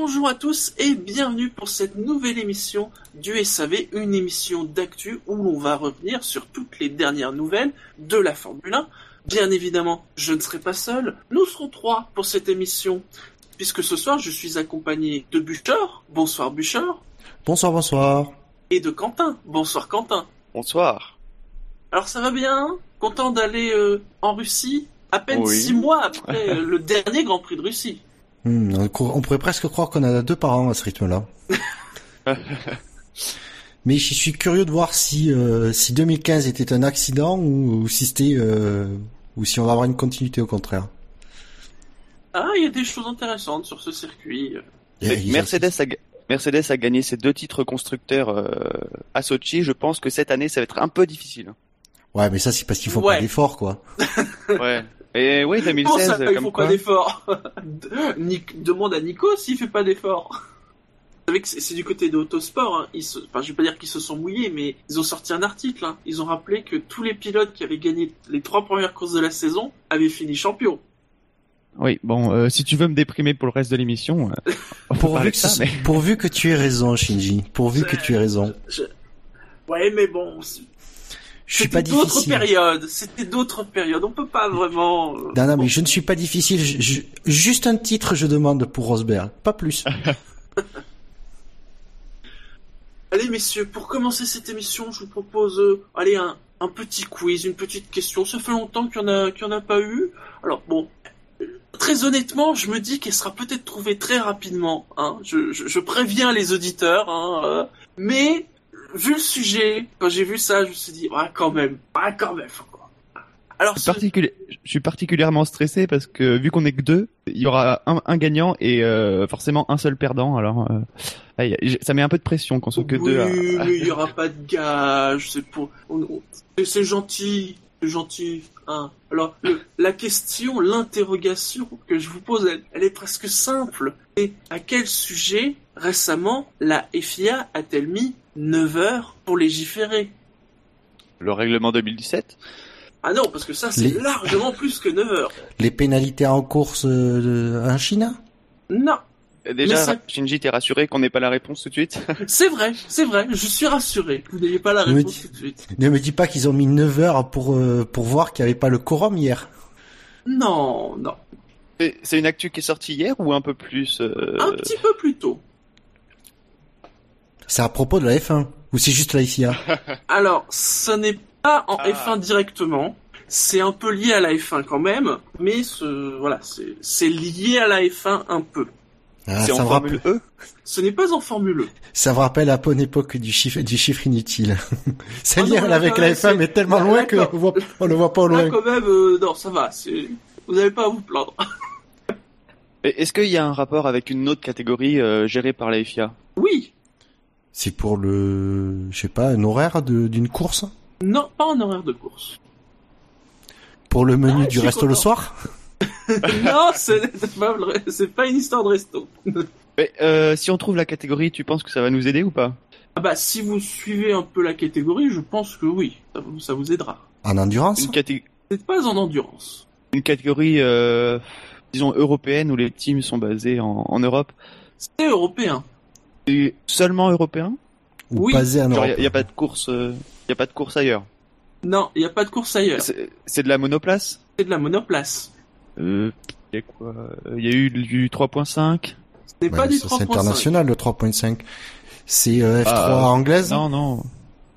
Bonjour à tous et bienvenue pour cette nouvelle émission du SAV, une émission d'actu où l'on va revenir sur toutes les dernières nouvelles de la Formule 1. Bien évidemment, je ne serai pas seul, nous serons trois pour cette émission, puisque ce soir je suis accompagné de Buchor, bonsoir Buchor, Bonsoir, bonsoir. et de Quentin, bonsoir Quentin. Bonsoir. Alors ça va bien Content d'aller euh, en Russie À peine Oui. six mois après euh, le dernier Grand Prix de Russie. Hmm, on pourrait presque croire qu'on a deux par an à ce rythme-là. Mais je suis curieux de voir si euh, si 2015 était un accident ou, ou si c'était euh, ou si on va avoir une continuité au contraire. Ah, il y a des choses intéressantes sur ce circuit. Mercedes a, ga- Mercedes a gagné ses deux titres constructeurs euh, à Sochi. Je pense que cette année, ça va être un peu difficile. Ouais, mais ça c'est parce qu'ils font Ouais. pas d'efforts quoi. Ouais. Et oui, Comment 2016, ça, ils comme font quoi. pas d'efforts Demande à Nico s'il fait pas d'efforts. C'est du côté de Autosport. Hein. Ils se... Enfin, je vais pas dire qu'ils se sont mouillés, mais ils ont sorti un article. Hein. Ils ont rappelé que tous les pilotes qui avaient gagné les trois premières courses de la saison avaient fini champion. Oui, bon, euh, si tu veux me déprimer pour le reste de l'émission, euh, Pourvu que, de ça, ce- mais... pourvu que tu aies raison, Shinji. Pourvu que tu aies raison. Je- Ouais, mais bon, Je suis pas c'était d'autres périodes. C'était d'autres périodes. On peut pas vraiment. euh, Non, non, mais je ne suis pas difficile. Je- je- juste un titre, je demande pour Rosberg, pas plus. Allez messieurs, pour commencer cette émission, je vous propose euh, allez un, un petit quiz, une petite question. Ça fait longtemps qu'il y en a en pas eu. Alors bon, très honnêtement, je me dis qu'elle sera peut-être trouvée très rapidement. Hein. Je, je, je préviens les auditeurs. Hein, euh, mais vu le sujet, quand j'ai vu ça, je me suis dit ah quand même, ah quand même. Quoi. Alors Je suis, ce- particuli- je suis particulièrement stressé parce que vu qu'on est que deux, il y aura un, un gagnant et euh, forcément un seul perdant. Alors, euh, ça met un peu de pression qu'on soit que oui, deux. à- il y aura pas de gage, c'est pour, c'est- c'est gentil, c'est gentil, hein. Alors, le- la question, l'interrogation que je vous pose, elle, elle est presque simple. Et à quel sujet, récemment, la FIA a-t-elle mis 9 heures pour légiférer? Le règlement 2017. Ah non, parce que ça, c'est Les- largement plus que 9 heures. Les pénalités en course euh, en Chine Non, Et Déjà, ça- Shinji, t'es rassuré qu'on n'ait pas la réponse tout de suite? C'est vrai, c'est vrai, je suis rassuré. Vous n'ayez pas la Ne me réponse dis- tout de suite. Ne me dis pas qu'ils ont mis 9 heures pour euh, pour voir qu'il n'y avait pas le quorum hier. Non, non. C'est c'est une actu qui est sortie hier ou un peu plus euh, Un petit peu plus tôt. C'est à propos de la F1 ou c'est juste la FIA Alors, ce n'est pas en Ah. F1 directement. C'est un peu lié à la F1 quand même, mais ce, voilà, c'est, lié à la F1 un peu. Ah, C'est ça, en Formule E Ce n'est pas en Formule E. ça me rappelle la bonne époque du chiffre du chiffre inutile. c'est Ah lié non, là, avec la même, F1 c'est- mais tellement là, loin là, qu'on quand- le voit on le voit pas au Là, loin. quand même, euh, non, ça va. Vous n'avez pas à vous plaindre. Est-ce qu'il y a un rapport avec une autre catégorie euh, gérée par la FIA Oui. C'est pour le je sais pas un horaire de- d'une course? Non, pas en horaire de course. pour le menu Ah, du resto le soir? Non, c'est pas une histoire de resto. Mais, euh, Si on trouve la catégorie, tu penses que ça va nous aider ou pas? Ah bah, si vous suivez un peu la catégorie, je pense que oui. Ça vous, ça vous aidera. en endurance? Une, caté- C'est pas en endurance. une catégorie, euh, disons, européenne où les teams sont basés en, en Europe? C'est européen. Et seulement européen ou oui. basé en Genre, Europe il n'y a, pas de course, euh, y a pas de course ailleurs. Non, il n'y a pas de course ailleurs. C'est c'est de la monoplace C'est de la monoplace. Euh, y a quoi Il y a eu du 3.5 Ce n'est Ouais, pas du ça, c'est 3.5. international le 3.5. C'est euh, F3 Ah, anglaise Non, non,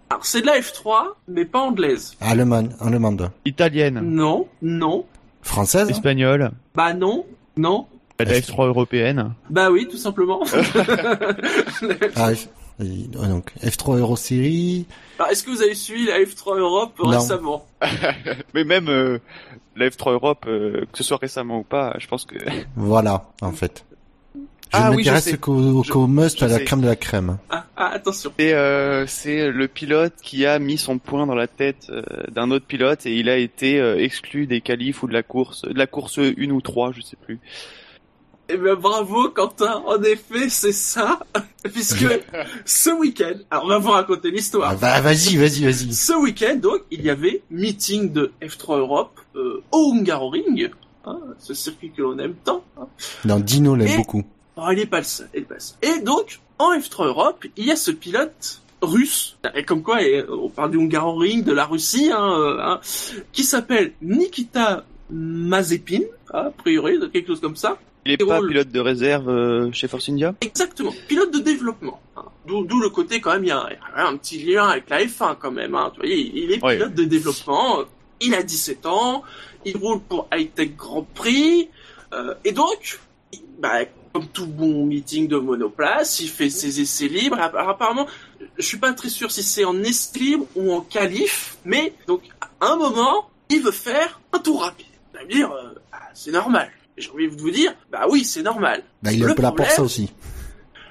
Alors, c'est de la F3, mais pas anglaise. Allemande, allemande. italienne, Non, non, Française espagnole, bah non, non, la F3 européenne. bah oui, tout simplement. Ah, F- donc F3 Euro Série. Alors, est-ce que vous avez suivi la F3 Europe Non. récemment? Mais même euh, la F3 Europe, euh, que ce soit récemment ou pas, je pense que Voilà, en fait. Je Ah oui, je m'intéresse sais. qu'au Je- qu'au must je à la sais. crème de la crème. Ah, ah, attention. C'est euh, c'est le pilote qui a mis son poing dans la tête euh, d'un autre pilote et il a été euh, exclu des qualifs ou de la course, de la course 1 ou 3, je sais plus. Eh bien, bravo, Quentin. En effet, c'est ça. Puisque ce week-end, alors on va vous raconter Ah, l'histoire. va- vas-y, vas-y, vas-y. Ce week-end, donc, il y avait meeting de F3 Europe euh, au Hungaroring, hein, ce circuit que l'on aime tant. hein. Non, Dino l'aime beaucoup. Oh, il est pas le seul, il est pas le seul. Et donc, en F3 Europe, il y a ce pilote russe, et comme quoi, et on parle du Hungaroring, de la Russie, hein, euh, hein, qui s'appelle Nikita Mazepin, a priori, quelque chose comme ça. Il est pas pilote de réserve euh, chez Force India? Exactement, pilote de développement. hein. D'où le côté quand même, il y a un, il y a un petit lien avec la F1 quand même. Hein. Tu vois, il, il est Ouais. pilote de développement, il a 17 ans, il roule pour Hightech Grand Prix, euh, et donc, bah, comme tout bon meeting de monoplace, il fait ses essais libres. Alors, apparemment, je suis pas très sûr si c'est en essai libre ou en qualif, mais donc à un moment, il veut faire un tour rapide. Vous allez me dire, euh, ah, c'est normal. Et J'ai envie de vous dire, bah oui, c'est normal. Bah, il est Le un peu là pour problème- ça aussi.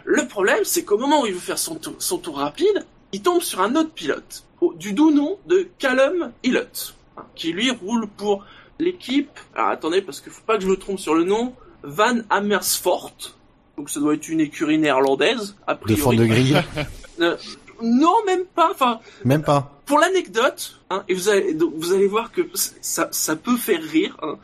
Le problème, c'est qu'au moment où il veut faire son tour, son tour rapide, il tombe sur un autre pilote, du doux nom de Callum Illott, hein, qui lui roule pour l'équipe. Alors attendez, parce qu'il faut pas que je me trompe sur le nom. Van Amersfoort. Donc ça doit être une écurie néerlandaise, a De priori. fond de grille. Euh, non, même pas. Enfin, Même pas. Pour l'anecdote, hein, et vous allez, donc, vous allez voir que ça, ça peut faire rire. hein.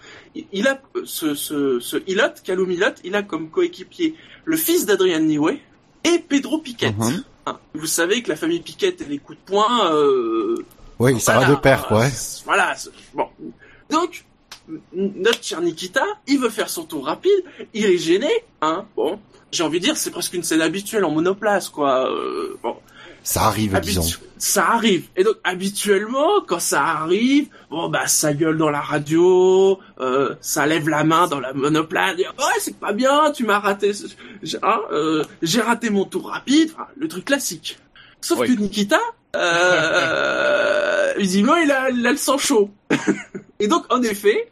Il- a ce, ce, ce Illott, Callum Illott, il a comme coéquipier le fils d'Adrian Newey et Pedro Piquet. Mhm. Hein, Vous savez que la famille Piquet et les coups de poing, euh, Oui, ça va de pair, quoi. euh, ouais. Voilà. Bon. Donc, notre cher Nikita, il veut faire son tour rapide, il est gêné, hein. Bon, j'ai envie de dire, c'est presque une scène habituelle en monoplace, quoi. Euh, bon, Ça arrive, Habitu- disons. Ça arrive. Et donc habituellement, quand ça arrive, bon bah ça gueule dans la radio, euh, ça lève la main dans la monoplace, dit, ouais c'est pas bien, tu m'as raté, j'ai hein, euh, j'ai raté mon tour rapide, enfin, le truc classique. Sauf Oui. que Nikita, euh, visiblement il a, il a le sang chaud. Et donc en effet,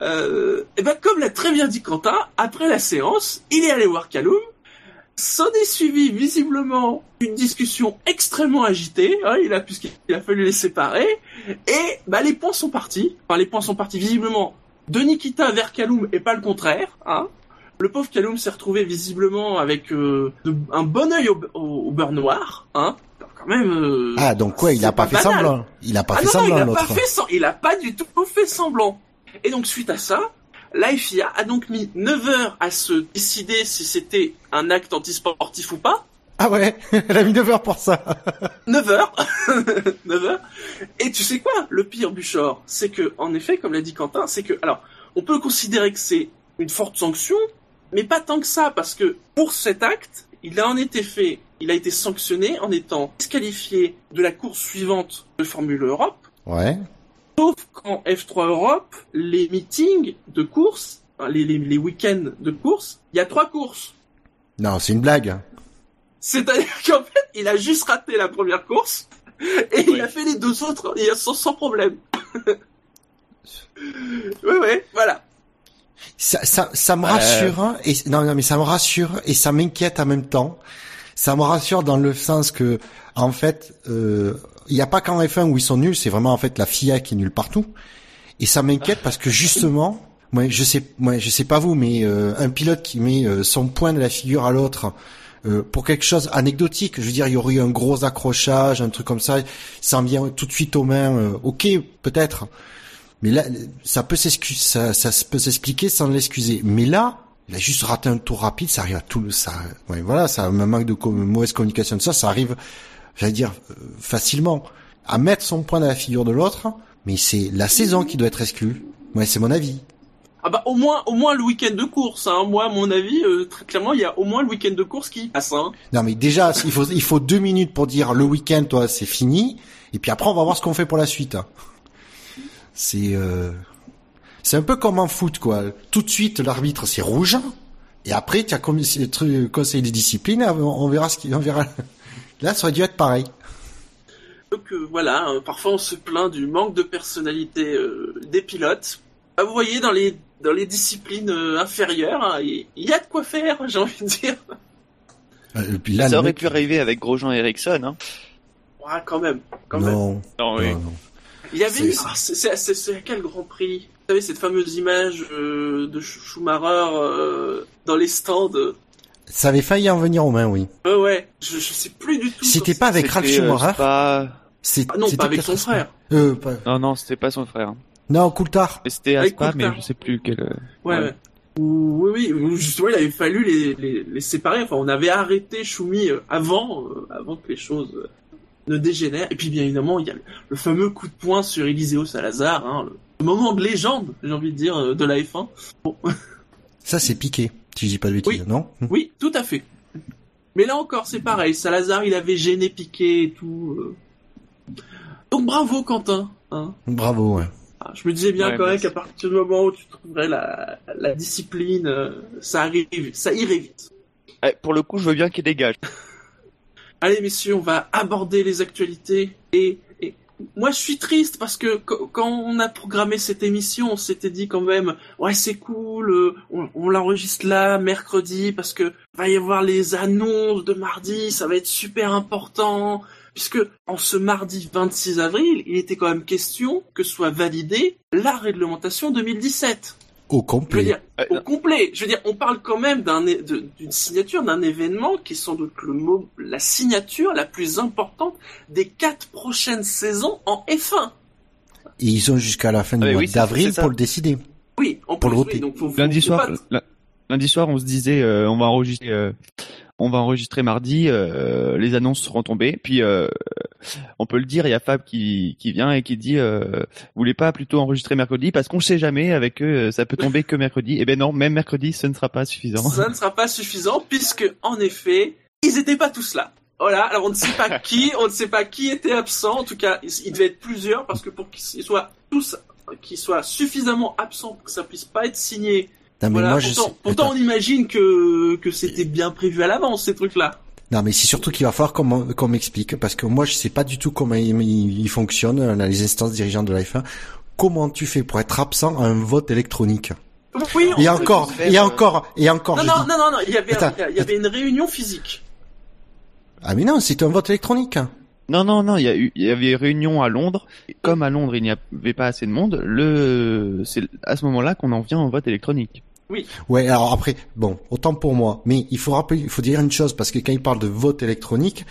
euh, et ben comme l'a très bien dit Quentin, après la séance, il est allé voir Kaloum. S'en est suivi visiblement une discussion extrêmement agitée. Hein, il a puisqu'il a fallu les séparer. Et bah les points sont partis. Enfin les points sont partis visiblement de Nikita vers Kaloum et pas le contraire. Hein. Le pauvre Kaloum s'est retrouvé visiblement avec euh, de- un bon œil au, au, au beurre noir. Hein. Quand même. euh, Ah, donc quoi, il a pas fait banal. semblant. Il a pas ah fait non, semblant, il a pas fait il a pas du tout fait semblant. Et donc suite à ça, la FIA a donc mis 9 heures à se décider si c'était un acte antisportif ou pas. Ah ouais, elle a mis 9 heures pour ça. 9 heures. 9 heures. Et tu sais quoi? Le pire, Buchor, c'est que, en effet, comme l'a dit Quentin, c'est que, alors, on peut considérer que c'est une forte sanction, mais pas tant que ça, parce que pour cet acte, il a en été fait, il a été sanctionné en étant disqualifié de la course suivante de Formule Europe, Ouais. Sauf qu'en F3 Europe, les meetings de course, les, les, les week-ends de course, il y a trois courses. Non, c'est une blague. C'est-à-dire qu'en fait, il a juste raté la première course et il a fait les deux autres il a sans, sans problème. ouais, ouais, voilà. Ça, ça, ça me Euh. rassure, hein, et, non, non, mais ça me rassure et ça m'inquiète en même temps. Ça me rassure dans le sens que, en fait, euh, il n'y a pas qu'en F1 où ils sont nuls, c'est vraiment en fait la FIA qui est nulle partout. Et ça m'inquiète parce que justement, moi je sais, moi je sais pas vous, mais euh, un pilote qui met euh, son poing de la figure à l'autre euh, pour quelque chose anecdotique, je veux dire, il y aurait eu un gros accrochage, un truc comme ça, ça en vient tout de suite aux mains. euh, ok, peut-être, mais là, ça peut s'excuser, ça, ça peut s'expliquer sans l'excuser. Mais là, il a juste raté un tour rapide, ça arrive à tout le, ça, ouais, voilà, ça, un manque de mauvaise communication de ça, ça arrive, j'allais dire, euh, facilement. À mettre son point dans la figure de l'autre, mais c'est la saison qui doit être exclue. Ouais, c'est mon avis. Ah bah au moins, au moins le week-end de course. Hein. Moi, à mon avis, euh, très clairement, il y a au moins le week-end de course qui passe. Hein. Non, mais déjà, il faut, il faut deux minutes pour dire le week-end, toi, c'est fini. Et puis après, on va voir ce qu'on fait pour la suite. C'est, euh, c'est un peu comme en foot, quoi. Tout de suite, l'arbitre, c'est rouge. Et après, tu as comme conseil de discipline, on on verra ce qui, on verra. Là, ça aurait dû être pareil. Donc euh, voilà, euh, parfois on se plaint du manque de personnalité euh, des pilotes. Ah, vous voyez, dans les dans les disciplines euh, inférieures, hein, il y, a de quoi faire, j'ai envie de dire. Euh, et puis là, ça aurait mec- pu arriver avec Grosjean et Ericsson. Hein. Ouais, quand même, quand même. non, Non, non, non. Il y avait C'est- ah, à quel Grand Prix? Vous savez cette fameuse image euh, de Sch- Schumacher euh, dans les stands. Ça avait failli en venir aux mains, oui. Ouais, ouais. Je, je sais plus du tout. C'était pas avec Ralph C'était, euh, Schumacher. pas- C'est- Ah non, c'était pas avec son à- frère. Euh, pas- Non, non, c'était pas son frère. Non, Coulthard. Mais C'était Avec Aspa, mais je sais plus quel. euh, Ouais, Ouais. ouais. Ou- Oui, oui, ou justement, il avait fallu les, les, les séparer. Enfin, on avait arrêté Schumi euh, avant, euh, avant que les choses euh, ne dégénèrent. Et puis, bien évidemment, il y a le, fameux coup de poing sur Eliseo Salazar, hein, le, moment de légende, j'ai envie de dire, euh, de la F1. Bon, Ça, c'est piqué. Si je dis pas de bêtises, Oui. non? Oui, tout à fait. Mais là encore, c'est pareil. Salazar, il avait gêné Piqué et tout. euh. Donc, bravo, Quentin. Hein. Bravo, ouais. Ah, je me disais bien Ouais, quand même qu'à partir du moment où tu trouverais la, la discipline, euh, ça arrive, ça irait vite. Eh, pour le coup, je veux bien qu'il dégage. Allez messieurs, on va aborder les actualités et moi je suis triste parce que qu- quand on a programmé cette émission, on s'était dit quand même ouais c'est cool, euh, on, on l'enregistre là mercredi parce que va y avoir les annonces de mardi, ça va être super important puisque en ce mardi 26 avril, il était quand même question que soit validée la réglementation 2017. Au complet. dire, Euh, au complet. Je veux dire, on parle quand même d'une signature, d'un événement qui est sans doute le mot, la signature la plus importante des quatre prochaines saisons en F1. Et ils ont jusqu'à la fin Ah, mois oui, d'avril pour le décider. Oui, en Pour plus, le oui, voter. donc faut- faut- Lundi soir, pas- la- lundi soir, on se disait, euh, on va enregistrer, euh, on va enregistrer mardi. euh, les annonces seront tombées. Puis, euh, on peut le dire, il y a Fab qui, qui vient et qui dit, euh, vous voulez pas plutôt enregistrer mercredi? Parce qu'on sait jamais avec eux, euh, ça peut tomber que mercredi. Eh ben non, même mercredi, ce ne sera pas suffisant. ça ne sera pas suffisant puisque, en effet, ils n'étaient pas tous là. Voilà, alors on ne sait pas qui, on ne sait pas qui était absent. En tout cas, il il devait être plusieurs parce que pour qu'ils soient tous, qu'ils soient suffisamment absents pour que ça puisse pas être signé Non, mais Voilà, moi, je pourtant, sais- pourtant on imagine que, que c'était bien prévu à l'avance, ces trucs-là. Non, mais c'est surtout qu'il va falloir qu'on m'explique, parce que moi, je sais pas du tout comment il, il- il fonctionne, euh, les instances dirigeantes de la F1. Comment tu fais pour être absent à un vote électronique? Oui, on Et encore, faire, et euh, encore, et encore, Non, je non, dis. non, non, non, il y avait, Attends, il y avait une réunion physique. Ah mais non, c'est un vote électronique. Non, non, non, il y a eu, il y avait réunion à Londres. Et Comme à Londres, il n'y avait pas assez de monde. Le, c'est à ce moment-là qu'on en vient au vote électronique. Ouais, alors après, bon, autant pour moi, mais il faut rappeler, il faut dire une chose, parce que quand ils parlent de vote électronique,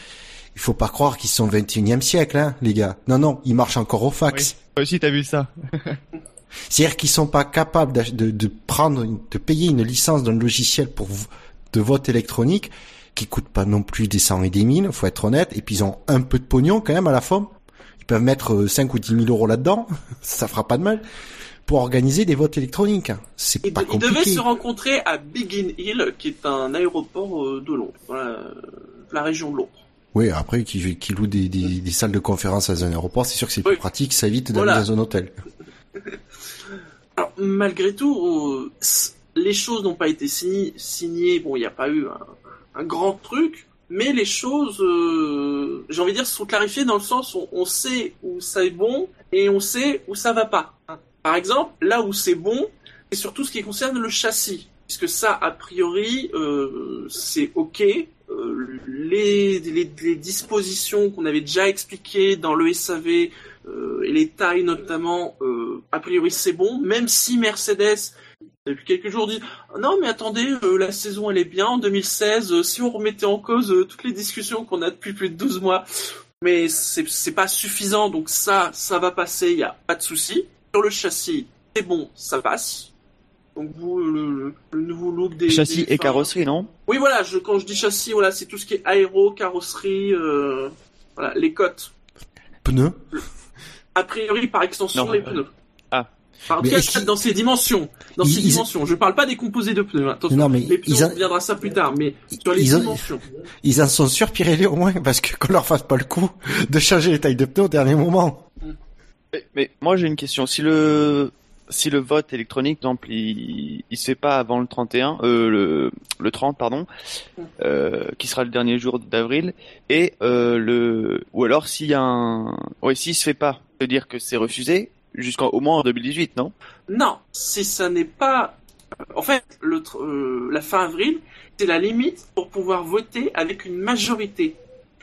il faut pas croire qu'ils sont au 21e siècle, hein, les gars. Non, non, ils marchent encore au fax. Toi aussi, t'as vu ça C'est-à-dire qu'ils sont pas capables de, de prendre, de payer une licence d'un logiciel pour de vote électronique qui coûte pas non plus des cent et des mille, faut être honnête. Et puis ils ont un peu de pognon quand même à la fin. Ils peuvent mettre euh, 5 ou 10 000 euros là-dedans, ça fera pas de mal, pour organiser des votes électroniques. C'est pas ils devaient compliqué. se rencontrer à Biggin Hill, qui est un aéroport euh, de Londres, la région de Londres. Oui, après qui, qui loue des, des, des salles de conférence à un aéroport, c'est sûr que c'est Oui. plus pratique, ça évite d'aller Voilà. dans un hôtel. Alors, malgré tout, euh, les choses n'ont pas été signées, signées. Bon, il n'y a pas eu un, un grand truc, mais les choses, euh, j'ai envie de dire, sont clarifiées dans le sens où on sait où ça est bon et on sait où ça va pas. Par exemple, là où c'est bon, c'est surtout ce qui concerne le châssis, puisque ça, a priori, euh, c'est ok. Euh, les, dispositions qu'on avait déjà expliquées dans le SAV euh, et les tailles notamment, a priori c'est bon, même si Mercedes depuis quelques jours dit non mais attendez la saison elle est bien en 2016 euh, si on remettait en cause toutes les discussions qu'on a depuis plus de 12 mois mais c'est pas suffisant donc ça ça va passer il y a pas de souci sur le châssis c'est bon ça passe donc vous le, le nouveau look des Châssis des et F1. carrosserie, non? Oui voilà je, quand je dis châssis voilà c'est tout ce qui est aéro carrosserie euh, voilà les cotes Pneus? A priori par extension Non. les pneus. Ah. Tout cas, dans ces dimensions. Dans Ils- ces ils- dimensions. Je parle pas des composés de pneus. hein. Attention. Non, mais les pneus, ils on reviendra ça plus tard. Mais sur les ils dimensions. Ils en sont sûrs, Pirelli, au moins, parce que qu'on leur fasse pas le coup de changer les tailles de pneus au dernier moment. Mais, moi j'ai une question. Si le si le vote électronique, par exemple, il, il se fait pas avant le 31, euh, le, le 30, pardon, euh, qui sera le dernier jour d'avril, et euh, le ou alors s'il y a un, ouais, s'il se fait pas, veut dire que c'est refusé. jusqu'au au moins en 2018, non? Non, si ça n'est pas... En fait, la fin avril, c'est la limite pour pouvoir voter avec une majorité.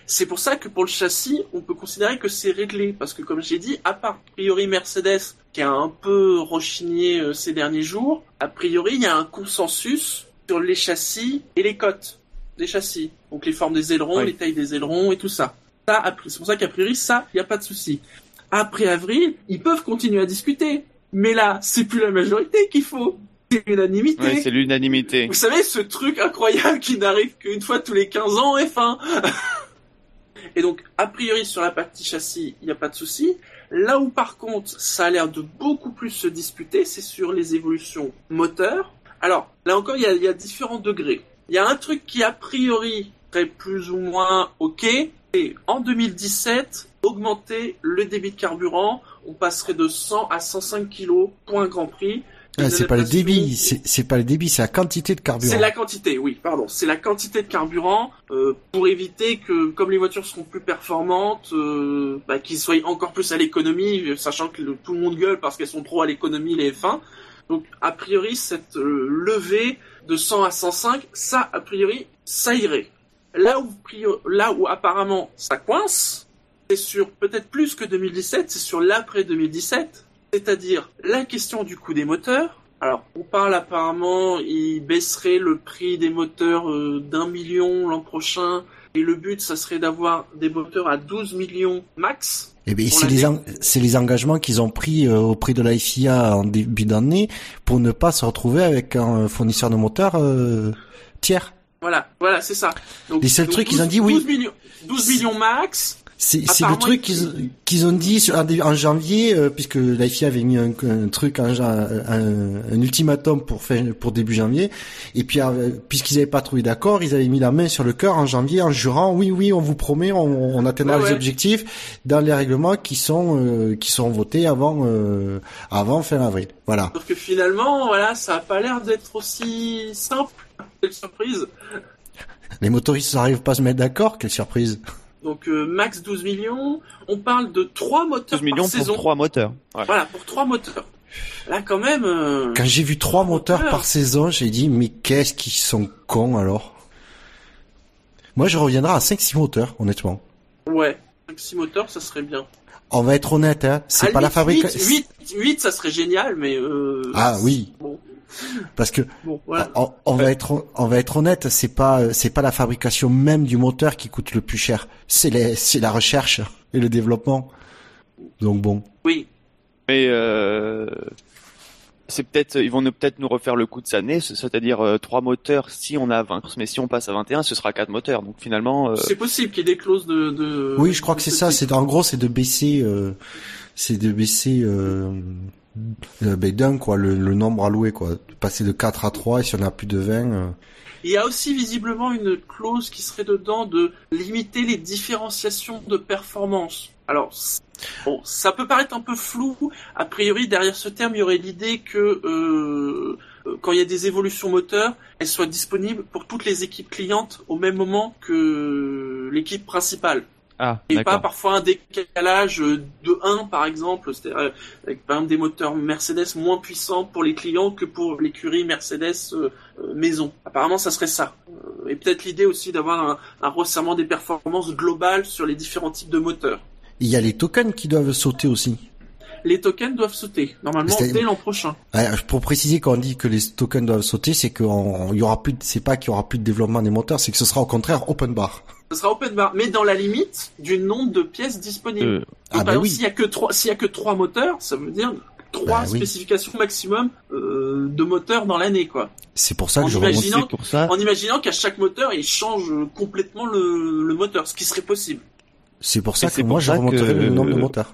C'est pour ça que pour le châssis, on peut considérer que c'est réglé, parce que comme j'ai dit, à part a priori Mercedes, qui a un peu rechigné euh, ces derniers jours, a priori il y a un consensus sur les châssis et les cotes des châssis. Donc les formes des ailerons, Oui. les tailles des ailerons et tout ça. ça c'est pour ça qu'a priori, ça, il n'y a pas de souci. Après avril, ils peuvent continuer à discuter. Mais là, c'est plus la majorité qu'il faut. C'est l'unanimité. Ouais, c'est l'unanimité. Vous savez, ce truc incroyable qui n'arrive qu'une fois tous les 15 ans en F1. Et donc, a priori, sur la partie châssis, il n'y a pas de souci. Là où, par contre, ça a l'air de beaucoup plus se disputer, c'est sur les évolutions moteurs. Alors, là encore, il y a, différents degrés. Il y a un truc qui, a priori, serait plus ou moins OK. Et en 2017, augmenter le débit de carburant. On passerait de 100 à 105 kg pour un Grand Prix. Ah, c'est pas le débit, c'est pas le débit, c'est la quantité de carburant. c'est la quantité, oui, pardon. C'est la quantité de carburant euh, pour éviter que, comme les voitures seront plus performantes, euh, bah, qu'ils soient encore plus à l'économie, sachant que le- tout le monde gueule parce qu'elles sont trop à l'économie les F1. Donc, a priori, cette euh, levée de 100 à 105, ça, a priori, ça irait. Là où, là où apparemment ça coince, c'est sur peut-être plus que 2017, c'est sur l'après 2017, c'est-à-dire la question du coût des moteurs. Alors, on parle apparemment, il baisserait le prix des moteurs euh, d'un million l'an prochain, et le but, ça serait d'avoir des moteurs à 12 millions max. Eh bien, c'est les, en- engagements qu'ils ont pris euh, auprès de la FIA en début d'année pour ne pas se retrouver avec un fournisseur de moteurs euh, tiers. Voilà, voilà, c'est ça. Donc, Les seuls donc trucs, ils ont dit oui. 12 millions, 12 millions max. C'est le truc ils- qu'ils ont dit sur- en, janvier, euh, puisque la FIA avait mis un, un truc, un, un, un ultimatum pour fin- pour début janvier, et puis euh, puisqu'ils n'avaient pas trouvé d'accord, ils avaient mis la main sur le cœur en janvier en jurant oui oui on vous promet on, on atteindra Ouais, les ouais. objectifs dans les règlements qui sont euh, qui sont votés avant euh, avant fin avril. Voilà. Sauf que finalement, voilà, ça a pas l'air d'être aussi simple. Quelle surprise. Les motoristes n'arrivent pas à se mettre d'accord, quelle surprise. Donc, euh, max 12 millions. On parle de 3 moteurs 12 millions par pour saison. trois moteurs. Ouais. Voilà, pour 3 moteurs. Là, quand même... euh, Quand j'ai vu trois moteurs moteurs. par saison, j'ai dit mais qu'est-ce qu'ils sont cons alors? Moi je reviendrai à 5-6 moteurs, honnêtement. Ouais, 6 moteurs, ça serait bien. On va être honnête, hein, c'est pas la fabrication. 8, 8, ça serait génial, mais... Euh, Ah oui, Bon, parce que bon, voilà. on, on va être on va être honnête, c'est pas c'est pas la fabrication même du moteur qui coûte le plus cher, c'est les c'est la recherche et le développement. Donc bon, Oui, Mais euh, c'est peut-être, ils vont nous peut-être nous refaire le coup de cette année, c- c'est-à-dire euh, trois moteurs si on a 20, mais si on passe à 21, ce sera quatre moteurs. Donc finalement, euh, c'est possible qu'il y ait des clauses de... de oui, je crois que c'est ce ça, c'est en gros c'est de baisser euh, c'est de baisser euh, euh, ben, d'un quoi le, nombre alloué quoi, passer de 4 à 3 et si on a plus de 20 euh, Il y a aussi visiblement une clause qui serait dedans de limiter les différenciations de performance. Alors, bon, ça peut paraître un peu flou. A priori, derrière ce terme, il y aurait l'idée que euh, euh, quand il y a des évolutions moteurs, elles soient disponibles pour toutes les équipes clientes au même moment que l'équipe principale. Ah, Et pas parfois un décalage de 1 par exemple, c'est-à-dire euh, avec par exemple des moteurs Mercedes moins puissants pour les clients que pour l'écurie Mercedes euh, euh, maison. Apparemment ça serait ça. Euh, et peut-être l'idée aussi d'avoir un, un resserrement des performances globales sur les différents types de moteurs. il y a les tokens qui doivent sauter aussi. Les tokens doivent sauter, normalement C'est- dès l'an prochain. Ouais, pour préciser quand on dit que les tokens doivent sauter, c'est qu'on il y aura plus de- c'est pas qu'il y aura plus de développement des moteurs, c'est que ce sera au contraire open bar. Ce sera open bar, mais dans la limite du nombre de pièces disponibles. Euh, Donc, Ah, par bah exemple, oui. s'il y a que trois, s'il y a que trois moteurs, ça veut dire trois Bah oui. spécifications maximum euh, de moteurs dans l'année, quoi. C'est pour ça que En je imaginant pour ça. En imaginant qu'à chaque moteur, il change complètement le, le moteur, ce qui serait possible. C'est pour ça Et que moi je remonterai que- le nombre de moteurs.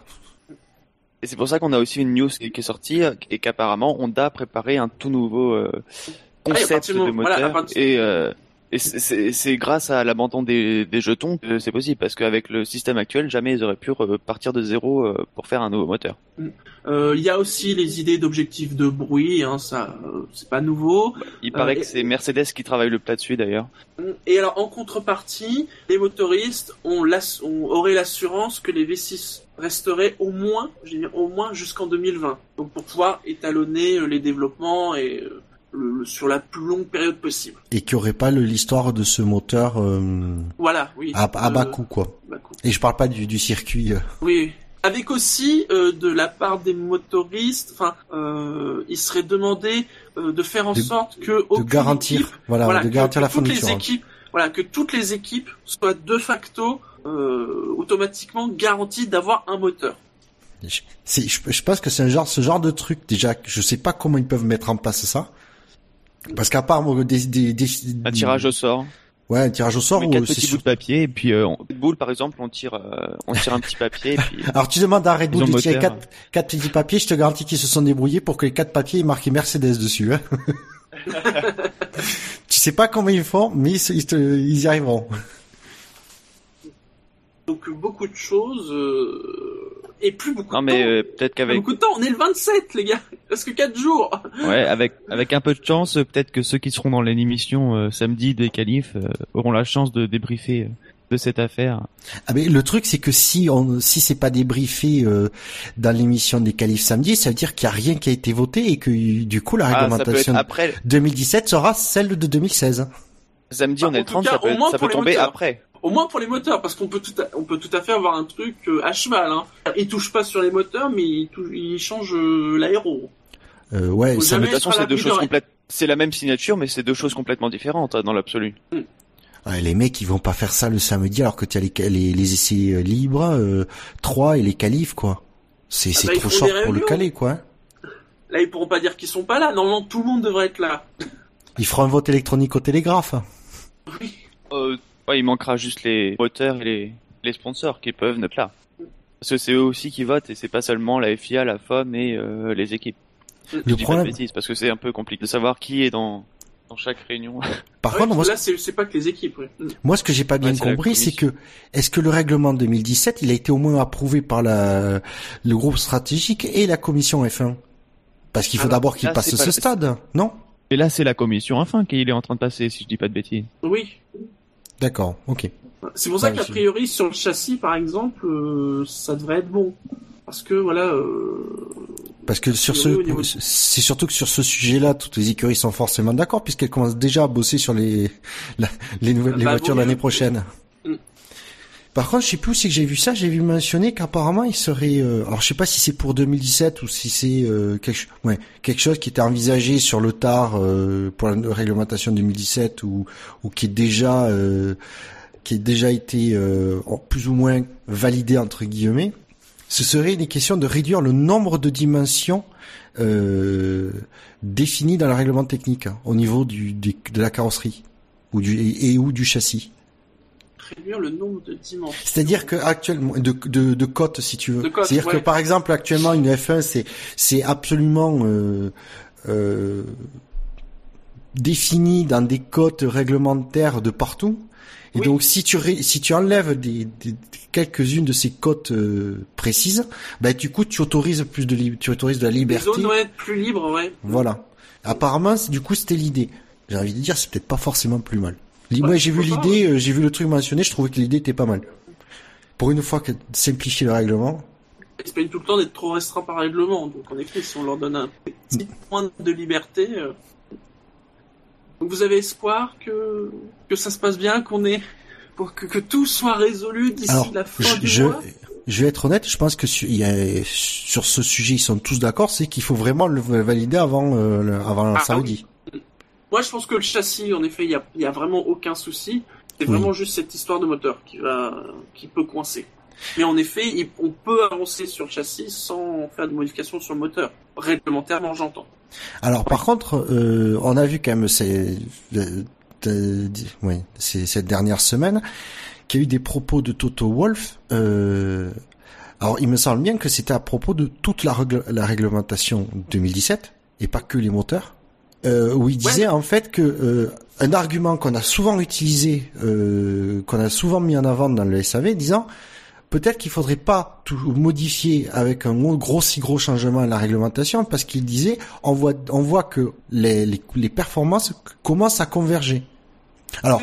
Et c'est pour ça qu'on a aussi une news qui est sortie et qu'apparemment Honda a préparé un tout nouveau euh, Ah, concept de moment- voilà, à moteur partir- et euh, Et c'est grâce à l'abandon des, des jetons que c'est possible, parce qu'avec le système actuel, jamais ils auraient pu partir de zéro euh, pour faire un nouveau moteur. Euh, Il y a aussi les idées d'objectifs de bruit, hein, ça, euh, c'est pas nouveau. Il paraît Euh, que c'est Mercedes qui travaille le plat dessus d'ailleurs. Et alors, en contrepartie, les motoristes ont ont- auraient l'assurance que les V6 resteraient au moins, je au moins jusqu'en 2020. Donc, pour pouvoir étalonner euh, les développements et euh, le- sur la plus longue période possible. Et qui aurait pas l'histoire de ce moteur euh, Voilà, oui. à, à bas Euh, coût, quoi. bas coût. Et je parle pas du, du circuit. euh. Oui. Avec aussi euh, de la part des motoristes, enfin, euh, il serait demandé euh, de faire en De- sorte que de garantir, équipe- voilà, voilà, de que- garantir que la toutes fourniture. hein. équipes, voilà, que toutes les équipes soient de facto euh, automatiquement garanties d'avoir un moteur. Je- C'est, je, je pense que c'est un genre, ce genre de truc déjà. Je sais pas comment ils peuvent mettre en place ça. Parce qu'à part moi, des, des, des, Un tirage au sort. ouais, un tirage au sort ou quatre c'est petits sûr- bouts de papier et puis euh, on... Red Bull par exemple, on tire, euh, on tire un petit papier et puis Alors tu demandes à Red Bull de tirer quatre, quatre petits papiers, je te garantis qu'ils se sont débrouillés pour que les quatre papiers aient marqué Mercedes dessus. Hein. tu sais pas comment ils font, mais ils, ils te- ils y arriveront. Donc euh, beaucoup de choses euh, et plus beaucoup non de mais temps. euh, peut-être qu'avec beaucoup de temps. On est le 27, les gars. Parce que 4 jours. ouais avec avec un peu de chance, euh, peut-être que ceux qui seront dans l'émission euh, samedi des qualifs euh, auront la chance de débriefer euh, de cette affaire. Ah mais le truc c'est que si on si c'est pas débriefé euh, dans l'émission des qualifs samedi, ça veut dire qu'il y a rien qui a été voté et que du coup la Ah, réglementation après 2017 sera celle de 2016. samedi on est le tout 30, cas, ça peut, ça tomber moteurs. après. Au moins pour les moteurs, parce qu'on peut tout, à, on peut tout à fait avoir un truc euh, à cheval. Hein. Il touche pas sur les moteurs, mais il, touche, il change euh, l'aéro. Euh, ouais, Faut ça c'est deux l'abri de choses rien. complètes. C'est la même signature, mais c'est deux choses complètement différentes hein, dans l'absolu. Ouais, les mecs, ils vont pas faire ça le samedi alors que tu as les, les, les essais euh, libres, euh, 3 et les qualifs, quoi. C'est Ah bah, trop short pour le caler, quoi. Là, ils pourront pas dire qu'ils sont pas là. Normalement, tout le monde devrait être là. Ils feront un vote électronique au télégraphe. Euh, ouais, il manquera juste les moteurs et les, les sponsors qui peuvent être là. Parce que c'est eux aussi qui votent et c'est pas seulement la FIA, la FOM et euh, les équipes. Le Je dis pas de problème, bêtises, parce que c'est un peu compliqué de savoir qui est dans, dans chaque réunion. par Ouais, contre, moi, là, c'est pas que les équipes. ouais. Moi, ce que j'ai pas bien Ouais, compris, c'est que, commission. est-ce que le règlement 2017, il a été au moins approuvé par la, le groupe stratégique et la commission F1? Parce qu'il faut d'abord qu'il passe ce pas- stade, non? Et là, c'est la commission enfin qu'il est en train de passer, si je dis pas de bêtises. Oui. D'accord, ok. C'est pour ça Ouais, qu'a priori, sur le châssis, par exemple, euh, ça devrait être bon. Parce que, voilà... Euh... Parce que sur ce, niveau- c'est surtout que sur ce sujet-là, toutes les écuries sont forcément d'accord puisqu'elles commencent déjà à bosser sur les la- les nouvelles les Bah, voitures vaut l'année prochaine. Par contre, je sais plus où c'est que j'ai vu ça. J'ai vu mentionner qu'apparemment il serait. euh, alors, je sais pas si c'est pour 2017 ou si c'est euh, quelque, chose qui était envisagé sur le tard euh, pour la réglementation 2017 ou qui est déjà qui est déjà été plus ou moins validé entre guillemets. Ce serait une question de réduire le nombre de dimensions définies dans le règlement technique hein, au niveau de la carrosserie et ou du châssis. Réduire le nombre de dimensions. C'est-à-dire que actuellement de, de, de cotes si tu veux. C'est-à-dire ouais. que par exemple actuellement une F1 c'est c'est absolument euh, euh, défini dans des cotes réglementaires de partout. Et Oui. donc si tu ré- si tu enlèves des, des- quelques-unes de ces cotes euh, précises, bah du coup tu autorises plus de tu autorises de la Les liberté. zones doivent être plus libres, ouais. Voilà. Apparemment, du coup, c'était l'idée. J'ai envie de dire, c'est peut-être pas forcément plus mal. Moi, j'ai vu l'idée, euh, j'ai vu le truc mentionné, je trouvais que l'idée était pas mal. Pour une fois que simplifier le règlement. Ils se plaignent tout le temps d'être trop restreints par règlement. Donc, en effet, si on leur donne un petit point de liberté... euh, Donc, vous avez espoir que, que ça se passe bien, qu'on ait... Pour que, que tout soit résolu d'ici la fin je, du je, mois? je vais être honnête, je pense que sur, il y a- sur ce sujet, ils sont tous d'accord, c'est qu'il faut vraiment le valider avant, euh, le- avant Ah, samedi. Moi, je pense que le châssis, en effet, il y a, y a vraiment aucun souci. C'est Oui. vraiment juste cette histoire de moteur qui va, qui peut coincer. Mais en effet, il- on peut avancer sur le châssis sans faire de modifications sur le moteur. Réglementairement, j'entends. Alors par contre, euh, on a vu quand même ces, de- de- de- ouais, ces- cette dernière semaine qu'il y a eu des propos de Toto Wolf. Euh, alors il me semble bien que c'était à propos de toute la, règle- la réglementation 2017 et pas que les moteurs. Euh, où il disait en fait que euh, un argument qu'on a souvent utilisé, euh, qu'on a souvent mis en avant dans le SAV, disant peut-être qu'il faudrait pas tout modifier avec un gros si gros changement à la réglementation, parce qu'il disait on voit on voit que les, les, les performances commencent à converger. Alors,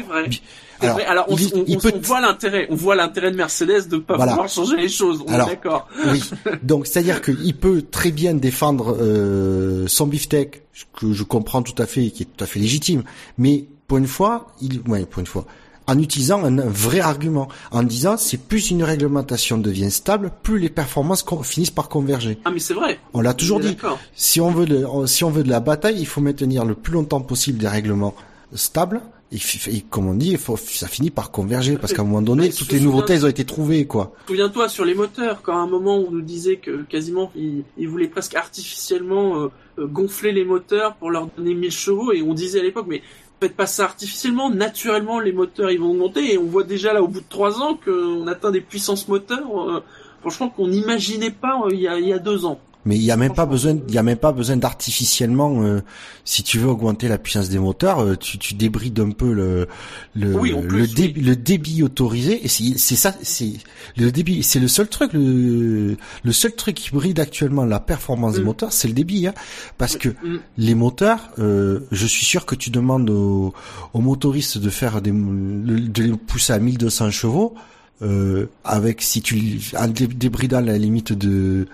Vrai. Alors, on, il- on- il on- peut- on voit l'intérêt, on voit l'intérêt de Mercedes de pas Voilà. pouvoir changer les choses. On est d'accord. Oui. Donc c'est-à-dire qu'il peut très bien défendre euh, son beefsteak, ce que je comprends tout à fait, et qui est tout à fait légitime. Mais pour une fois, il, ouais, pour une fois, en utilisant un, un vrai argument, en disant c'est plus une réglementation devient stable, plus les performances finissent par converger. Ah, mais c'est vrai. On l'a toujours dit. d'accord. Si on veut de, si on veut de la bataille, il faut maintenir le plus longtemps possible des règlements stables. Et comme on dit, il faut, ça finit par converger parce qu'à un moment donné, toutes les nouveautés elles ont été trouvées, quoi. Souviens-toi sur les moteurs, quand à un moment on nous disait que quasiment ils, ils voulaient presque artificiellement euh, euh, gonfler les moteurs pour leur donner 1000 chevaux et on disait à l'époque mais faites pas ça artificiellement, naturellement les moteurs ils vont augmenter et on voit déjà là au bout de trois ans qu'on atteint des puissances moteurs euh, franchement qu'on n'imaginait pas euh, il y, a, il y a deux ans. Mais il y a même pas besoin, il y a même pas besoin d'artificiellement. euh, si tu veux augmenter la puissance des moteurs, euh, tu, tu débrides un peu le le Oui, plus, le, débit, le débit autorisé. Et c'est ça, c'est le débit. C'est le seul truc, le le seul truc qui bride actuellement la performance des Mm. moteurs, c'est le débit. Hein, parce que Mm. les moteurs, euh, je suis sûr que tu demandes aux, aux motoristes de faire des, de les pousser à 1200 chevaux, euh, avec si tu en dé- débridant la limite de,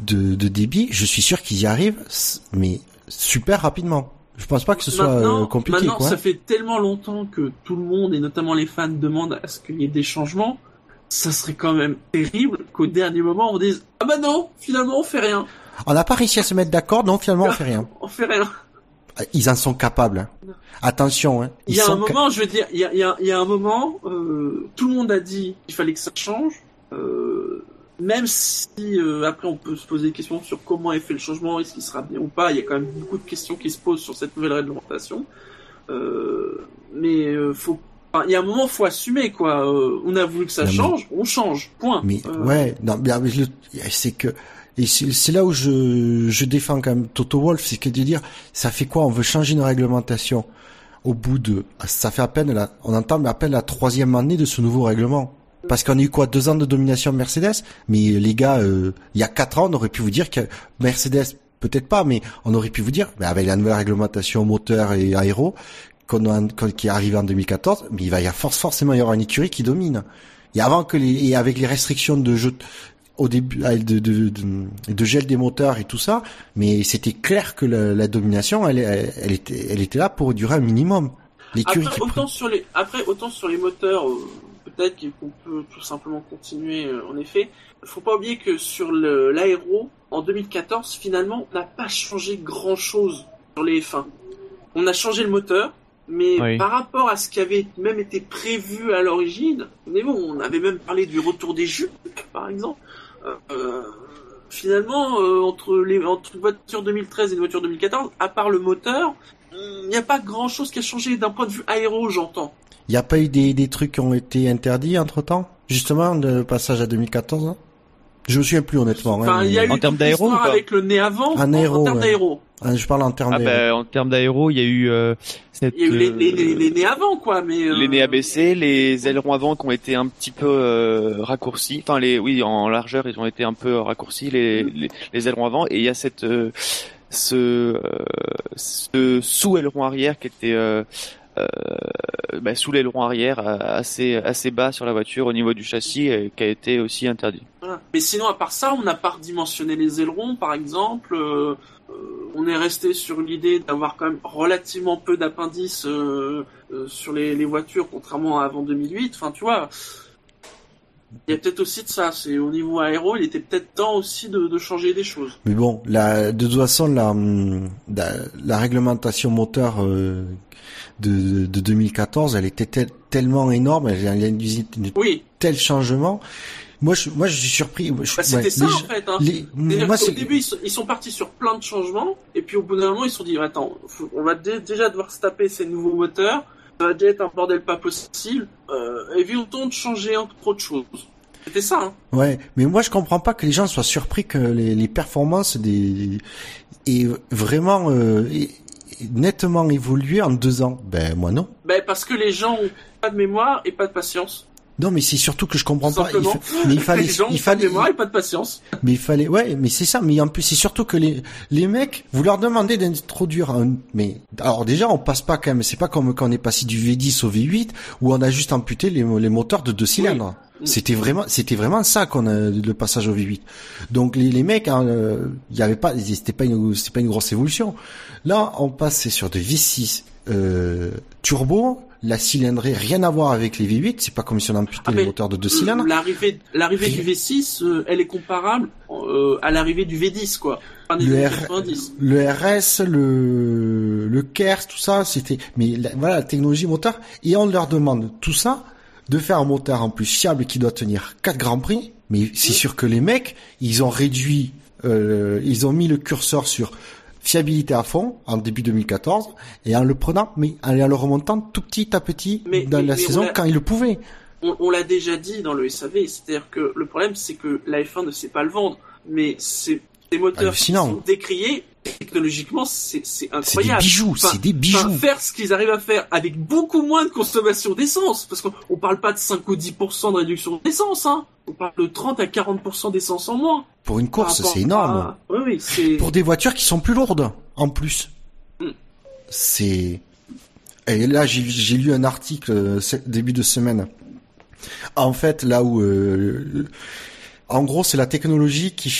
de de débit, je suis sûr qu'ils y arrivent, mais super rapidement. Je pense pas que ce soit maintenant, euh, compliqué, maintenant, quoi. ça fait tellement longtemps que tout le monde et notamment les fans demandent à ce qu'il y ait des changements. Ça serait quand même terrible qu'au dernier moment on dise ah bah non finalement on fait rien, On n'a pas réussi à se mettre d'accord, non, finalement on fait rien. on fait rien. Ils en sont capables. hein. Attention, hein. Il y a sont un ca- moment, je veux dire, il y a, il y a- il y a un moment, euh, tout le monde a dit qu'il fallait que ça change. Euh, même si euh, après on peut se poser des questions sur comment est fait le changement, est-ce qu'il sera bien ou pas, il y a quand même beaucoup de questions qui se posent sur cette nouvelle réglementation. Euh, mais euh, faut, enfin, il y a un moment, faut assumer quoi. Euh, on a voulu que ça Non, mais- change, on change. Point. Mais Euh, ouais, non, mais le- c'est que et c'est c'est là où je je défends quand même Toto Wolf, c'est que de dire ça fait quoi On veut changer une réglementation au bout de ça fait à peine la, on entend mais à peine la troisième année de ce nouveau règlement. Parce qu'on a eu quoi deux ans de domination Mercedes, mais les gars, euh, il y a quatre ans, on aurait pu vous dire que Mercedes peut-être pas, mais on aurait pu vous dire, mais avec la nouvelle réglementation moteur et aéro qu'on a- qu'on- qui est arrivée en 2014, mais il va y avoir force- forcément y avoir une écurie qui domine. Et avant que les et avec les restrictions de jeu au début euh, de, de, de, de gel des moteurs et tout ça, mais c'était clair que la, la domination, elle, elle, elle était, elle était là pour durer un minimum. L'écurie Après qui autant sur les après autant sur les moteurs euh, peut-être qu'on peut tout simplement continuer euh, en effet. Faut pas oublier que sur l'aéro en 2014 finalement on n'a pas changé grand chose sur les F1. On a changé le moteur mais Oui. par rapport à ce qui avait même été prévu à l'origine, on avait même parlé du retour des jupes par exemple. Euh, euh, finalement euh, entre les entre une voiture 2013 et une voiture 2014, à part le moteur, il n'y a pas grand chose qui a changé d'un point de vue aéro, j'entends. Il n'y a pas eu des, des trucs qui ont été interdits entre temps, justement, le passage à 2014. Hein? Je me souviens plus honnêtement. Enfin, hein, il y a mais- eu En termes d'aéro avec le nez avant, En en, aéro, en termes ouais. d'aéro. Ah, je parle en termes Ah de. bah, en termes d'aéro, il y a eu euh, cette, Il y a eu les, euh, les, les, les nez avant, quoi, mais... euh, Les nez abaissés, les ailerons avant qui ont été un petit peu euh, raccourcis. Enfin, les, oui, en largeur, ils ont été un peu raccourcis les, les, les ailerons avant. Et il y a cette, euh, ce, euh, ce sous aileron arrière qui était euh, euh, bah, sous l'aileron arrière, euh, assez assez bas sur la voiture au niveau du châssis, et qui a été aussi interdit. voilà. Mais sinon, à part ça, on n'a pas redimensionné les ailerons, par exemple. euh, euh, on est resté sur l'idée d'avoir quand même relativement peu d'appendices euh, euh, sur les, les voitures, contrairement à avant 2008. Enfin, tu vois... Il y a peut-être aussi de ça, c'est au niveau aéro, il était peut-être temps aussi de, de changer des choses. Mais bon, la, de toute façon, la, hum, la, la réglementation moteur euh, de, de 2014, elle était tel- tellement énorme, elle, elle induisait une Oui, tel changement. Moi, je, moi, je suis surpris. Bah, c'était ouais, ça les en fait. Hein. les- moi, c'est- début, ils sont, ils sont partis sur plein de changements, et puis au bout d'un moment, ils se sont dit, attends, faut- on va dé- déjà devoir se taper ces nouveaux moteurs, ça va déjà être un bordel pas possible, euh, évitons de changer entre autres choses. C'était ça, hein. Ouais, mais moi je comprends pas que les gens soient surpris que les, les performances des et vraiment euh, nettement évolué en deux ans. Ben moi non. Ben parce que les gens ont pas de mémoire et pas de patience. Non, mais c'est surtout que je comprends pas. Il fa- mais il fallait, les gens ont il pas de fallait, mémoire et pas de patience. mais il fallait, ouais, mais c'est ça. Mais en plus, c'est surtout que les les mecs, vous leur demandez d'introduire un, mais alors déjà, on passe pas quand même. C'est pas comme quand on est passé du V10 au V8 où on a juste amputé les, les moteurs de deux cylindres. C'était vraiment, c'était vraiment ça qu'on a le passage au V8. Donc les, les mecs, hein, euh, il y avait pas, c'était pas une, c'était pas une grosse évolution. Là, on passait sur de V6 euh, turbo, la cylindrée rien à voir avec les V8. C'est pas comme si on amputait Ah, les moteurs de deux cylindres. L'arrivée, l'arrivée du V6, euh, elle est comparable euh, à l'arrivée du V10, quoi. Des Le R- 90. le RS, le, le KERS, tout ça, c'était, mais la, voilà, la technologie moteur. Et on leur demande tout ça, de faire un moteur en plus fiable qui doit tenir 4 grands prix. Mais c'est sûr que les mecs, ils ont réduit, euh, ils ont mis le curseur sur fiabilité à fond en début 2014 et en le prenant, mais en le remontant tout petit à petit Mais- dans mais- la mais saison quand ils le pouvaient. On, on l'a déjà dit dans le SAV, c'est-à-dire que le problème, c'est que la F1 ne sait pas le vendre. Mais c'est des moteurs qui sont décriés, technologiquement, c'est c'est C'est des incroyable. bijoux, Enfin, c'est des bijoux. Enfin, faire ce qu'ils arrivent à faire avec beaucoup moins de consommation d'essence, parce qu'on on parle pas de 5 ou 10% de réduction d'essence, hein. On parle de 30 à 40% d'essence en moins. Pour une course, c'est énorme. à- Oui, oui, pour des voitures qui sont plus lourdes en plus. Mm. C'est et là j'ai lu un article euh, début de semaine. En fait, là où euh, en gros, c'est la technologie qui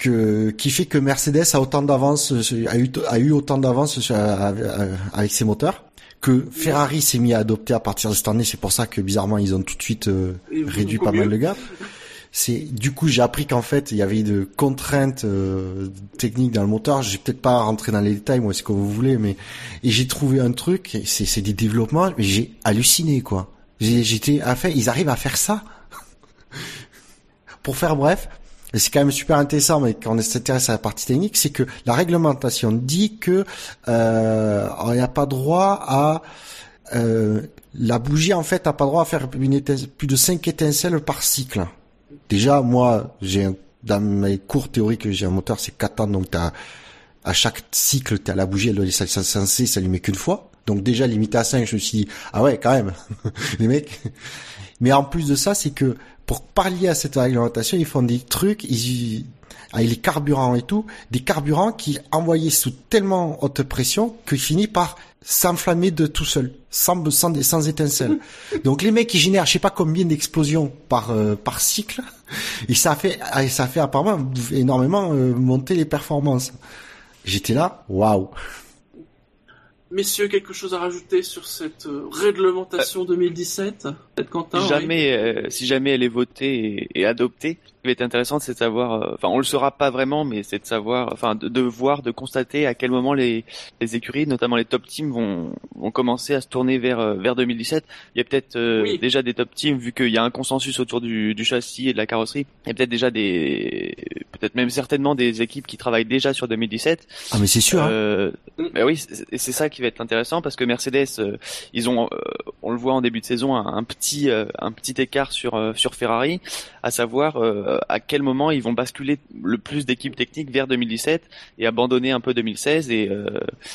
que qui fait que Mercedes a autant d'avance a eu a eu autant d'avance avec ses moteurs que Ferrari s'est mis à adopter à partir de cette année, c'est pour ça que bizarrement ils ont tout de suite euh, réduit pas mal le gap. C'est du coup j'ai appris qu'en fait il y avait de contraintes euh, techniques dans le moteur. J'ai peut-être pas rentré dans les détails, moi c'est comme vous voulez, mais et j'ai trouvé un truc. C'est c'est des développements, mais j'ai halluciné quoi. J'ai- J'étais à fait, ils arrivent à faire ça. Pour faire bref, et c'est quand même super intéressant, mais quand on s'intéresse à la partie technique, c'est que la réglementation dit que euh, n'a pas droit à euh, la bougie en fait n'a pas droit à faire plus de 5 étincelles par cycle. Déjà moi j'ai dans mes cours théoriques j'ai un moteur c'est 4 ans donc t'as à chaque cycle t'as la bougie elle doit être censée s'allumer qu'une fois. Donc déjà limité à 5 je me suis dit ah ouais quand même les mecs. Mais en plus de ça c'est que pour pallier à cette réglementation ils font des trucs ils avec les carburants et tout, des carburants qui envoyés sous tellement haute pression que finit par s'enflammer de tout seul, sans, sans, sans étincelle. Donc les mecs ils génèrent je sais pas combien d'explosions par euh, par cycle et ça fait et ça fait apparemment énormément euh, monter les performances. J'étais là, waouh. Messieurs, quelque chose à rajouter sur cette euh, réglementation 2017 Peut-être Quentin Si oui. jamais, euh, si jamais elle est votée et, et adoptée, qui va être intéressant, c'est de savoir, euh, enfin, on le saura pas vraiment, mais c'est de savoir, enfin, de, de voir, de constater à quel moment les, les écuries, notamment les top teams, vont, vont commencer à se tourner vers, euh, vers 2017. Il y a peut-être euh, Oui. déjà des top teams, vu qu'il y a un consensus autour du, du châssis et de la carrosserie. Il y a peut-être déjà des, peut-être même certainement des équipes qui travaillent déjà sur 2017. Ah mais c'est sûr. hein. Euh, bah oui, c'est ça qui va être intéressant parce que Mercedes, euh, ils ont, euh, on le voit en début de saison, un, un petit, euh, un petit écart sur euh, sur Ferrari, à savoir euh, à quel moment ils vont basculer le plus d'équipes techniques vers 2017 et abandonner un peu 2016 et euh,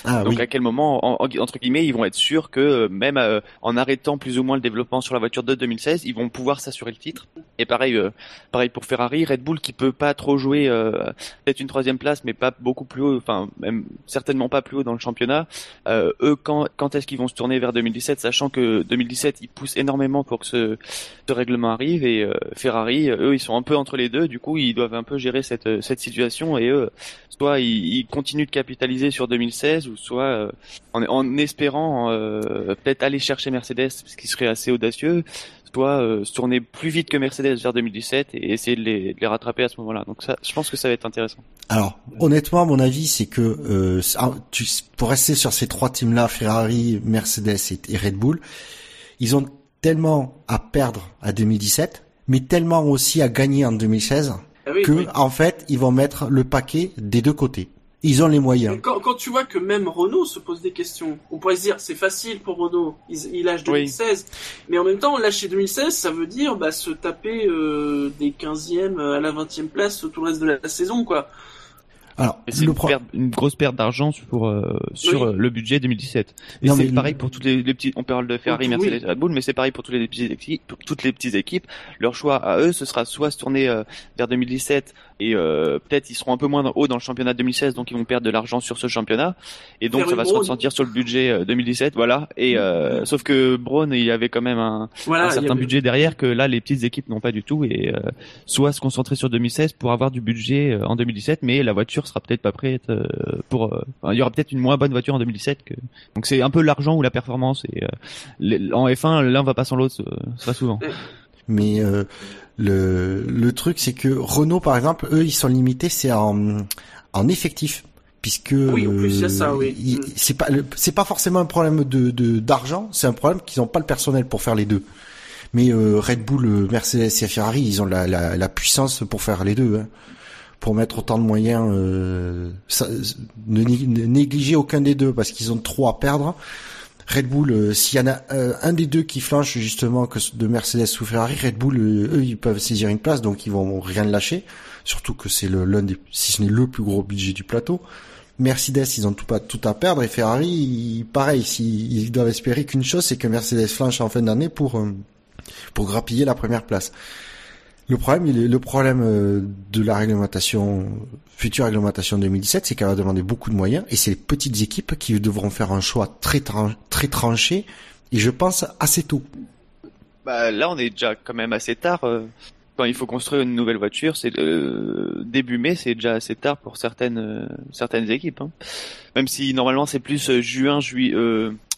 ah donc oui. à quel moment, en- en- entre guillemets, ils vont être sûrs que euh, même euh, en arrêtant plus ou moins le développement sur la voiture de 2016, ils vont pouvoir s'assurer le titre. Et pareil, euh, pareil pour Ferrari, Red Bull qui peut pas trop jouer, euh, peut-être une troisième place, mais pas beaucoup plus haut, enfin même certainement pas plus haut dans le championnat. Euh, eux, quand, quand est-ce qu'ils vont se tourner vers 2017, sachant que 2017 ils poussent énormément pour que ce, ce règlement arrive et euh, Ferrari, euh, eux, ils sont un peu entre les deux. Du coup, ils doivent un peu gérer cette euh, situation et eux, soit ils, continuent de capitaliser sur 2016 ou soit euh, en, espérant euh, peut-être aller chercher Mercedes, ce qui serait assez audacieux, soit se tourner plus vite que Mercedes vers 2017 et essayer de les, rattraper à ce moment-là. Donc ça, je pense que ça va être intéressant. Alors, honnêtement, mon avis, c'est que pour rester sur ces trois teams-là, Ferrari, Mercedes et Red Bull, ils ont tellement à perdre à 2017, mais tellement aussi à gagner en 2016, Ah oui, que oui. en fait, ils vont mettre le paquet des deux côtés. Ils ont les moyens. Quand, quand tu vois que même Renault se pose des questions, on pourrait se dire c'est facile pour Renault, il, il lâche Oui. 2016, mais en même temps lâcher 2016, ça veut dire bah, se taper euh, des 15e à la 20e place tout le reste de la saison quoi. Alors, c'est une, une, grosse perte d'argent sur euh, sur euh, le budget 2017. Et c'est pareil pour toutes les, les petits. On parle de Ferrari, Mercedes, Red Bull, mais c'est pareil pour toutes les petites équipes. Pour toutes les petites équipes, leur choix à eux, ce sera soit se tourner euh, vers 2017 et peut-être ils seront un peu moins haut dans le championnat 2016, donc ils vont perdre de l'argent sur ce championnat. Et donc ça va se ressentir sur le budget 2017, voilà. Et sauf que Braun, il y avait quand même un, un certain budget derrière que là les petites équipes n'ont pas du tout. Et soit se concentrer sur 2016 pour avoir du budget en 2017, mais la voiture sera peut-être pas prête euh, pour. Euh, il y aura peut-être une moins bonne voiture en 2017. Que... Donc c'est un peu l'argent ou la performance. Et euh, en F1, l'un va pas sans l'autre, ça souvent. Mais le le truc, c'est que Renault, par exemple, eux, ils sont limités, c'est en en effectif puisque oui, plus, ça, oui. c'est pas c'est pas forcément un problème de d'argent, c'est un problème qu'ils n'ont pas le personnel pour faire les deux. Mais Red Bull, Mercedes et Ferrari, ils ont la, la, la puissance pour faire les deux. Hein pour mettre autant de moyens, euh, ne, négliger aucun des deux parce qu'ils ont trop à perdre. Red Bull, euh, s'il y en a euh, un des deux qui flanche justement que de Mercedes ou Ferrari, Red Bull, eux, ils peuvent saisir une place, donc ils vont rien lâcher. Surtout que c'est l'un des, si ce n'est le plus gros budget du plateau. Mercedes, ils ont tout pas tout à perdre et Ferrari, pareil, ils, doivent espérer qu'une chose, c'est que Mercedes flanche en fin d'année pour pour grappiller la première place. Le problème, le problème euh, de la réglementation, future réglementation 2017, c'est qu'elle va demander beaucoup de moyens et c'est les petites équipes qui devront faire un choix très très tranché et je pense assez tôt. Bah là, on est déjà quand même assez tard. Euh, quand il faut construire une nouvelle voiture, c'est euh, début mai, c'est déjà assez tard pour certaines certaines équipes. Hein. Même si normalement c'est plus juin, juillet,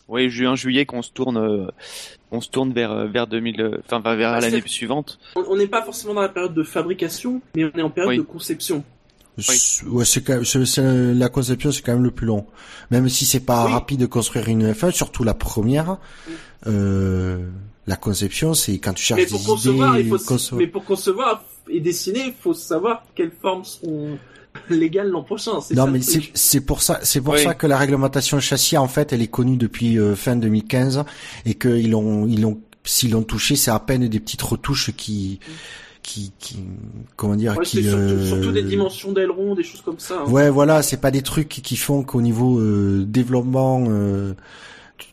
oui, juin, juillet qu'on se tourne on se tourne vers euh, vers 2000, euh, enfin vers bah, l'année suivante. On n'est pas forcément dans la période de fabrication, mais on est en période de conception. Ouais, c'est la conception, c'est quand même le plus long. Même si c'est pas rapide de construire une F1, surtout la première, euh, la conception, c'est quand tu cherches mais pour concevoir, il faut, Mais pour concevoir et dessiner, il faut savoir quelles formes seront légal l'an prochain. Non, mais c'est pour ça, c'est pour ça que la réglementation châssis en fait, elle est connue depuis euh, fin 2015 et qu'ils l'ont, ils l'ont, s'ils l'ont touché, c'est à peine des petites retouches qui. Qui, qui, comment dire, qui, surtout, euh... surtout, des dimensions d'aileron, des choses comme ça. Hein. Ouais, voilà, c'est pas des trucs qui font qu'au niveau euh, développement, euh,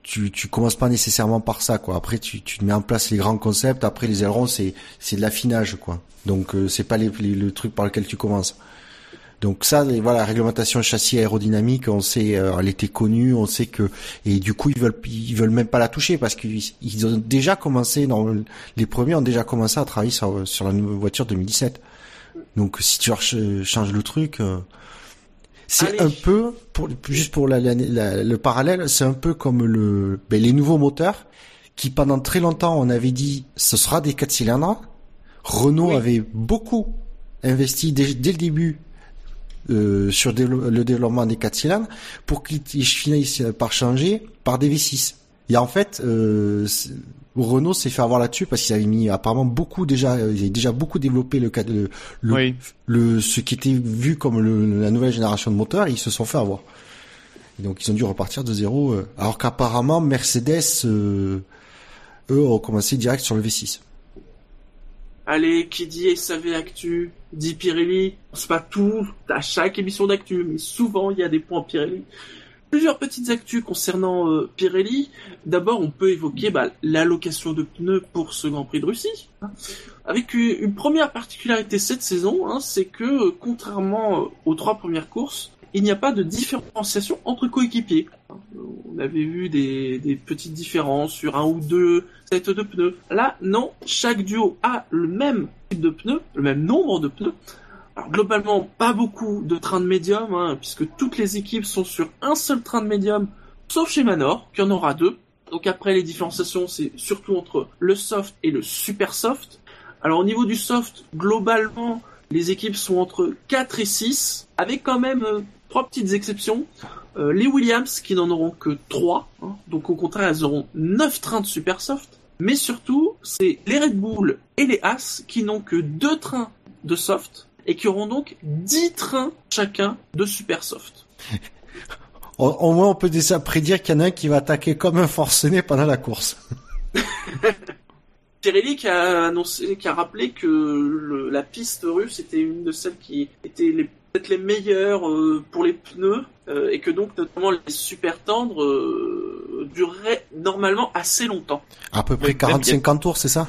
tu, tu commences pas nécessairement par ça, quoi. Après, tu, tu mets en place les grands concepts. Après, les ailerons, c'est, c'est de l'affinage, quoi. Donc, euh, c'est pas les, le truc par lequel tu commences. Donc ça, voilà, la réglementation châssis aérodynamique, on sait, euh, elle était connue, on sait que, et du coup ils veulent, ils veulent même pas la toucher parce qu'ils ont déjà commencé, dans les premiers ont déjà commencé à travailler sur, sur la nouvelle voiture 2017. Donc si tu changes le truc, euh, c'est un peu, pour, juste pour la, le parallèle, c'est un peu comme le, ben, les nouveaux moteurs qui pendant très longtemps on avait dit ce sera des 4 cylindres. Renault avait beaucoup investi dès, dès le début euh, sur le développement des 4 cylindres pour qu'ils finissent par changer par des V6. Et en fait, euh, Renault s'est fait avoir là-dessus parce qu'ils avaient mis apparemment beaucoup déjà, ils avaient déjà beaucoup développé le, le, le, le ce qui était vu comme le, la nouvelle génération de moteurs, et ils se sont fait avoir. donc ils ont dû repartir de zéro, euh, alors qu'apparemment Mercedes, euh, eux, ont commencé direct sur le V6. Allez, qui dit SAV Actu, dit Pirelli. C'est pas tout à chaque émission d'Actu, mais souvent il y a des points Pirelli. Plusieurs petites actus concernant euh, Pirelli. D'abord, on peut évoquer bah, l'allocation de pneus pour ce Grand Prix de Russie. Avec une, première particularité cette saison, hein, c'est que contrairement euh, aux trois premières courses, il n'y a pas de différenciation entre coéquipiers. On avait vu des, petites différences sur un ou deux sets de pneus. Là, non, chaque duo a le même type de pneus, le même nombre de pneus. Alors globalement, pas beaucoup de trains de médium, hein, puisque toutes les équipes sont sur un seul train de médium, sauf chez Manor, qui en aura deux. Donc après, les différenciations, c'est surtout entre le soft et le super soft. Alors au niveau du soft, globalement, les équipes sont entre 4 et 6, avec quand même euh, trois petites exceptions. Euh, les Williams qui n'en auront que 3, hein. donc au contraire elles auront 9 trains de super soft. Mais surtout, c'est les Red Bull et les As qui n'ont que 2 trains de soft et qui auront donc 10 trains chacun de super soft. Au moins, on peut déjà prédire qu'il y en a un qui va attaquer comme un forcené pendant la course. Pirelli qui a annoncé, qui a rappelé que la piste russe était une de celles qui était les peut-être les meilleurs euh, pour les pneus euh, et que donc notamment les super tendres euh, dureraient normalement assez longtemps. À peu près Mais même 40-50 tours, c'est ça?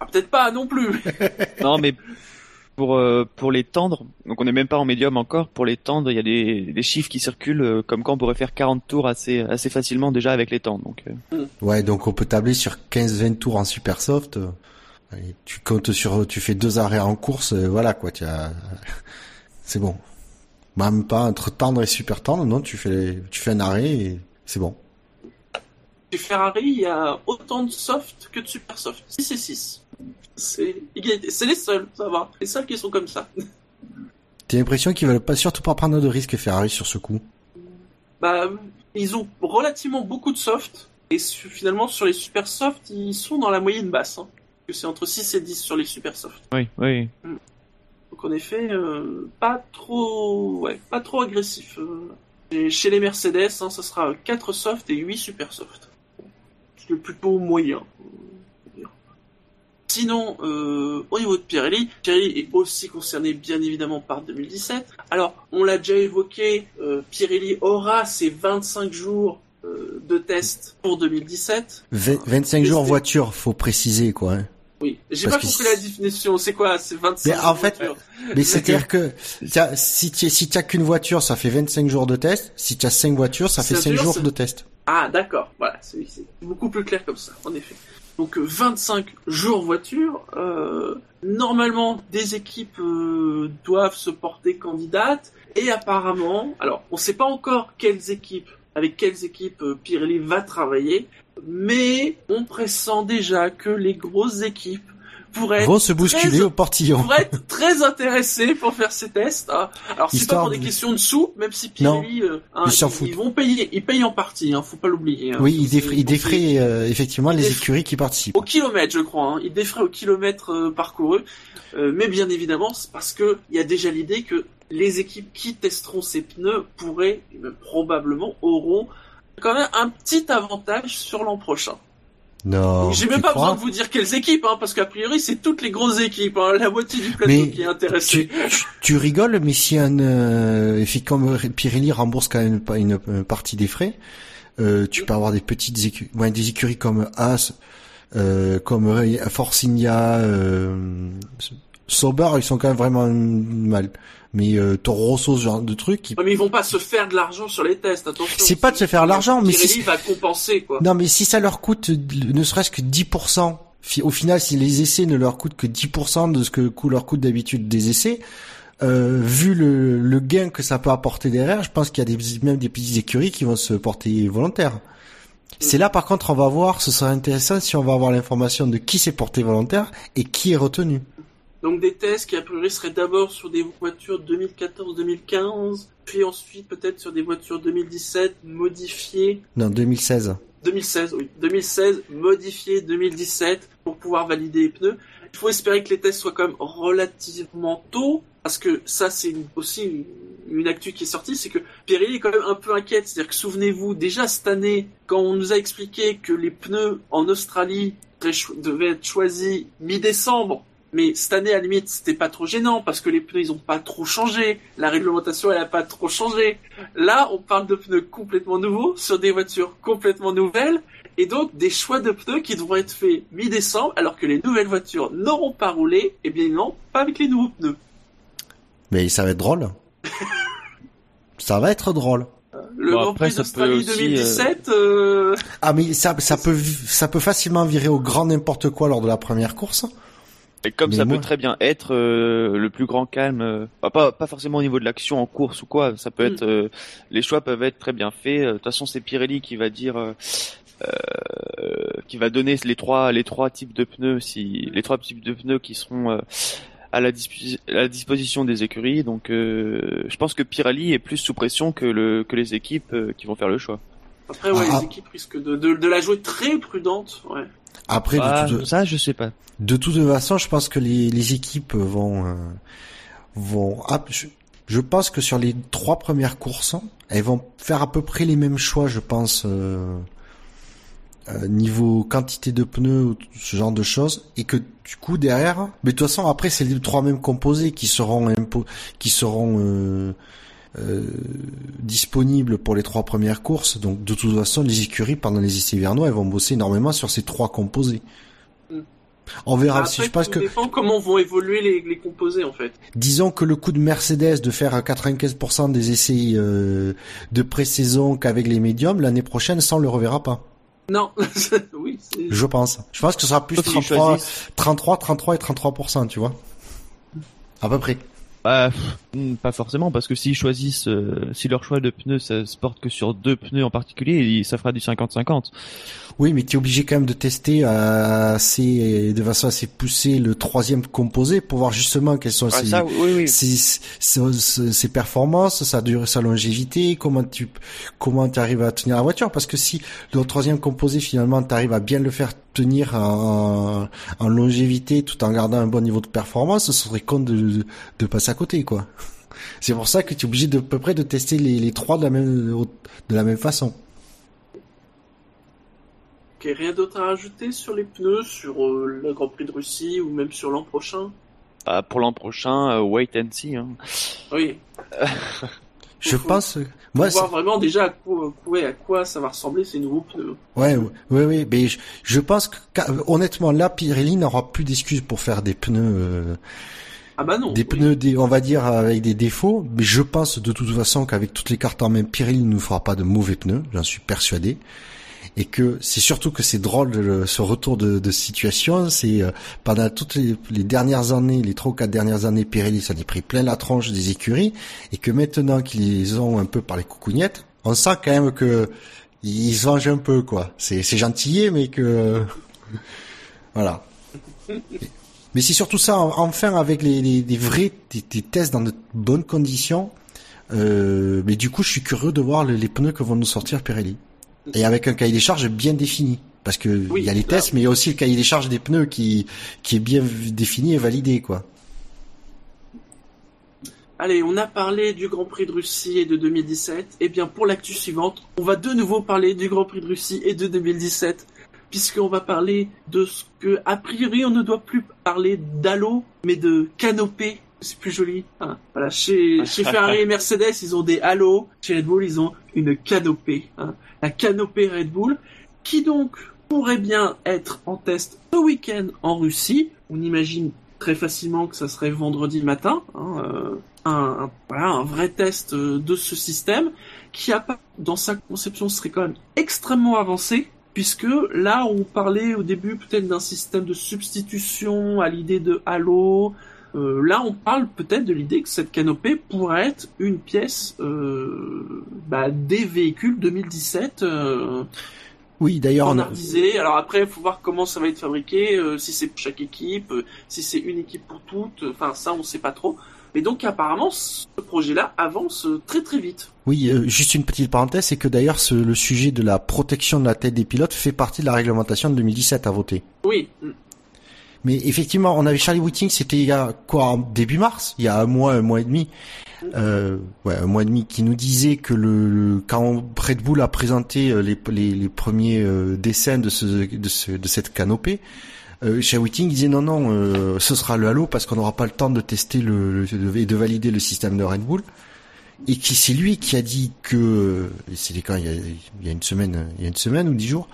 Ah, peut-être pas non plus. Non, mais pour euh, pour les tendres, donc on n'est même pas en médium encore. Pour les tendres, il y a des, des chiffres qui circulent euh, comme quoi on pourrait faire 40 tours assez assez facilement déjà avec les tendres. Donc euh, Ouais, donc on peut tabler sur 15-20 tours en super soft. et tu comptes sur, tu fais deux arrêts en course, euh, voilà quoi, tu as, c'est bon. Même pas entre tendre et super tendre, non, tu fais, tu fais un arrêt et c'est bon. Chez Ferrari, il y a autant de soft que de super soft. 6 et 6. C'est les seuls, ça va. Les seuls qui sont comme ça. T'as l'impression qu'ils veulent pas surtout pas prendre de risques Ferrari sur ce coup. Bah, ils ont relativement beaucoup de soft. Et finalement, sur les super soft, ils sont dans la moyenne basse. Hein. Que c'est entre 6 et 10 sur les super soft. oui, oui. Donc en effet, euh, pas trop, ouais, pas trop agressif. euh. Et chez les Mercedes, hein, ça sera 4 soft et 8 super soft. C'est le plutôt moyen. Sinon, euh, au niveau de Pirelli, Pirelli est aussi concerné bien évidemment par 2017. Alors, on l'a déjà évoqué, euh, Pirelli aura ses 25 jours euh, de test pour 2017. Vingt- 25 jours voiture, faut préciser quoi. hein. Oui, j'ai pas compris la définition. C'est quoi? C'est 25 Mais jours en de fait. Mais c'est-à-dire que t'as- si tu si t'as qu'une voiture, ça fait 25 jours de test. Si tu as 5 voitures, ça fait Ça 5 veut dire, jours de test. Ah, d'accord. Voilà, c'est beaucoup plus clair comme ça, en effet. Donc euh, 25 jours voiture. euh, normalement, des équipes euh, doivent se porter candidates. Et apparemment, alors, on ne sait pas encore quelles équipes, avec quelles équipes euh, Pirelli va travailler, mais on pressent déjà que les grosses équipes pourraient Vont se bousculer très- au portillon. pourraient être très intéressés pour faire ces tests. hein. Alors c'est pas pour des de- questions de sous, même si Pirelli, euh, hein, ils ils, ils vont payer, ils payent en partie, hein, faut pas l'oublier. hein. Oui, il, C'est- défra- il c'est- défraie euh, effectivement les écuries qui participent. au kilomètre, je crois. Hein. Il défraie au kilomètre euh, parcouru, mais bien évidemment, c'est parce que il y a déjà l'idée que les équipes qui testeront ces pneus pourraient, et même probablement, auront quand même un petit avantage sur l'an prochain. Non. J'ai même pas besoin de vous dire quelles équipes, hein, parce qu'a priori c'est toutes les grosses équipes, hein, la moitié du plateau Mais qui est intéressée. tu, rigoles, mais si un euh, et puis comme Pirelli rembourse quand même une, une partie des frais, euh, tu peux avoir des petites écuries, ouais, des écuries comme As, euh, comme Force India, euh, Sauber, ils sont quand même vraiment mal. Mais euh, Toro Rosso, ce genre de ils- Ouais, mais ils vont pas se faire de l'argent sur les tests, attention. C'est pas de se faire de l'argent, mais si- va compenser, quoi. Non, mais si ça leur coûte ne serait-ce que 10%, fi- au final, si les essais ne leur coûtent que 10% de ce que leur coûte d'habitude des essais, euh, vu le, le gain que ça peut apporter derrière, je pense qu'il y a des, même des petites écuries qui vont se porter volontaires. C'est là, par contre, on va voir, ce serait intéressant si on va avoir l'information de qui s'est porté volontaire et qui est retenu. Donc des tests qui a priori seraient d'abord sur des voitures 2014-2015, puis ensuite peut-être sur des voitures 2017 modifiées, Non, 2016. 2016, oui, 2016 modifiées 2017 pour pouvoir valider les pneus. Il faut espérer que les tests soient quand même relativement tôt, parce que ça c'est aussi une, une actu qui est sortie, c'est que Pirelli est quand même un peu inquiète. C'est-à-dire que souvenez-vous, déjà cette année, quand on nous a expliqué que les pneus en Australie devaient être choisis mi-décembre, mais cette année, à la limite, c'était pas trop gênant parce que les pneus, ils ont pas trop changé. La réglementation, elle a pas trop changé. Là, on parle de pneus complètement nouveaux sur des voitures complètement nouvelles et donc des choix de pneus qui devront être faits mi-décembre alors que les nouvelles voitures n'auront pas roulé. Eh bien non, pas avec les nouveaux pneus. Mais ça va être drôle. ça va être drôle. Le Bon, Grand Prix d'Australie aussi, 2017, euh, Ah, mais ça, ça peut, ça peut facilement virer au grand n'importe quoi lors de la première course. Et comme Mais ça moi- peut très bien être euh, le plus grand calme, euh, pas, pas forcément au niveau de l'action en course ou quoi, ça peut Mm. être, euh, les choix peuvent être très bien faits. Euh, De toute façon, c'est Pirelli qui va dire, euh, euh, qui va donner les trois, les trois types de pneus, si les trois types de pneus qui seront euh, à, la à la disposition des écuries. Donc, euh, je pense que Pirelli est plus sous pression que le que les équipes euh, qui vont faire le choix. après, ouais, Ah, les équipes risquent de, de, de la jouer très prudente. Ouais. Après, de Ah, toute- ça, je sais pas. De toute façon, je pense que les, les équipes vont euh, vont. ah, je, je pense que sur les trois premières courses, elles vont faire à peu près les mêmes choix, je pense. euh, euh, niveau quantité de pneus, ou ce genre de choses, et que du coup derrière, mais de toute façon après c'est les trois mêmes composés qui seront impo qui seront euh, disponibles pour les trois premières courses. Donc de toute façon les écuries pendant les essais hivernaux elles vont bosser énormément sur ces trois composés. Mm. On verra. Après, si je pense que dépend comment vont évoluer les, les composés en fait. disons que le coup de Mercedes de faire à 95% des essais euh, de pré-saison qu'avec les médiums l'année prochaine, ça on le reverra pas. Non, oui. Je pense. Je pense que ce sera plus Sauf s'ils 33, choisissent. 33, 33 et 33%, tu vois. À peu près. Bah, hmm, pas forcément, parce que s'ils choisissent, euh, si leur choix de pneus ça se porte que sur deux pneus en particulier, ça fera du 50-50. Oui, mais tu es obligé quand même de tester euh, assez, de façon assez poussée le troisième composé pour voir justement quelles sont Ah, ses, ça, oui, oui. ses, ses- ses- performances, sa durée, sa longévité, comment tu comment tu arrives à tenir la voiture. Parce que si le troisième composé finalement tu arrives à bien le faire tenir en, en longévité tout en gardant un bon niveau de performance, ce serait con de, de passer à côté quoi. C'est pour ça que tu es obligé de à peu près de tester les, les trois de la même de la même façon. Ok, rien d'autre à rajouter sur les pneus, sur euh, le Grand Prix de Russie ou même sur l'an prochain? Bah, pour l'an prochain, euh, wait and see. Hein. Oui, Je Faut- pense, pour moi, voir vraiment déjà à quoi, ouais, à quoi ça va ressembler ces nouveaux pneus. Ouais, ouais, ouais, ouais, mais je, je pense que honnêtement là, Pirelli n'aura plus d'excuses pour faire des pneus, euh, Ah bah non. des oui. pneus, des, on va dire avec des défauts. Mais je pense de toute façon qu'avec toutes les cartes en main, Pirelli ne nous fera pas de mauvais pneus, j'en suis persuadé. Et que c'est surtout que c'est drôle le- ce retour de, de situation. C'est euh, pendant toutes les, les dernières années, les trois ou quatre dernières années, Pirelli s'en est pris plein la tronche des écuries, et que maintenant qu'ils les ont un peu par les coucougnettes, on sent quand même que ils se vengent un peu quoi. C'est c'est gentillé, mais que voilà. Mais c'est surtout ça, en- enfin avec les, les, des vrais des, des tests dans de bonnes conditions. Euh, mais du coup, je suis curieux de voir le- les pneus que vont nous sortir Pirelli. Et avec un cahier des charges bien défini. Parce que Oui, il y a les là. tests, mais il y a aussi le cahier des charges des pneus qui, qui est bien défini et validé, quoi. Allez, on a parlé du Grand Prix de Russie et de 2017. Eh bien, pour l'actu suivante, on va de nouveau parler du Grand Prix de Russie et de 2017, puisqu'on va parler de ce que, a priori, on ne doit plus parler d'halo, mais de canopée. C'est plus joli. hein. Voilà, chez, chez Ferrari et Mercedes, ils ont des halos. Chez Red Bull, ils ont une canopée. hein. La canopée Red Bull, qui donc pourrait bien être en test ce week-end en Russie. On imagine très facilement que ça serait vendredi matin. hein, euh, un, un- voilà, un vrai test euh, de ce système qui a dans sa conception serait quand même extrêmement avancé puisque là on parlait au début peut-être d'un système de substitution à l'idée de Halo euh, là on parle peut-être de l'idée que cette canopée pourrait être une pièce euh, bah, des véhicules 2017 euh, Oui, d'ailleurs, on a- alors après il faut voir comment ça va être fabriqué si c'est pour chaque équipe si c'est une équipe pour toutes enfin ça on sait pas trop mais donc apparemment ce projet-là avance très très vite Oui, euh, juste une petite parenthèse, c'est que d'ailleurs ce- le sujet de la protection de la tête des pilotes fait partie de la réglementation de 2017 à voter. oui. Mais effectivement, on avait Charlie Whiting, c'était il y a quoi, début mars, il y a un mois, un mois et demi, euh, ouais, un mois et demi, qui nous disait que le, le- quand Red Bull a présenté euh, les, les, les premiers euh, dessins de, ce, de, ce, de cette canopée, euh, chez Whiting disait non non, euh, ce sera le Halo parce qu'on n'aura pas le temps de tester le, le- et de valider le système de Red Bull. Et qui c'est lui qui a dit que c'était quand il y, a, il y a une semaine, il y a une semaine ou dix jours,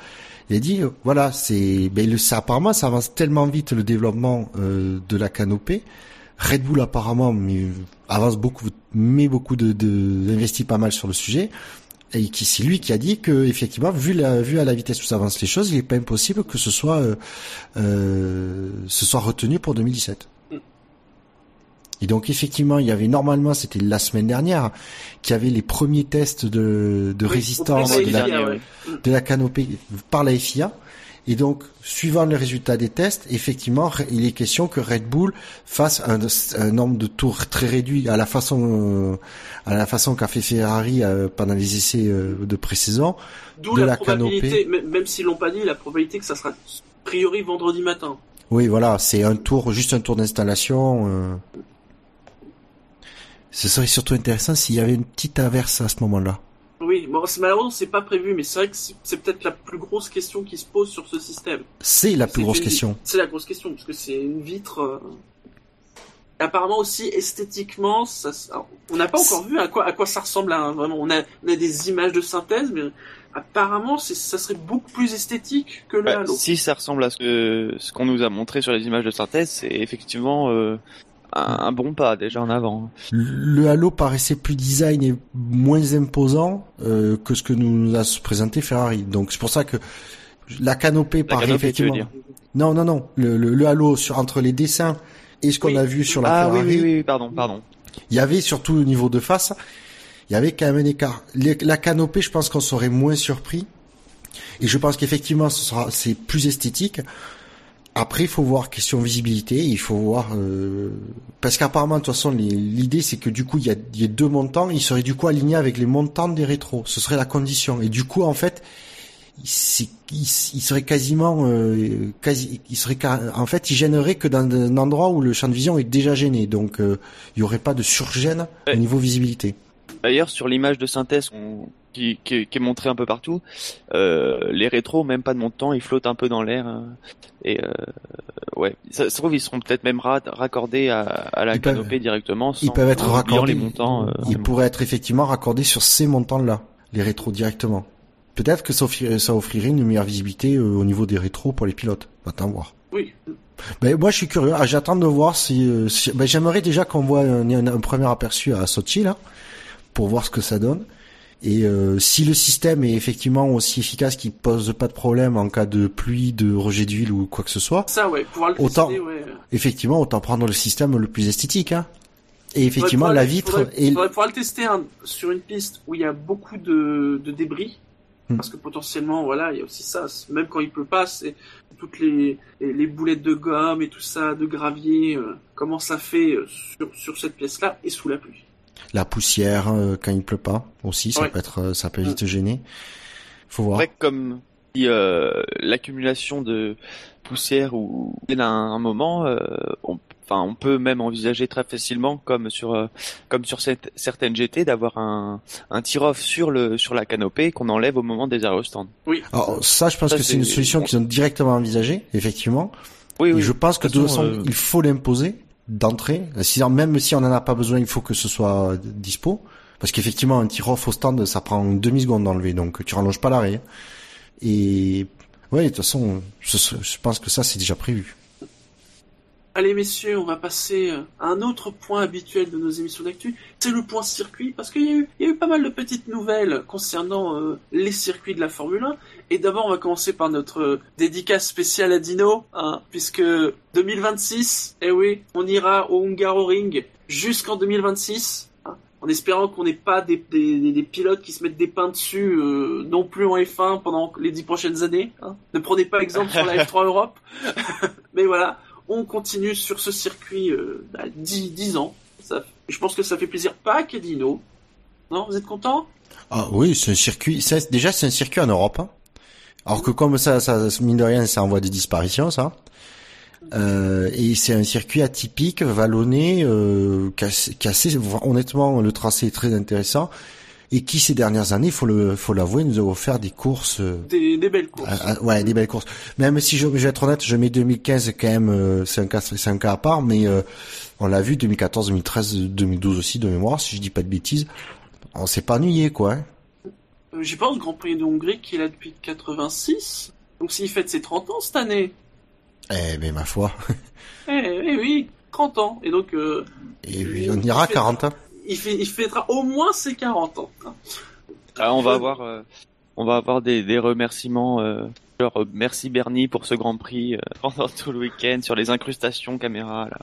il a dit euh, voilà c'est ben le apparemment ça avance tellement vite le développement euh, de la canopée. Red Bull apparemment mais, avance beaucoup met beaucoup de, de investit pas mal sur le sujet. Et qui c'est lui qui a dit que effectivement vu la vu à la vitesse où ça avance les choses il est pas impossible que ce soit euh, euh, ce soit retenu pour 2017 et donc effectivement, il y avait normalement, c'était la semaine dernière, qu'il y avait les premiers tests de, de Oui, résistance de la, la FIA, ouais. ouais. de la canopée par la FIA. Et donc, suivant les résultats des tests, effectivement, il est question que Red Bull fasse un, un nombre de tours très réduit à la façon, euh, à la façon qu'a fait Ferrari euh, pendant les essais euh, de pré-saison. D'où de la, la probabilité, même même s'ils l'ont pas dit, la probabilité que ça sera a priori vendredi matin. Oui, voilà, c'est un tour, juste un tour d'installation. Ce serait surtout intéressant s'il y avait une petite averse à ce moment-là. Oui, bon, c'est- malheureusement, c'est pas prévu, mais c'est vrai que c'est peut-être la plus grosse question qui se pose sur ce système. C'est la plus grosse question. C'est la grosse question, parce que c'est une vitre. euh, Apparemment aussi esthétiquement, ça, s- alors, on n'a pas encore vu à quoi à quoi ça ressemble. hein, vraiment, on a, on a des images de synthèse, mais apparemment, ça serait beaucoup plus esthétique que le Bah, Halo. si ça ressemble à ce qu'on nous a montré sur les images de synthèse, c'est effectivement euh, un, bon pas déjà en avant. Le Halo paraissait plus design et moins imposant euh, que ce que nous a présenté Ferrari. Donc c'est pour ça que la canopée La paraît tu effectivement. veux dire. Non, non, non. Le, le, le Halo sur entre les dessins et ce qu'on Oui. a vu sur la Ah Ferrari, oui, oui, oui, pardon, pardon. il y avait surtout au niveau de face, il y avait quand même un écart. Les- la canopée, je pense qu'on serait moins surpris. Et je pense qu'effectivement, ce sera, c'est plus esthétique. Après, il faut voir question visibilité, il faut voir euh, parce qu'apparemment, de toute façon, l'idée c'est que du coup, il y a, il y a deux montants, ils seraient du coup alignés avec les montants des rétros. Ce serait la condition. Et du coup, en fait, il, il serait quasiment, euh, quasi, il serait, en fait, il gênerait que dans un endroit où le champ de vision est déjà gêné. Donc, euh, il y aurait pas de surgêne au niveau visibilité. D'ailleurs, sur l'image de synthèse qu'on- qui, qui, qui est montrée un peu partout, euh, les rétros, même pas de montant, ils flottent un peu dans l'air. hein. et euh, ouais, ça, ça se trouve ils seront peut-être même ra- raccordés à, à la Ils peuvent- canopée directement. Sans, Ils peuvent être raccordés. les montants. euh, ils pourraient être effectivement raccordés sur ces montants-là, les rétros directement. Peut-être que ça offrirait, ça offrirait une meilleure visibilité euh, au niveau des rétros pour les pilotes. On va t'en voir. Oui, Ben, moi, je suis curieux. Ah, J'attends de voir si. euh, si- ben, j'aimerais déjà qu'on voit un, un- un premier aperçu à Sochi là, pour voir ce que ça donne. Et euh, si le système est effectivement aussi efficace qu'il pose pas de problème en cas de pluie, de rejet d'huile ou quoi que ce soit, ça, ouais, pouvoir le Autant- ouais. effectivement, autant prendre le système le plus esthétique. Hein. Et effectivement, Faudrait la vitre faudrait, et faudrait pouvoir le tester hein, sur une piste où il y a beaucoup de, de débris. Hmm. Parce que potentiellement, voilà, il y a aussi ça. Même quand il pleut pas, c'est toutes les, boulettes de gomme et tout ça, de gravier, euh, comment ça fait euh, sur, sur cette pièce-là et sous la pluie. La poussière euh, quand il pleut pas aussi, ça Ouais. peut être, euh, ça peut vite gêner. Faut voir. Après, comme si, euh, l'accumulation de poussière ou à un, moment, euh, on, enfin, on peut même envisager très facilement, comme sur euh, comme sur cette, certaines GT, d'avoir un, un tir-off sur le sur la canopée qu'on enlève au moment des aérostands. Oui. Alors ça, je pense Ça, que c'est une solution qu'ils ont directement envisagée, effectivement. Oui, Et oui. je pense que de De toute façon, euh, il faut l'imposer d'entrée. Même si on n'en a pas besoin, il faut que ce soit euh, dispo. Parce qu'effectivement, un tir-off au stand, ça prend une demi-seconde d'enlever, donc tu rallonges pas l'arrêt. Et ouais, de toute façon, je pense que ça, c'est déjà prévu. Allez messieurs, on va passer euh, à un autre point habituel de nos émissions d'actu, c'est le point circuit, parce qu'il y, a eu- pas mal de petites nouvelles concernant euh, les circuits de la Formule 1. Et d'abord, on va commencer par notre euh, dédicace spéciale à Dino, hein, puisque 2026, eh oui, on ira au Hungaroring jusqu'en 2026, hein, en espérant qu'on n'ait pas des, pilotes qui se mettent des pains dessus non plus en F1 pendant les dix prochaines années. hein. Ne prenez pas exemple sur la F3 Europe. Mais voilà, on continue sur ce circuit euh, bah, 10, 10 ans. Je pense que ça fait plaisir Pac et Dino. Non, vous êtes content? Ah oui, c'est un circuit. Déjà, c'est un circuit en Europe. hein. Alors que comme ça, ça mine de rien, ça envoie des disparitions, ça. Euh, et c'est un circuit atypique, vallonné, euh, a assez- honnêtement, le tracé est très intéressant. Et qui ces dernières années, faut le, faut l'avouer, nous a offert des courses, euh, des, des belles courses. ah, ah, ouais, des belles courses. Même si je, je vais être honnête, je mets 2015 quand même, euh, c'est un cas, c'est un cas à part, mais euh, on l'a vu 2014, 2013, 2012 aussi de mémoire, si je dis pas de bêtises. On s'est pas ennuyé, quoi. hein. J'y pense, Grand Prix de Hongrie qui est là depuis 86. Donc s'il fête ses 30 ans cette année. Eh ben ma foi. Eh, eh oui, 30 ans. Et donc euh, Et puis, on ira à 40 ans. Il, fait, il fêtera au moins ses 40 ans. Ah, on va avoir, euh, on va avoir des, des remerciements. Euh, genre euh, merci Bernie pour ce Grand Prix euh, pendant tout le week-end sur les incrustations caméra là.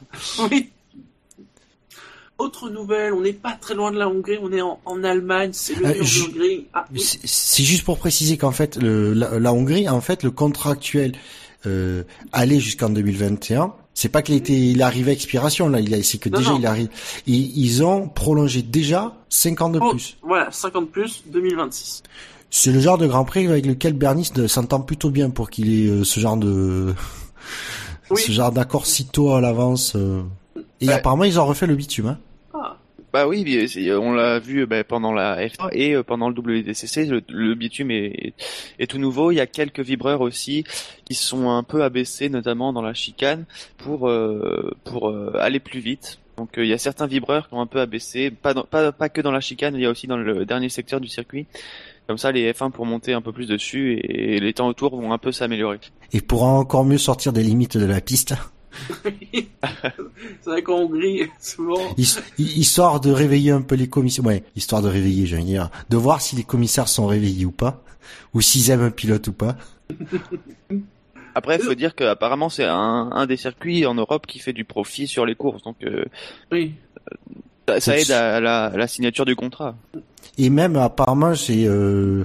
Oui. Autre nouvelle, on n'est pas très loin de la Hongrie, on est en, en Allemagne, c'est le Euh, mur je- de Hongrie. Ah, oui. C'est c'est juste pour préciser qu'en fait, le, la, la Hongrie, en fait, le contrat actuel euh, allait jusqu'en 2021. C'est pas qu'il était, il arrive à expiration là. Il a, c'est que Non, déjà non. il arrive. Et ils ont prolongé déjà 5 ans de Oh, plus. Voilà, 50 plus, 2026. C'est le genre de Grand Prix avec lequel Bernie se- s'entend plutôt bien pour qu'il ait euh, ce genre de Oui. ce genre d'accord si tôt à l'avance. euh. Et Ouais. apparemment ils ont refait le bitume. Hein. Ah, Bah oui, on l'a vu bah, pendant la F1 et pendant le WDCC, le, bitume est, est, tout nouveau. Il y a quelques vibreurs aussi qui sont un peu abaissés, notamment dans la chicane, pour pour aller plus vite. Donc il y a certains vibreurs qui ont un peu abaissé, pas, pas, pas que dans la chicane, il y a aussi dans le dernier secteur du circuit. Comme ça, les F1 pour monter un peu plus dessus et les temps autour vont un peu s'améliorer. Et pour encore mieux sortir des limites de la piste. c'est vrai qu'en Hongrie, souvent. Histoire de réveiller un peu les commissaires. Ouais, histoire de réveiller, je veux dire. De voir si les commissaires sont réveillés ou pas. Ou s'ils aiment un pilote ou pas. Après, il faut dire qu'apparemment, c'est un, un, des circuits en Europe qui fait du profit sur les courses. Donc, euh, oui. ça, aide à la, à la signature du contrat. Et même apparemment, c'est euh,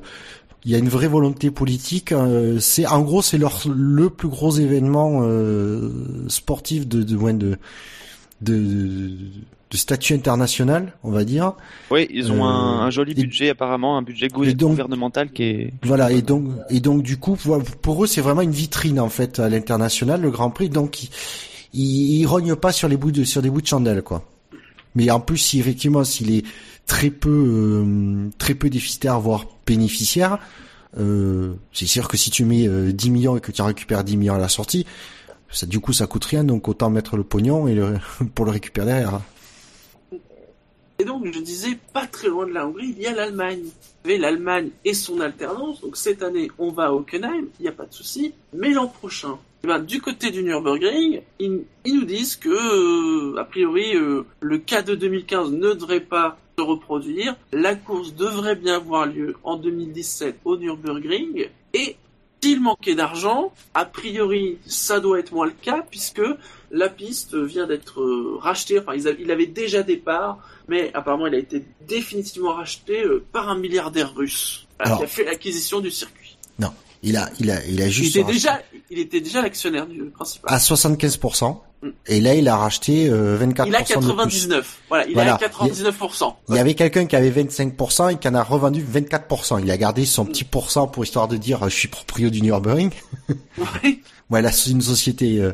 il y a une vraie volonté politique. Euh, c'est en gros, c'est leur le plus gros événement euh, sportif de de, de de de statut international, on va dire. Oui, ils ont un, un, joli budget apparemment, un budget gouvernemental qui est. Voilà, et donc et donc du coup, pour eux, c'est vraiment une vitrine en fait à l'international, le Grand Prix. Donc ils, ils, rognent pas sur les bouts de sur des bouts de chandelle, quoi. Mais en plus, si effectivement, s'il est très peu euh, très peu déficitaire voire bénéficiaire euh, c'est sûr que si tu mets 10 euh, millions et que tu récupères 10 millions à la sortie ça du coup ça coûte rien donc autant mettre le pognon et pour le récupérer derrière. Et donc je disais pas très loin de la Hongrie il y a l'Allemagne. l'Allemagne et son alternance. Donc cette année on va à Hockenheim il n'y a pas de souci. Mais l'an prochain eh ben, du côté du Nürburgring, ils, nous disent que, a priori, le cas de 2015 ne devrait pas reproduire. La course devrait bien avoir lieu en 2017 au Nürburgring et s'il manquait d'argent, a priori, ça doit être moins le cas puisque la piste vient d'être euh, rachetée. Enfin, il avait déjà des parts, mais apparemment, il a été définitivement racheté euh, par un milliardaire russe qui a fait l'acquisition du circuit. Non, il a, il a, il a juste. Il était déjà, il était déjà l'actionnaire du principal. À 75%. Et là, il a racheté euh, 24%. Il a 99. Voilà, il a 99%. Il y avait quelqu'un qui avait 25% et qui en a revendu 24%. Il a gardé son petit pourcent pour histoire de dire je suis proprio du Nürburgring. Oui. voilà, c'est une société. Euh,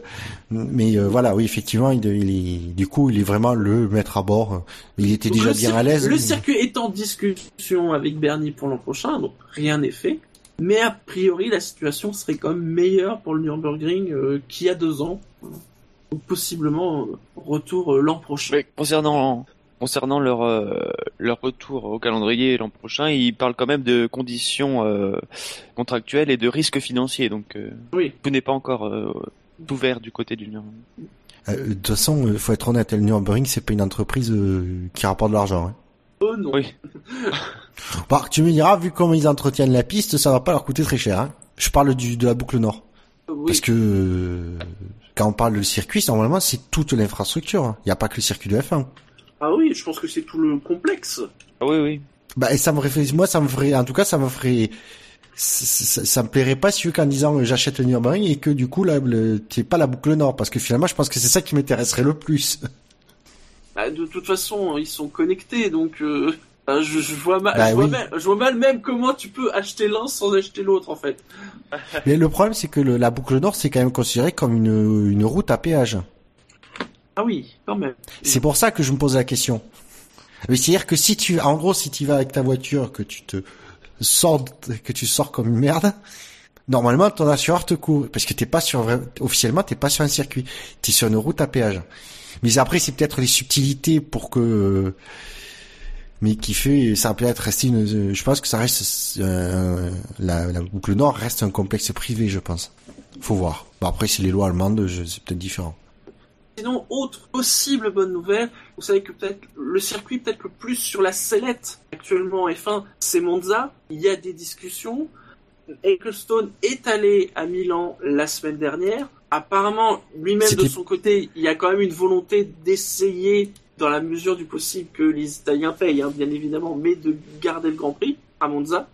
mais euh, voilà, oui, effectivement, il, est, du coup, il est vraiment le maître à bord. Il était déjà bien à l'aise. Le circuit est en discussion avec Bernie pour l'an prochain, donc rien n'est fait. Mais a priori, la situation serait quand même meilleure pour le Nürburgring euh, qu'il y a deux ans. Ou possiblement euh, retour euh, l'an prochain. concernant concernant leur leur retour au calendrier l'an prochain, ils parlent quand même de conditions contractuelles et de risques financiers. Donc oui. tout n'est pas encore ouvert du côté du Nürburgring. de toute façon, il faut être honnête, le Nürburgring c'est pas une entreprise qui rapporte de l'argent. Hein. Oh non. Oui. Bah, tu me diras, vu comment ils entretiennent la piste, ça va pas leur coûter très cher. Hein. Je parle du de la boucle nord. Parce que quand on parle de circuit, normalement, c'est toute l'infrastructure. Il n'y a pas que le circuit de F1. Ah oui, je pense que c'est tout le complexe. Ah oui, oui. Bah, et ça me ferait, moi, ça me ferait, en tout cas, ça me ferait, ça, me plairait pas si qu'en disant j'achète le Nürburgring et que du coup là, t'es pas la boucle nord, parce que finalement, je pense que c'est ça qui m'intéresserait le plus. Bah, de toute façon, ils sont connectés, donc euh, bah, je, vois mal, bah je, vois mal, même comment tu peux acheter l'un sans acheter l'autre en fait. Mais le problème, c'est que la boucle nord, c'est quand même considéré comme une, une route à péage. Ah oui, quand même. C'est pour ça que je me pose la question. C'est-à-dire que si tu, en gros, si tu vas avec ta voiture, que tu te sors, que tu sors comme une merde, normalement ton assureur te couvre parce que t'es pas sur officiellement t'es pas sur un circuit, t'es sur une route à péage. Mais après, c'est peut-être les subtilités pour que, mais qui fait, ça peut être resté une, je pense que ça reste, euh, la, la, boucle nord reste un complexe privé, je pense. Faut voir. Bon, après, c'est les lois allemandes, c'est peut-être différent. Sinon, autre possible bonne nouvelle, vous savez que peut-être le circuit peut-être le plus sur la sellette actuellement F1, c'est Monza. Il y a des discussions. Ecclestone est allé à Milan la semaine dernière apparemment, lui-même de son côté, il y a quand même une volonté d'essayer, dans la mesure du possible, que les Italiens payent, hein, bien évidemment, mais de garder le Grand Prix à Monza.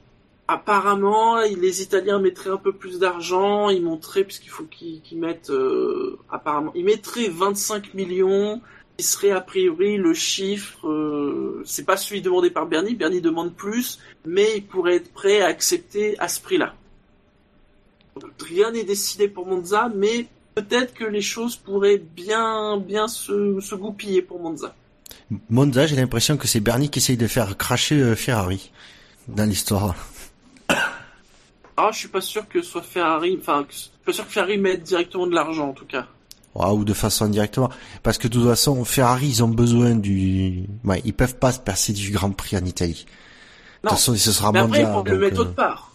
Apparemment, les Italiens mettraient un peu plus d'argent, ils montraient, puisqu'il faut qu'ils mettent, euh, apparemment, ils mettraient 25 millions, qui serait a priori le chiffre, euh, c'est pas celui demandé par Bernie, Bernie demande plus, mais il pourrait être prêt à accepter à ce prix-là. Rien n'est décidé pour Monza, mais peut-être que les choses pourraient bien, bien se, se goupiller pour Monza. Monza, j'ai l'impression que c'est Bernie qui essaye de faire cracher euh, Ferrari dans l'histoire. Ah, je suis pas sûr que soit Ferrari, enfin, je suis pas sûr que Ferrari mette directement de l'argent en tout cas. Ouais, ou de façon indirectement. Parce que de toute façon, Ferrari, ils ont besoin du... Ouais, ils peuvent pas se passer du Grand Prix en Italie. De toute façon, ce sera Mais après, Monza. ils vont le mettre euh, autre part.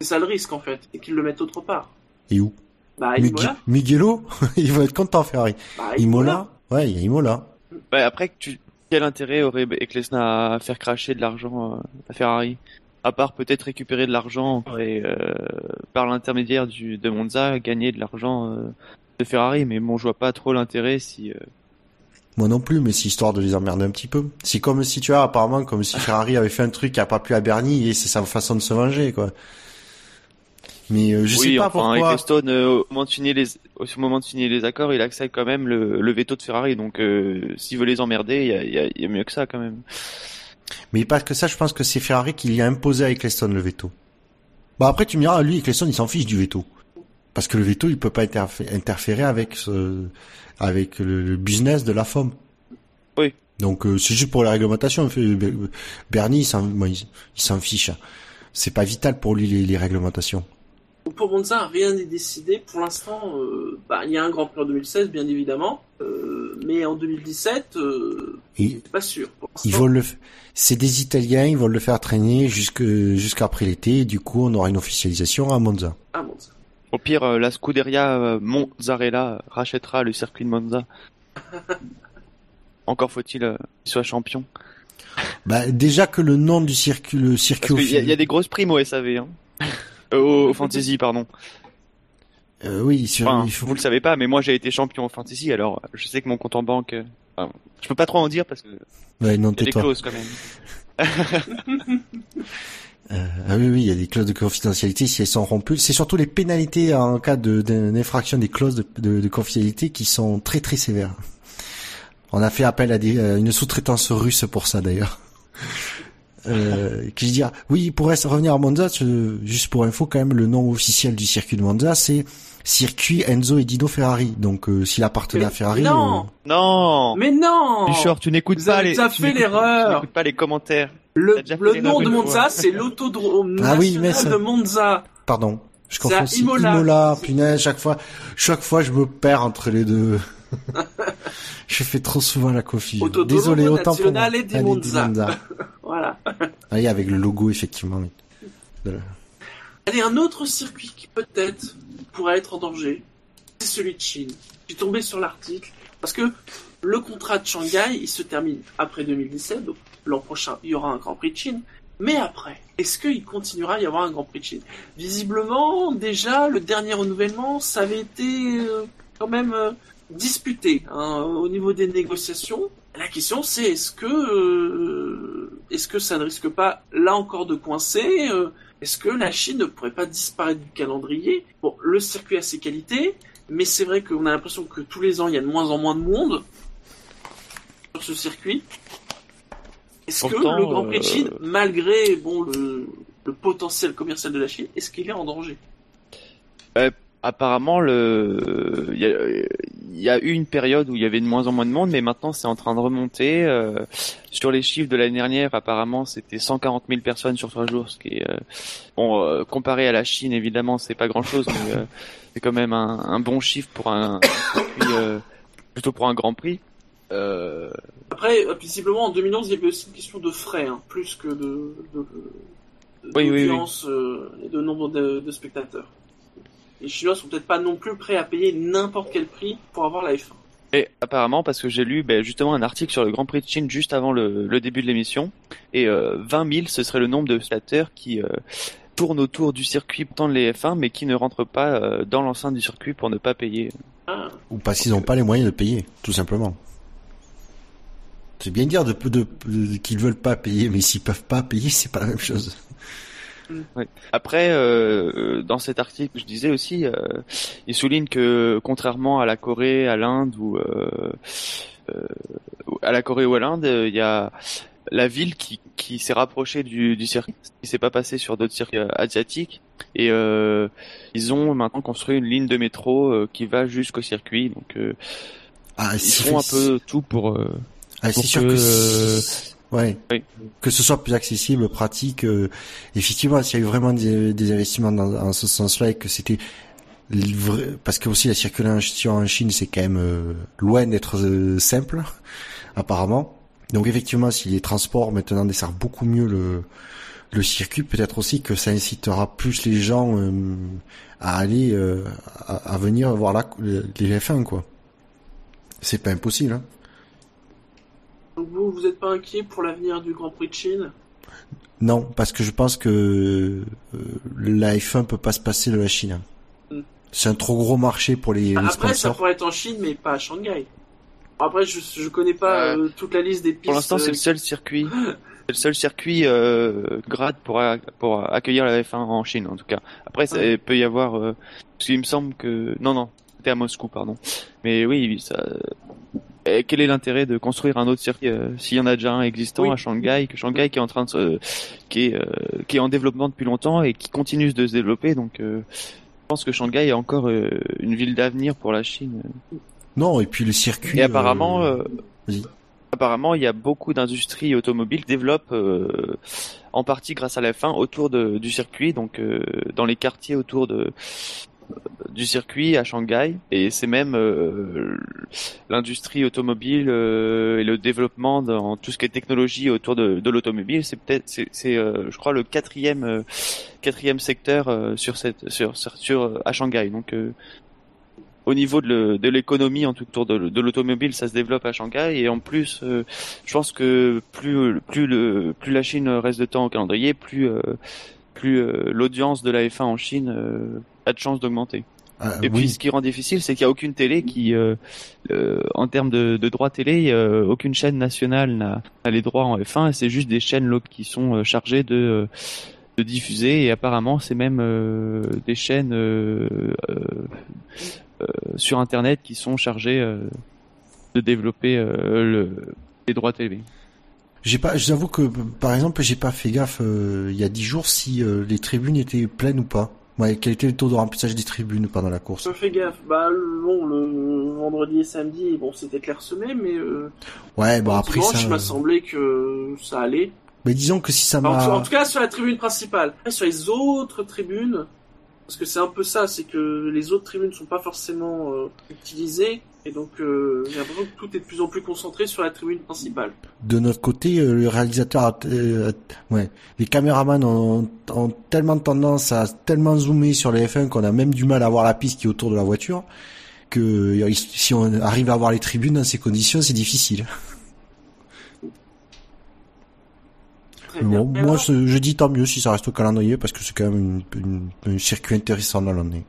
C'est ça le risque en fait, et qu'ils le mettent autre part. Et où? Bah, Mugui- Imola. Miguelo Il va être content, Ferrari. Bah, Imola Ouais, il y a Imola. Bah, après, tu... quel intérêt aurait Eccleston à faire cracher de l'argent euh, à Ferrari? À part peut-être récupérer de l'argent et euh, par l'intermédiaire du de Monza gagner de l'argent euh, de Ferrari, mais bon, je vois pas trop l'intérêt si. euh, Moi non plus, mais c'est histoire de les emmerder un petit peu. C'est comme si tu as apparemment comme si Ferrari avait fait un truc qui a pas plu à Bernie et c'est sa façon de se venger quoi. Mais euh, je oui, sais pas enfin, pourquoi. Eccleston, euh, au moment de signer les au moment de signer les accords, il accepte quand même le, le veto de Ferrari, donc euh, s'il veut les emmerder, il y a, il y, a, il y a mieux que ça quand même. Mais parce que ça, je pense que c'est Ferrari qui lui a imposé à Eccleston le veto. Bah après, tu me diras, lui, Eccleston, il s'en fiche du veto. Parce que le veto, il peut pas interfé- interférer avec ce, avec le, le business de la FOM. Oui. Donc euh, c'est juste pour la réglementation. Bernie, il s'en s'en fiche. C'est pas vital pour lui les, les réglementations. Pour Monza, rien n'est décidé. Pour l'instant, euh, bah, il y a un Grand Prix en 2016, bien évidemment. Euh, mais en 2017, euh, Et c'est pas sûr. Ils veulent le, c'est des Italiens, ils veulent le faire traîner jusque jusqu'après l'été. Et du coup, on aura une officialisation à Monza. Ah, Monza. Au pire, euh, la Scuderia euh, Mozzarella rachètera le circuit de Monza. Encore faut-il euh, qu'il soit champion. Bah déjà que le nom du circuit, le circuit y, il y a des grosses primes au SAV. Hein. Euh, au, Fantasy, pardon. Euh, oui, sur, Enfin, il faut- vous le savez pas, mais moi j'ai été champion au Fantasy, alors je sais que mon compte en banque... euh, enfin, je peux pas trop en dire parce que il Ouais, non, y a des clauses quand même. Euh, ah oui, oui, il y a des clauses de confidentialité si elles sont rompues. C'est surtout les pénalités en cas de- d'infraction des clauses de, de- de confidentialité qui sont très très sévères. On a fait appel à, des, à une sous-traitance russe pour ça d'ailleurs. Euh, qui dit ah, oui pour rester- revenir à Monza juste pour info quand même le nom officiel du circuit de Monza c'est circuit Enzo et Dino Ferrari donc euh, s'il appartenait à Ferrari Non. euh, Non Mais non Bouchard, tu n'écoutes pas les... tu fait l'erreur. Pas les commentaires. Le, le nom de Monza, c'est l'autodrome Ah oui, mais ça- de Monza. pardon je confonds c'est Imola. Imola, punaise chaque fois chaque fois je me perds entre les deux je fais trop souvent la Autodromo désolé autant pour moi di Monza. Voilà. Allez, avec le logo effectivement Allez, un autre circuit qui peut-être pourrait être en danger, c'est celui de Chine. Je suis tombé sur l'article parce que le contrat de Shanghai, il se termine après 2017, donc l'an prochain, il y aura un Grand Prix de Chine. Mais après, est-ce qu'il continuera à y avoir un Grand Prix de Chine? Visiblement, déjà, le dernier renouvellement, ça avait été euh, quand même euh, disputé hein, au niveau des négociations. La question, c'est est-ce que euh, est-ce que ça ne risque pas là encore de coincer euh, Est-ce que la Chine ne pourrait pas disparaître du calendrier? Bon, le circuit a ses qualités, mais c'est vrai qu'on a l'impression que tous les ans, il y a de moins en moins de monde sur ce circuit. Est-ce que le Grand Prix de euh, Chine, malgré bon le, le potentiel commercial de la Chine, est-ce qu'il est en danger? Apparemment, le... il, y a... il y a eu une période où il y avait de moins en moins de monde, mais maintenant c'est en train de remonter. euh, Sur les chiffres de l'année dernière, apparemment, c'était 140 000 personnes sur trois jours, ce qui est euh, bon euh, comparé à la Chine, évidemment, c'est pas grand-chose, mais euh, c'est quand même un, un bon chiffre pour un, euh, plutôt pour un Grand Prix. Euh, Après, visiblement, en 2011, il y avait aussi une question de frais, hein, plus que de, de, de- Oui, oui, oui. d'audience et de nombre de, de spectateurs. Les Chinois sont peut-être pas non plus prêts à payer n'importe quel prix pour avoir la F1. Et apparemment, parce que j'ai lu ben, justement un article sur le Grand Prix de Chine juste avant le, le début de l'émission, et euh, 20 000, ce serait le nombre de spectateurs qui euh, tournent autour du circuit pour tendre les F1, mais qui ne rentrent pas euh, dans l'enceinte du circuit pour ne pas payer. Ah, ou parce qu'ils n'ont pas les moyens de payer tout simplement c'est bien dire de, de, de- qu'ils veulent pas payer mais s'ils peuvent pas payer c'est pas la même chose Après, euh, dans cet article, je disais aussi, euh, il souligne que contrairement à la Corée, à l'Inde ou euh, euh, à la Corée ou à l'Inde, euh, il y a la ville qui, qui s'est rapprochée du, du circuit, ce qui s'est pas passé sur d'autres circuits euh, asiatiques. Et euh, ils ont maintenant construit une ligne de métro euh, qui va jusqu'au circuit. Donc euh, ah ils font un peu tout pour. euh, Ah, c'est sûr que, que, euh, ouais, Oui. que ce soit plus accessible, pratique. euh, effectivement, s'il y a eu vraiment des, des investissements dans, dans ce sens-là et que c'était parce que aussi la circulation en Chine, c'est quand même euh, loin d'être euh, simple, apparemment. Donc effectivement, si les transports maintenant desservent beaucoup mieux le le circuit, peut-être aussi que ça incitera plus les gens à aller à, à venir voir la, les F1 quoi. C'est pas impossible. Hein. Donc vous, vous êtes pas inquiet pour l'avenir du Grand Prix de Chine? Non, parce que je pense que euh, la F1 peut pas se passer de la Chine. Mm. C'est un trop gros marché pour les, les Après, ça pourrait être en Chine, mais pas à Shanghai. Après, je, je connais pas Euh, euh, toute la liste des pistes. Pour l'instant, c'est euh, le seul circuit, c'est le seul circuit euh, grade pour a- pour accueillir la F1 en Chine, en tout cas. Après, ça Ouais. peut y avoir, euh, parce qu'il me semble que non, non, c'était à Moscou, pardon. Mais oui, ça. Et quel est l'intérêt de construire un autre circuit euh, s'il y en a déjà un existant Oui. à Shanghai, que Shanghai qui est en train de se, qui est euh, qui est en développement depuis longtemps et qui continue de se développer, donc. euh, je pense que Shanghai est encore euh, une ville d'avenir pour la Chine. Non, et puis le circuit. Et apparemment, euh, euh, apparemment, il y a beaucoup d'industries automobiles qui développent euh, en partie grâce à la F1 autour de, du circuit, donc euh, dans les quartiers autour de du circuit à Shanghai. Et c'est même euh, l'industrie automobile euh, et le développement dans tout ce qui est technologie autour de, l'automobile. C'est peut-être, c'est, euh, je crois, le quatrième quatrième secteur sur cette sur sur, à Shanghai. Donc au niveau de, le- de l'économie en tout autour de, l'automobile, ça se développe à Shanghai et en plus, je pense que plus plus le plus la Chine reste de temps au calendrier, plus plus l'audience de la F1 en Chine a de chances d'augmenter. ah, Et puis ce qui rend difficile, c'est qu'il n'y a aucune télé qui, euh, euh, en termes de, de droits télé, euh, aucune chaîne nationale n'a les droits en F1 et c'est juste des chaînes locales qui sont euh, chargées de euh, de diffuser et apparemment c'est même euh, des chaînes euh, euh, euh, sur internet qui sont chargées euh, de développer euh, le, les droits télé. J'ai pas, j'avoue que par exemple, j'ai pas fait gaffe euh, il y a dix jours si euh, les tribunes étaient pleines ou pas. Ouais, quel était le taux de remplissage des tribunes pendant la course Je fais gaffe. Bah, le- bon, le vendredi et samedi, bon, c'était clairsemé, mais euh, Ouais, bon après dimanche, ça. il m'a semblé que ça allait. Mais disons que si ça Enfin, en, tout- m'a, cas, sur la tribune principale. Après, sur les autres tribunes, parce que c'est un peu ça, c'est que les autres tribunes sont pas forcément euh, utilisées, et donc euh, j'ai l'impression que tout est de plus en plus concentré sur la tribune principale. de notre côté, euh, le réalisateur, a, euh, ouais, les caméramans ont, ont tellement tendance à tellement zoomer sur les F1 qu'on a même du mal à voir la piste qui est autour de la voiture. Que euh, si on arrive à voir les tribunes dans ces conditions, c'est difficile. Très bien. Bon, Et moi, je, dis tant mieux si ça reste au calendrier parce que c'est quand même un circuit intéressant dans l'année.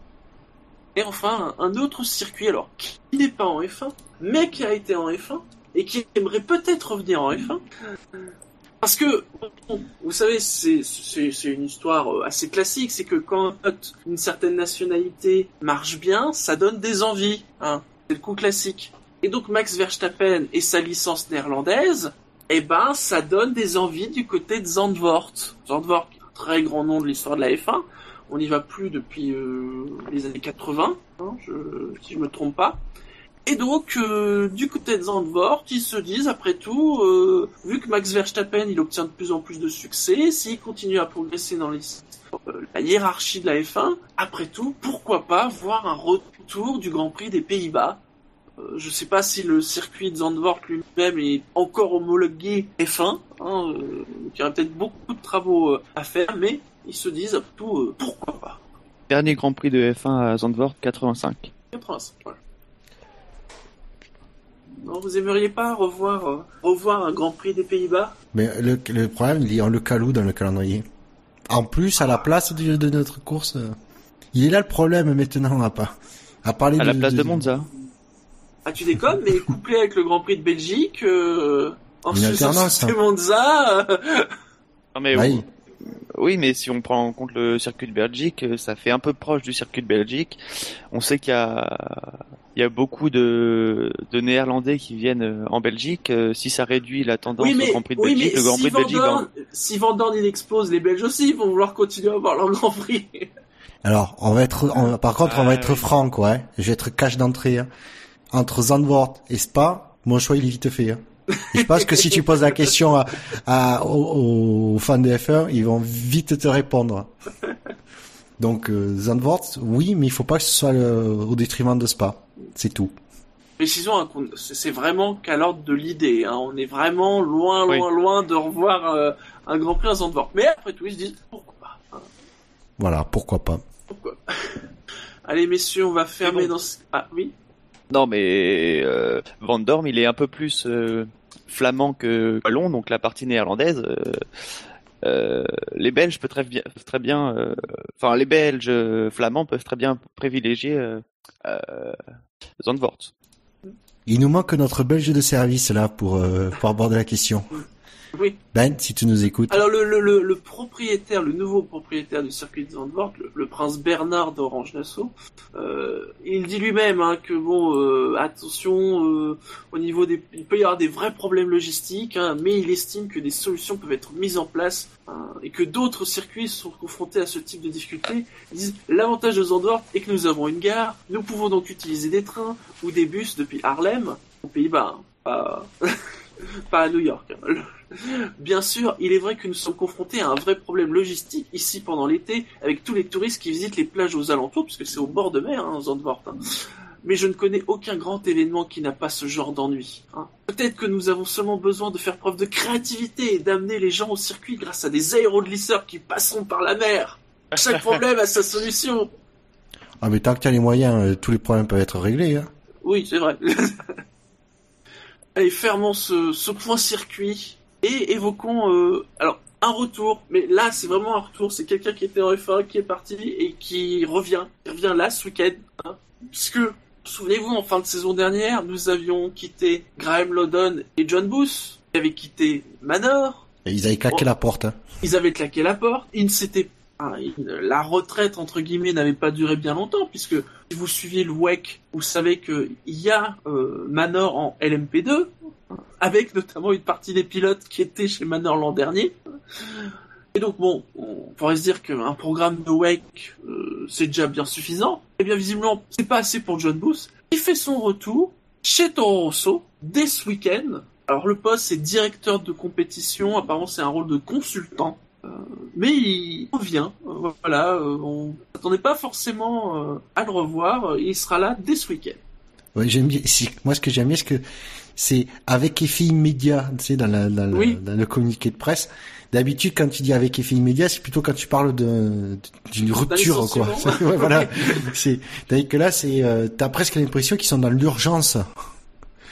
Et enfin, un autre circuit, alors, qui n'est pas en F1, mais qui a été en F1, et qui aimerait peut-être revenir en F1. Parce que, bon, vous savez, c'est une histoire euh, assez classique, c'est que quand une certaine nationalité marche bien, ça donne des envies. Hein. C'est le coup classique. Et donc Max Verstappen et sa licence néerlandaise, eh ben, ça donne des envies du côté de Zandvoort. Zandvoort, très grand nom de l'histoire de la F1. On n'y va plus depuis euh, les années 80, hein, je, si je me trompe pas. Et donc, euh, du côté de Zandvoort, ils se disent, après tout, euh, vu que Max Verstappen, il obtient de plus en plus de succès, s'il continue à progresser dans les, euh, la hiérarchie de la F1, après tout, pourquoi pas voir un retour du Grand Prix des Pays-Bas? Euh, Je sais pas si le circuit de Zandvoort lui-même est encore homologué F1, hein, euh, il y aurait peut-être beaucoup de travaux euh, à faire, mais ils se disent, après tout, euh, pourquoi pas Dernier Grand Prix de F1 à Zandvoort 85. 85, voilà. Non, vous aimeriez pas revoir, euh, revoir un Grand Prix des Pays-Bas? Mais le, le problème, il y a le calou dans le calendrier. En plus, à la place de, de notre course, euh, il est là le problème maintenant, à pas. À parler À la place de Monza. Ah, tu déconnes, mais couplé avec le Grand Prix de Belgique, euh, en alternance, de hein. Monza, euh, Non, mais Oui. Oui, mais si on prend en compte le circuit de Belgique, euh, ça fait un peu proche du circuit de Belgique. On sait qu'il y a, il y a beaucoup de, de Néerlandais qui viennent euh, en Belgique. Si ça réduit la tendance oui, mais, au Grand Prix de oui, Belgique, mais le Grand si Prix de Belgique, ben, Dorn, si Van Dorn, il explose, les Belges aussi, vont vouloir continuer à avoir leur Grand Prix. Alors, on va être, on par contre, on va Ah, être franc, quoi. hein. Je vais être cash d'entrée. hein. Entre Zandvoort et Spa, mon choix il est vite fait. hein. je pense que si tu poses la question à, à aux, aux, fans de F1, ils vont vite te répondre. Donc euh, Zandvoort, oui, mais il faut pas que ce soit le, au détriment de Spa. C'est tout. Précisons, hein, c'est vraiment qu'à l'ordre de l'idée. Hein. On est vraiment loin, loin, oui. loin de revoir euh, un Grand Prix à Zandvoort. Mais après tout, ils se disent pourquoi pas. Hein. Voilà, pourquoi pas. Pourquoi Allez messieurs, on va fermer bon. dans. Ce... Ah oui? Non mais euh, Van Dorm, il est un peu plus euh, flamand que wallon, donc la partie néerlandaise. Euh, euh, les Belges peuvent très bien, enfin les Belges flamands peuvent très bien privilégier Zandvoort. Il nous manque notre Belge de service là pour pour aborder la question. Oui. Ben, si tu nous écoutes. Alors le, le, le, le propriétaire, le nouveau propriétaire du circuit de Zandvoort, le, le prince Bernard d'Orange Nassau, euh, il dit lui-même hein, que bon, euh, attention, euh, au niveau des, il peut y avoir des vrais problèmes logistiques, hein, mais il estime que des solutions peuvent être mises en place hein, et que d'autres circuits sont confrontés à ce type de difficultés. Ils disent l'avantage de Zandvoort est que nous avons une gare, nous pouvons donc utiliser des trains ou des bus depuis Harlem, aux Pays-Bas. Hein, pas... pas à New York. Bien sûr, il est vrai que nous sommes confrontés à un vrai problème logistique ici pendant l'été, avec tous les touristes qui visitent les plages aux alentours, puisque c'est au bord de mer, hein, Zandvoort. Hein. Mais je ne connais aucun grand événement qui n'a pas ce genre d'ennui. Hein. Peut-être que nous avons seulement besoin de faire preuve de créativité et d'amener les gens au circuit grâce à des aéroglisseurs qui passeront par la mer. Chaque problème a sa solution. Ah mais tant que tu as les moyens, euh, tous les problèmes peuvent être réglés. Hein. Oui, c'est vrai. Allez, fermons ce, ce point circuit et évoquons euh, alors un retour, mais là c'est vraiment un retour, c'est quelqu'un qui était en F1, qui est parti et qui revient, qui revient là ce week-end, hein, puisque souvenez-vous en fin de saison dernière, nous avions quitté Graham Lawton et John Booth, qui avaient quitté Manor. Et ils avaient claqué oh, la porte. Hein. Ils avaient claqué la porte. Ils ne s'étaient la retraite entre guillemets n'avait pas duré bien longtemps puisque si vous suiviez le WEC, vous savez qu'il y a euh, Manor en LMP2 avec notamment une partie des pilotes qui étaient chez Manor l'an dernier. Et donc bon, on pourrait se dire qu'un programme de WEC euh, c'est déjà bien suffisant. Et bien visiblement c'est pas assez pour John Booth. Il fait son retour chez Toro Rosso dès ce week-end. Alors le poste c'est directeur de compétition, apparemment c'est un rôle de consultant. Euh, mais il revient. Euh, voilà, euh, on n'attendait pas forcément à le revoir. Il sera là dès ce week-end. Ouais, j'aime bien. Moi, ce que j'aime bien, c'est que c'est avec effet immédiat, tu sais, dans, la, dans, oui. la, dans le communiqué de presse. D'habitude, quand tu dis avec effet immédiat, c'est plutôt quand tu parles d'une rupture, quoi. ouais, voilà. c'est, que là, c'est, euh, t'as presque l'impression qu'ils sont dans l'urgence.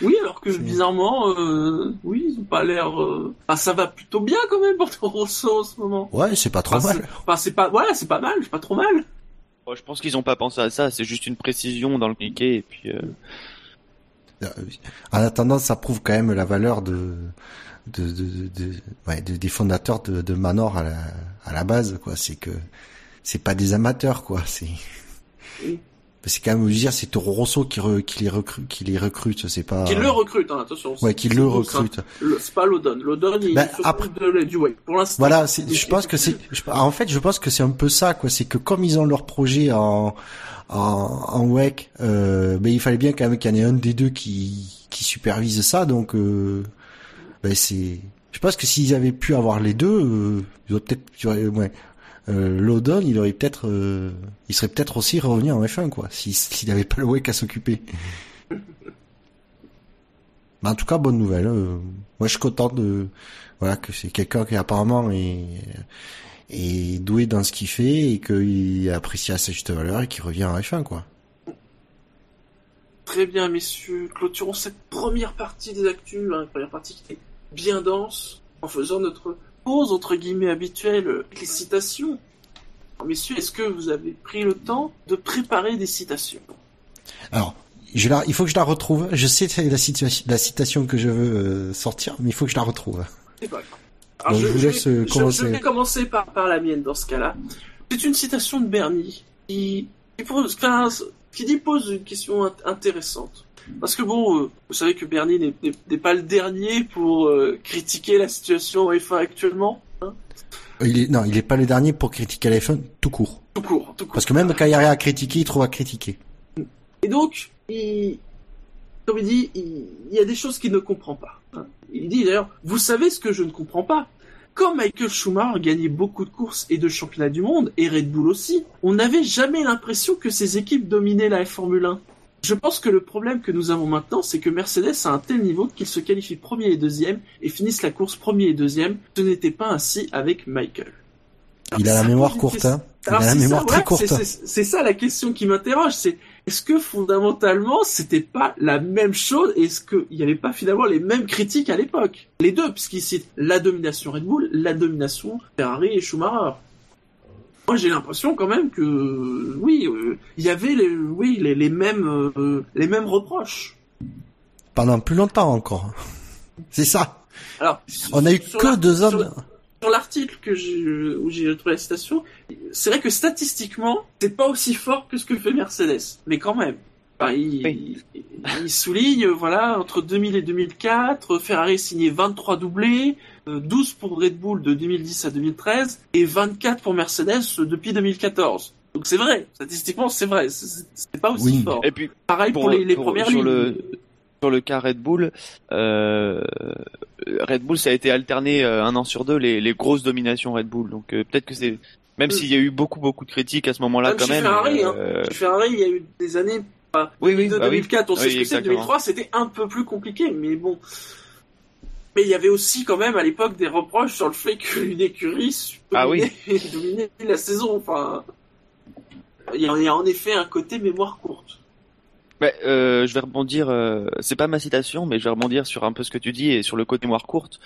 Oui, alors que bizarrement, euh, oui, ils ont pas l'air. Euh... Enfin, ça va plutôt bien quand même pour Toro Rosso en ce moment. Ouais, c'est pas trop enfin, mal. Enfin, c'est pas, voilà, c'est pas mal, c'est pas trop mal. Bon, je pense qu'ils ont pas pensé à ça. C'est juste une précision dans le cliquet et puis. Euh... En attendant, ça prouve quand même la valeur de de, de, de, de ouais, des fondateurs de, de Manor à la, à la base, quoi. C'est que c'est pas des amateurs, quoi. C'est oui c'est quand même dire c'est Toro Rosso qui, re, qui les recrute qui les recrute c'est pas qui le recrute hein, attention. Ouais qui le recrute. C'est pas Lodon Lodon il ben, après de, du way. Pour l'instant voilà je pense que c'est en fait je pense que c'est un peu ça quoi. C'est que comme ils ont leur projet en en, en WEC euh, ben il fallait bien quand même qu'il y en ait un des deux qui qui supervise ça. Donc euh, ben c'est je pense que s'ils avaient pu avoir les deux euh, ils auraient peut-être ouais euh, Lodon, il aurait peut-être, euh, il serait peut-être aussi revenu en F1 quoi, s'il si, n'avait pas le WEC à s'occuper. Mais en tout cas, bonne nouvelle. Euh, moi, je suis content de, voilà, que c'est quelqu'un qui apparemment est, est doué dans ce qu'il fait et qu'il apprécie à sa juste valeur et qui revient en F1 quoi. Très bien, messieurs. Clôturons cette première partie des actus, hein, première partie qui était bien dense, en faisant notre pause entre guillemets habituelle avec les citations. Messieurs, est-ce que vous avez pris le temps de préparer des citations? Alors, je la, il faut que je la retrouve. Je sais c'est la, situation, la citation que je veux euh, sortir, mais il faut que je la retrouve. C'est pas grave. Alors, Donc, je, je, vous laisse je, commencer. je vais commencer par, par la mienne dans ce cas-là. C'est une citation de Bernie qui, qui, pose, enfin, qui dit pose une question intéressante. Parce que bon, euh, vous savez que Bernie n'est pas le dernier pour euh, critiquer la situation au F1 actuellement. Hein il est, non, il est pas le dernier pour critiquer la F1 tout court. tout court, tout court. Parce que même quand il y a rien à critiquer, il trouve à critiquer. Et donc, il, comme il dit, il, il y a des choses qu'il ne comprend pas. hein. Il dit d'ailleurs, vous savez ce que je ne comprends pas? Quand Michael Schumacher gagnait beaucoup de courses et de championnats du monde, et Red Bull aussi, on n'avait jamais l'impression que ces équipes dominaient la Formule 1. Je pense que le problème que nous avons maintenant, c'est que Mercedes a un tel niveau qu'il se qualifie premier et deuxième et finissent la course premier et deuxième. Ce n'était pas ainsi avec Michael. il a la mémoire courte, hein. Il a la mémoire très courte. C'est ça la question qui m'interroge, c'est est-ce que fondamentalement c'était pas la même chose Est-ce qu'il n'y avait pas finalement les mêmes critiques à l'époque? Les deux, puisqu'il cite la domination Red Bull, la domination Ferrari et Schumacher. Moi j'ai l'impression quand même que oui, euh, il y avait les, oui les, mêmes euh, les mêmes reproches. Pendant plus longtemps encore. C'est ça. Alors, on a eu que deux hommes sur l'article que j'ai, où j'ai trouvé la citation, c'est vrai que statistiquement, c'est pas aussi fort que ce que fait Mercedes, mais quand même. il, souligne, voilà, entre 2000 et 2004, Ferrari signé 23 doublés, 12 pour Red Bull de 2010 à 2013 et 24 pour Mercedes depuis 2014. Donc c'est vrai, statistiquement c'est vrai, c'est pas aussi fort. Et puis pareil pour, les, premières lignes sur le cas Red Bull, euh, Red Bull ça a été alterné euh, un an sur deux les, les grosses dominations Red Bull. Donc euh, peut-être que c'est même s'il y a eu beaucoup beaucoup de critiques à ce moment-là quand même. Ferrari, hein. Ferrari, il y a eu des années. Pas, oui, oui, 2004, bah on sait ce que c'est. 2003, c'était un peu plus compliqué, mais bon. Mais il y avait aussi quand même à l'époque des reproches sur le fait qu'une écurie ah, oui. dominait la saison. Enfin, il y a en effet un côté mémoire courte. Bah, euh, je vais rebondir. Euh, c'est pas ma citation, mais je vais rebondir sur un peu ce que tu dis et sur le côté noir courte,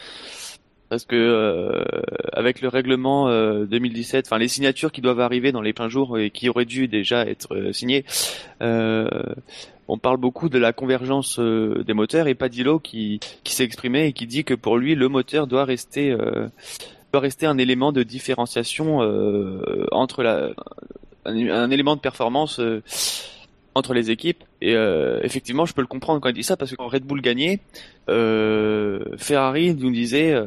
parce que euh, avec le règlement 2017, enfin les signatures qui doivent arriver dans les pleins jours et qui auraient dû déjà être signées, on parle beaucoup de la convergence des moteurs et Padillo qui qui s'est exprimé et qui dit que pour lui le moteur doit rester doit rester un élément de différenciation entre la un, un, élément de performance entre les équipes. Et euh, effectivement, je peux le comprendre quand il dit ça parce que quand Red Bull gagnait, euh, Ferrari nous disait euh,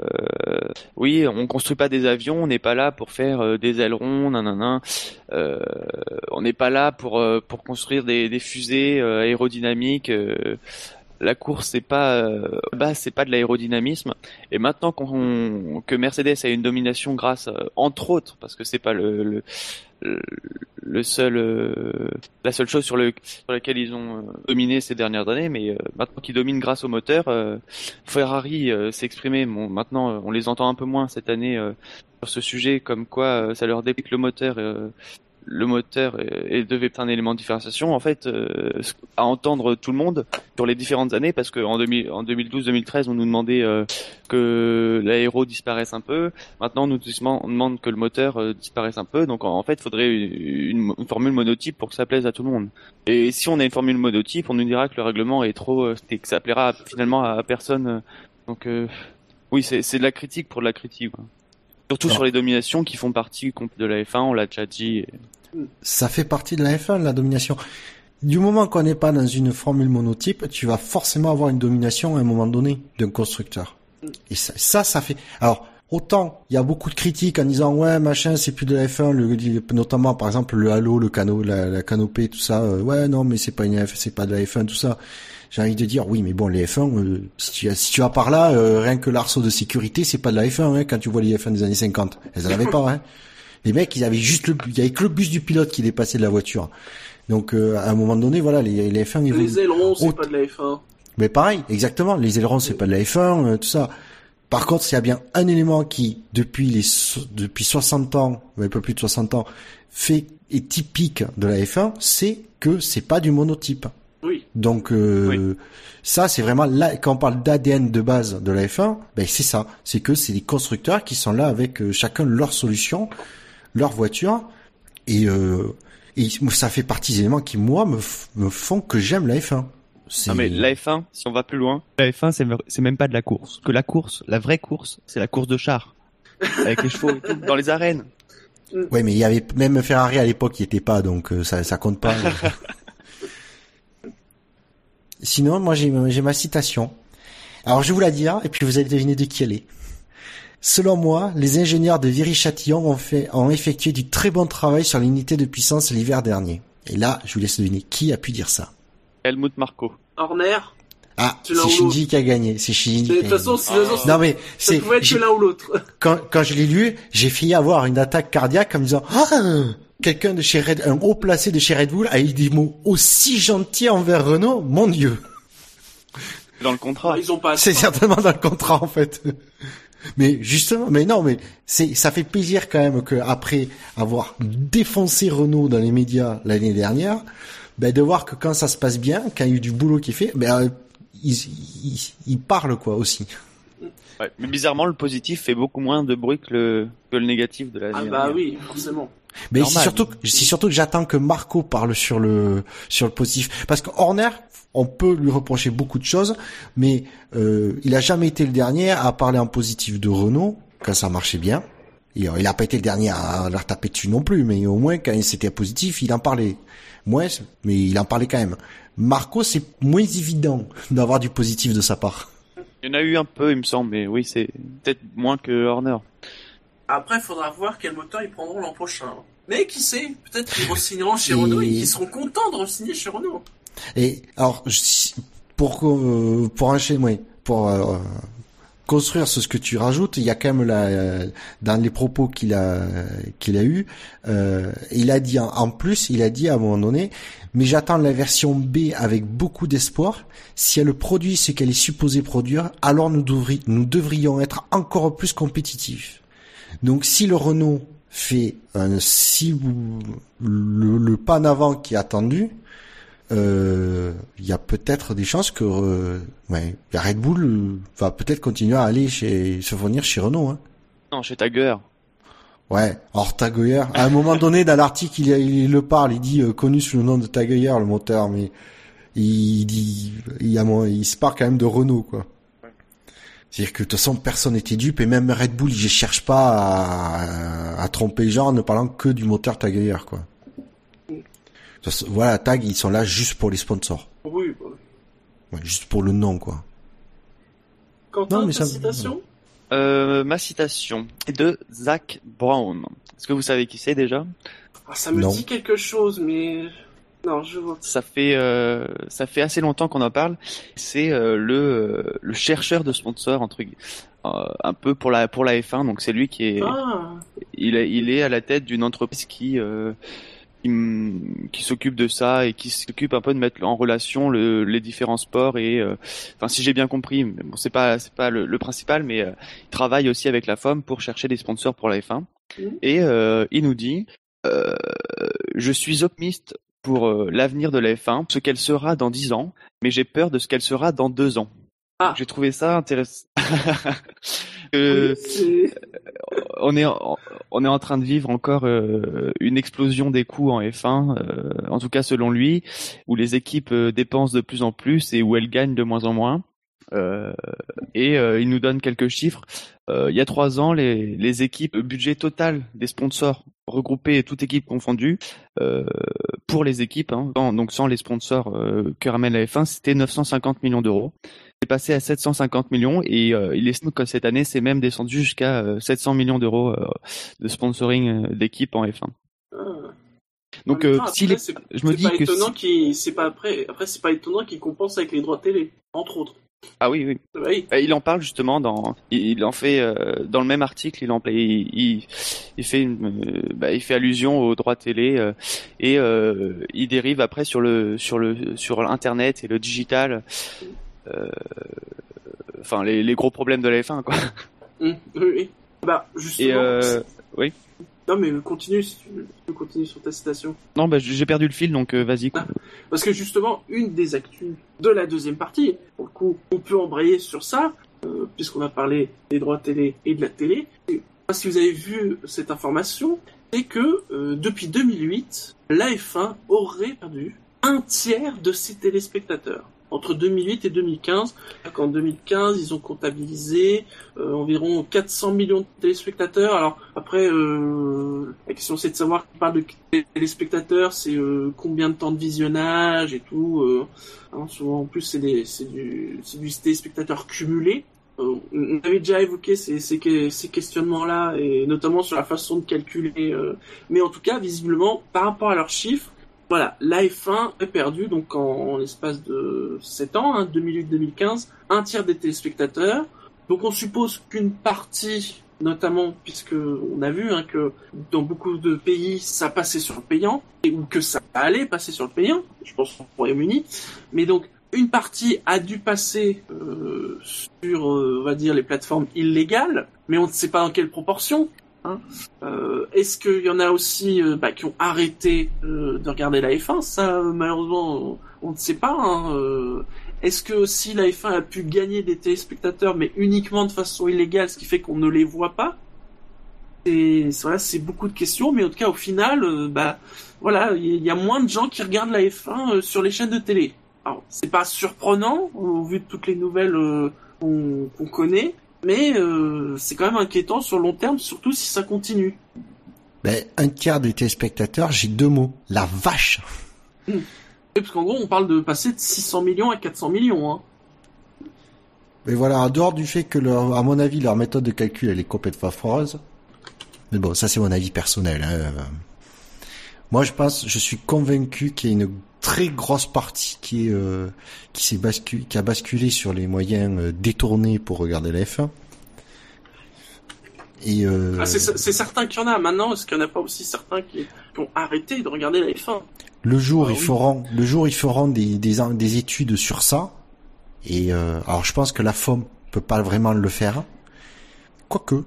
oui, on construit pas des avions, on n'est pas là pour faire euh, des ailerons, nanana. Euh, on n'est pas là pour euh, pour construire des, des fusées aérodynamiques. la course c'est pas bah c'est pas de l'aérodynamisme et maintenant qu'on que Mercedes a une domination grâce entre autres parce que c'est pas le, le le seul, euh, la seule chose sur, le, sur laquelle ils ont euh, dominé ces dernières années, mais euh, maintenant qu'ils dominent grâce au moteur, Ferrari s'est exprimé. Bon, maintenant, on les entend un peu moins cette année sur ce sujet, comme quoi ça leur dépique le moteur le moteur et devait être un élément de différenciation en fait euh, à entendre tout le monde sur les différentes années parce qu'en en 2012-2013 on nous demandait euh, que l'aéro disparaisse un peu. Maintenant on nous demande que le moteur euh, disparaisse un peu. Donc en, fait il faudrait une, formule monotype pour que ça plaise à tout le monde. Et si on a une formule monotype on nous dira que le règlement est trop que ça plaira finalement à, personne. Donc oui c'est de la critique pour de la critique Surtout sur les dominations qui font partie de la F1, on l'a déjà dit. Ça fait partie de la F1, la domination. Du moment qu'on n'est pas dans une formule monotype, tu vas forcément avoir une domination à un moment donné d'un constructeur. Et ça, ça, fait. Alors, autant il y a beaucoup de critiques en disant ouais machin c'est plus de la F1, le, notamment par exemple le halo, le canot, la, canopée, tout ça. Euh, ouais non mais c'est pas une F, c'est pas de la F1, tout ça j'ai envie de dire oui mais bon les F1 euh, si tu as si tu as par là euh, rien que l'arceau de sécurité c'est pas de la F1 hein, quand tu vois les F1 des années 50 elles en avaient pas hein. Les mecs ils avaient juste le il y avait que le bus du pilote qui dépassait de la voiture. Donc euh, à un moment donné voilà les, les F1 ils les ailerons c'est pas de la F1 mais pareil exactement les ailerons c'est pas de la F1 tout ça. Par contre s'il y a bien un élément qui depuis les depuis 60 ans un peu plus de 60 ans fait est typique de la F1 c'est que c'est pas du monotype donc euh, ça, c'est vraiment là quand on parle d'ADN de base de la F1, ben c'est ça, c'est que c'est les constructeurs qui sont là avec euh, chacun leur solution, leur voiture, et, euh, et ça fait partie des éléments qui moi me, me font que j'aime la F1. Ah mais la F1, si on va plus loin, la F1 c'est même pas de la course. Que la course, la vraie course, c'est la course de char avec les chevaux dans les arènes. Ouais, mais il y avait même Ferrari à l'époque qui était pas, donc euh, ça ça compte pas. Sinon, moi j'ai ma citation. Alors je vais vous la dire et puis vous allez deviner de qui elle est. Selon moi, les ingénieurs de Viry-Châtillon ont, fait, ont effectué du très bon travail sur l'unité de puissance l'hiver dernier. Et là, je vous laisse deviner qui a pu dire ça. Helmut Marko. Horner Ah, C'est Shinji qui a gagné. C'est Shinji. De qui a toute gagné. façon, c'est- de toute façon, Non mais ça c'est pouvait être l'un ou l'autre. quand quand je l'ai lu, j'ai failli avoir une attaque cardiaque en me disant ah quelqu'un de chez Red, un haut placé de chez Red Bull a eu des mots aussi gentils envers Renault. Mon Dieu, Dans le contrat. Ils ont pas. c'est certainement dans le contrat en fait. Mais justement, mais non, mais c'est ça fait plaisir quand même que après avoir défoncé Renault dans les médias l'année dernière, ben de voir que quand ça se passe bien, quand il y a eu du boulot qui est fait, ben euh, ils, ils, ils parlent quoi aussi. Ouais. Mais bizarrement, le positif fait beaucoup moins de bruit que le, que le négatif de la Ah dernière. bah oui, forcément. Mais c'est surtout, que- c'est surtout que j'attends que Marco parle sur le sur le positif, parce que Horner, on peut lui reprocher beaucoup de choses, mais euh, il a jamais été le dernier à parler en positif de Renault quand ça marchait bien. Et, euh, il a pas été le dernier à leur taper dessus non plus, mais au moins quand c'était positif, il en parlait. Moins, mais il en parlait quand même. Marco, c'est moins évident d'avoir du positif de sa part. Il y en a eu un peu, il me semble, mais oui, c'est peut-être moins que Horner. Après, il faudra voir quel moteur ils prendront l'an prochain. Mais qui sait, peut-être qu'ils re-signeront chez Renault et qu'ils seront contents de re-signer chez Renault. Et alors, pour euh, pour enchaîner, oui, pour euh, construire ce, ce que tu rajoutes, il y a quand même la, euh, dans les propos qu'il a qu'il a eu, euh, il a dit en, plus, il a dit à un moment donné, mais j'attends la version B avec beaucoup d'espoir. Si elle produit ce qu'elle est supposée produire, alors nous, nous devrions être encore plus compétitifs. Donc si le Renault fait un si le, le pas en avant qui est attendu, euh, il y a peut-être des chances que euh, ouais, la Red Bull va peut-être continuer à aller chez se fournir chez Renault. Hein. Non, chez Tiger. Ouais, alors Tagoyer, à un moment donné dans l'article, il, il le parle, il dit euh, connu sous le nom de Tagoyer le moteur, mais il dit il, y a, mo- il se parle quand même de Renault quoi. C'est-à-dire que de toute façon personne n'était dupe et même Red Bull, je cherche pas à, à tromper les gens en ne parlant que du moteur Tagoyer quoi. De toute façon, Voilà, Tag, ils sont là juste pour les sponsors. Oui, bah oui. Ouais, juste pour le nom, quoi. Quentin, Non, mais ta ça- citation Euh, ma citation est de Zach Brown. Est-ce que vous savez qui c'est déjà? Ah, Ça me Non. dit quelque chose, mais... Non, je vois. Ça fait euh, ça fait assez longtemps qu'on en parle. C'est euh, le euh, le chercheur de sponsors entre euh, un peu pour la pour la F1. Donc c'est lui qui est Ah, il est il est à la tête d'une entreprise qui euh, qui, qui s'occupe de ça et qui s'occupe un peu de mettre en relation le, les différents sports et euh, enfin si j'ai bien compris mais bon c'est pas c'est pas le, le principal mais euh, il travaille aussi avec la FOM pour chercher des sponsors pour la F1 Mhm. et euh, il nous dit euh, je suis optimiste pour euh, l'avenir de la F1 ce qu'elle sera dans 10 ans mais j'ai peur de ce qu'elle sera dans deux ans Ah. j'ai trouvé ça intéressant Euh, oui, on est en, on est en train de vivre encore euh, une explosion des coûts en F1, euh, en tout cas selon lui, où les équipes euh, dépensent de plus en plus et où elles gagnent de moins en moins. Euh, et euh, il nous donne quelques chiffres. Euh, il y a trois ans, les, les équipes, le budget total des sponsors regroupés, toutes équipes confondues, euh, pour les équipes, hein, sans- donc sans les sponsors que ramène la F1, c'était 950 millions d'euros. C'est passé à 750 millions et euh, il estime que cette année, c'est même descendu jusqu'à euh, 700 millions d'euros euh, de sponsoring d'équipes en F1. ah. Donc, En même euh, temps, si après, les- je me dis pas que étonnant si- pas après après c'est pas étonnant qu'il compense avec les droits télé entre autres Ah oui, oui. Oui Il en parle justement dans, il en fait euh, dans le même article, il en il, il, il fait une, euh, bah, il fait allusion aux droits télé euh, et il dérive après sur le sur le sur l'internet et le digital, enfin les, les gros problèmes de la F1 quoi. Hum, oui, bah justement Et oui. Non mais continue si tu veux continuer sur ta citation Non, bah j'ai perdu le fil donc euh, vas-y. quoi. Parce que justement, une des actus de la deuxième partie, pour le coup, on peut embrayer sur ça, euh, puisqu'on a parlé des droits télé et de la télé. Et, si vous avez vu cette information, c'est que euh, depuis 2008, l'AF1 aurait perdu un tiers de ses téléspectateurs. Entre 2008 et 2015, en 2015, ils ont comptabilisé euh, environ 400 millions de téléspectateurs. Alors après, euh, la question c'est de savoir, on parle de téléspectateurs, c'est euh, combien de temps de visionnage et tout. Euh, hein, souvent en plus c'est des- c'est du, c'est du téléspectateur cumulé. Euh, on avait déjà évoqué ces, ces, ces questionnements-là, et notamment sur la façon de calculer. euh, mais en tout cas, visiblement, par rapport à leurs chiffres, voilà, la F1 est perdue donc en, l'espace de 7 ans, hein, 2008-2015, un tiers des téléspectateurs. Donc on suppose qu'une partie, notamment puisque on a vu hein, que dans beaucoup de pays ça passait sur le payant, et, ou que ça allait passer sur le payant, je pense au Royaume-Uni, mais donc une partie a dû passer euh, sur, euh, on va dire, les plateformes illégales, mais on ne sait pas dans quelle proportion. Hein. Euh, Est-ce qu'il y en a aussi euh, bah, qui ont arrêté euh, de regarder la F1 Ça, malheureusement, on ne sait pas. Hein. Est-ce que aussi la F1 a pu gagner des téléspectateurs, mais uniquement de façon illégale, ce qui fait qu'on ne les voit pas? Et voilà, c'est beaucoup de questions, mais en tout cas, au final, bah voilà, il y a moins de gens qui regardent la F1 euh, sur les chaînes de télé. Alors, c'est pas surprenant vu toutes les nouvelles qu'on connaît, mais euh, c'est quand même inquiétant sur le long terme, surtout si ça continue. Ben, un tiers des téléspectateurs, j'ai deux mots. La vache. Oui, parce qu'en gros, on parle de passer de 600 millions à 400 millions. Hein. Mais voilà, en dehors du fait que, leur, à mon avis, leur méthode de calcul, elle est complètement foireuse. Mais bon, ça c'est mon avis personnel. Hein. Moi, je pense, je suis convaincu qu'il y a une très grosse partie qui est euh, qui s'est bascu qui a basculé sur les moyens euh, détournés pour regarder la F1. Et euh, Ah, c'est certain qu'il y en a. Maintenant, est-ce qu'il n'y en a pas aussi certains qui, qui ont arrêté de regarder la F1 le jour Ah ils oui. feront le jour ils feront des des, des études sur ça. Et euh, alors je pense que la FOM peut pas vraiment le faire. Quoique,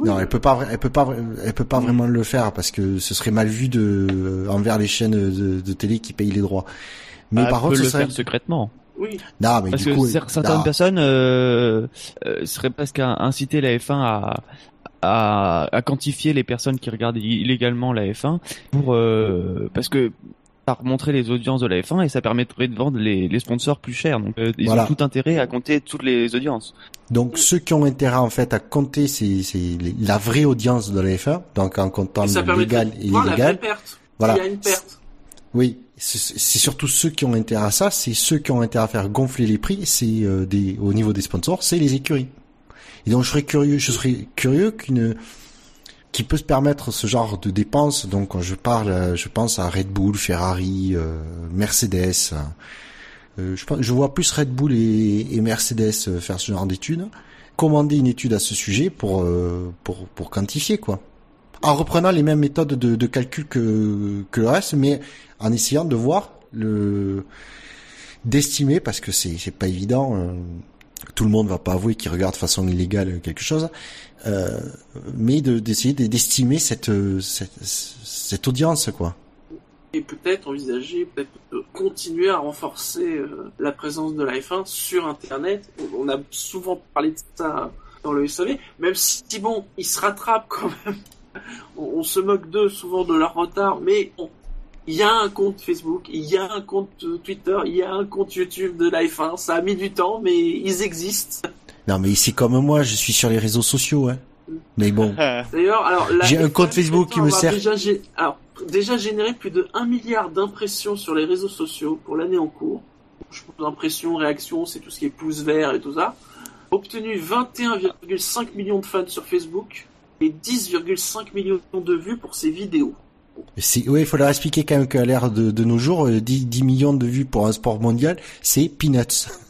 oui. Non, elle peut pas, elle peut pas, elle peut pas vraiment le faire parce que ce serait mal vu de euh, envers les chaînes de, de télé qui payent les droits. Mais Bah, par peut contre, ce le serait... faire secrètement. Oui. non, mais Parce du que coup, certaines non. personnes euh, euh, seraient presque à inciter la F1 à, à, à quantifier les personnes qui regardent illégalement la F1 pour euh, parce que ça remonterait les audiences de la F1 et ça permettrait de vendre les, les sponsors plus chers. Donc euh, ils Voilà. ont tout intérêt à compter toutes les audiences. Donc ceux qui ont intérêt en fait à compter, c'est la vraie audience de la F1, donc en comptant Et le légal et l'illégal. perte. Voilà. Il y a une perte. Oui, c'est c'est surtout ceux qui ont intérêt à ça, c'est ceux qui ont intérêt à faire gonfler les prix, c'est euh, des au niveau des sponsors, c'est les écuries. Et donc je serais curieux, je serais curieux qu'une qui peut se permettre ce genre de dépenses. Donc quand je parle, euh, je pense à Red Bull, Ferrari, euh, Mercedes. Euh, je, vois plus Red Bull et, Mercedes faire ce genre d'études. Commander une étude à ce sujet pour pour pour quantifier quoi. En reprenant les mêmes méthodes de, de calcul que que le reste, mais en essayant de voir le d'estimer parce que c'est c'est pas évident. tout le monde va pas avouer qu'il regarde de façon illégale quelque chose, euh, mais de- d'essayer de- d'estimer cette, euh, cette audience quoi. Et peut-être envisager, peut-être de continuer à renforcer euh, la présence de la F1 sur Internet. On a souvent parlé de ça dans le SAV, même si bon, ils se rattrapent quand même. On, se moque d'eux souvent de leur retard, mais il y a un compte Facebook, il y a un compte euh, Twitter, il y a un compte YouTube de la F1. Ça a mis du temps, mais ils existent. Non mais c'est comme moi, je suis sur les réseaux sociaux, hein. Mais bon, D'ailleurs, alors J'ai un F1 compte Facebook qui me sert. Déjà, gé- alors, déjà généré plus de 1 milliard d'impressions sur les réseaux sociaux pour l'année en cours. Je pense impressions, réactions, c'est tout ce qui est pouce vert et tout ça. Obtenu 21,5 millions de fans sur Facebook et 10,5 millions de vues pour ses vidéos. c'est ouais, il faudra expliquer quand même qu'à l'ère de, de nos jours, euh, 10, 10 millions de vues pour un sport mondial, c'est peanuts.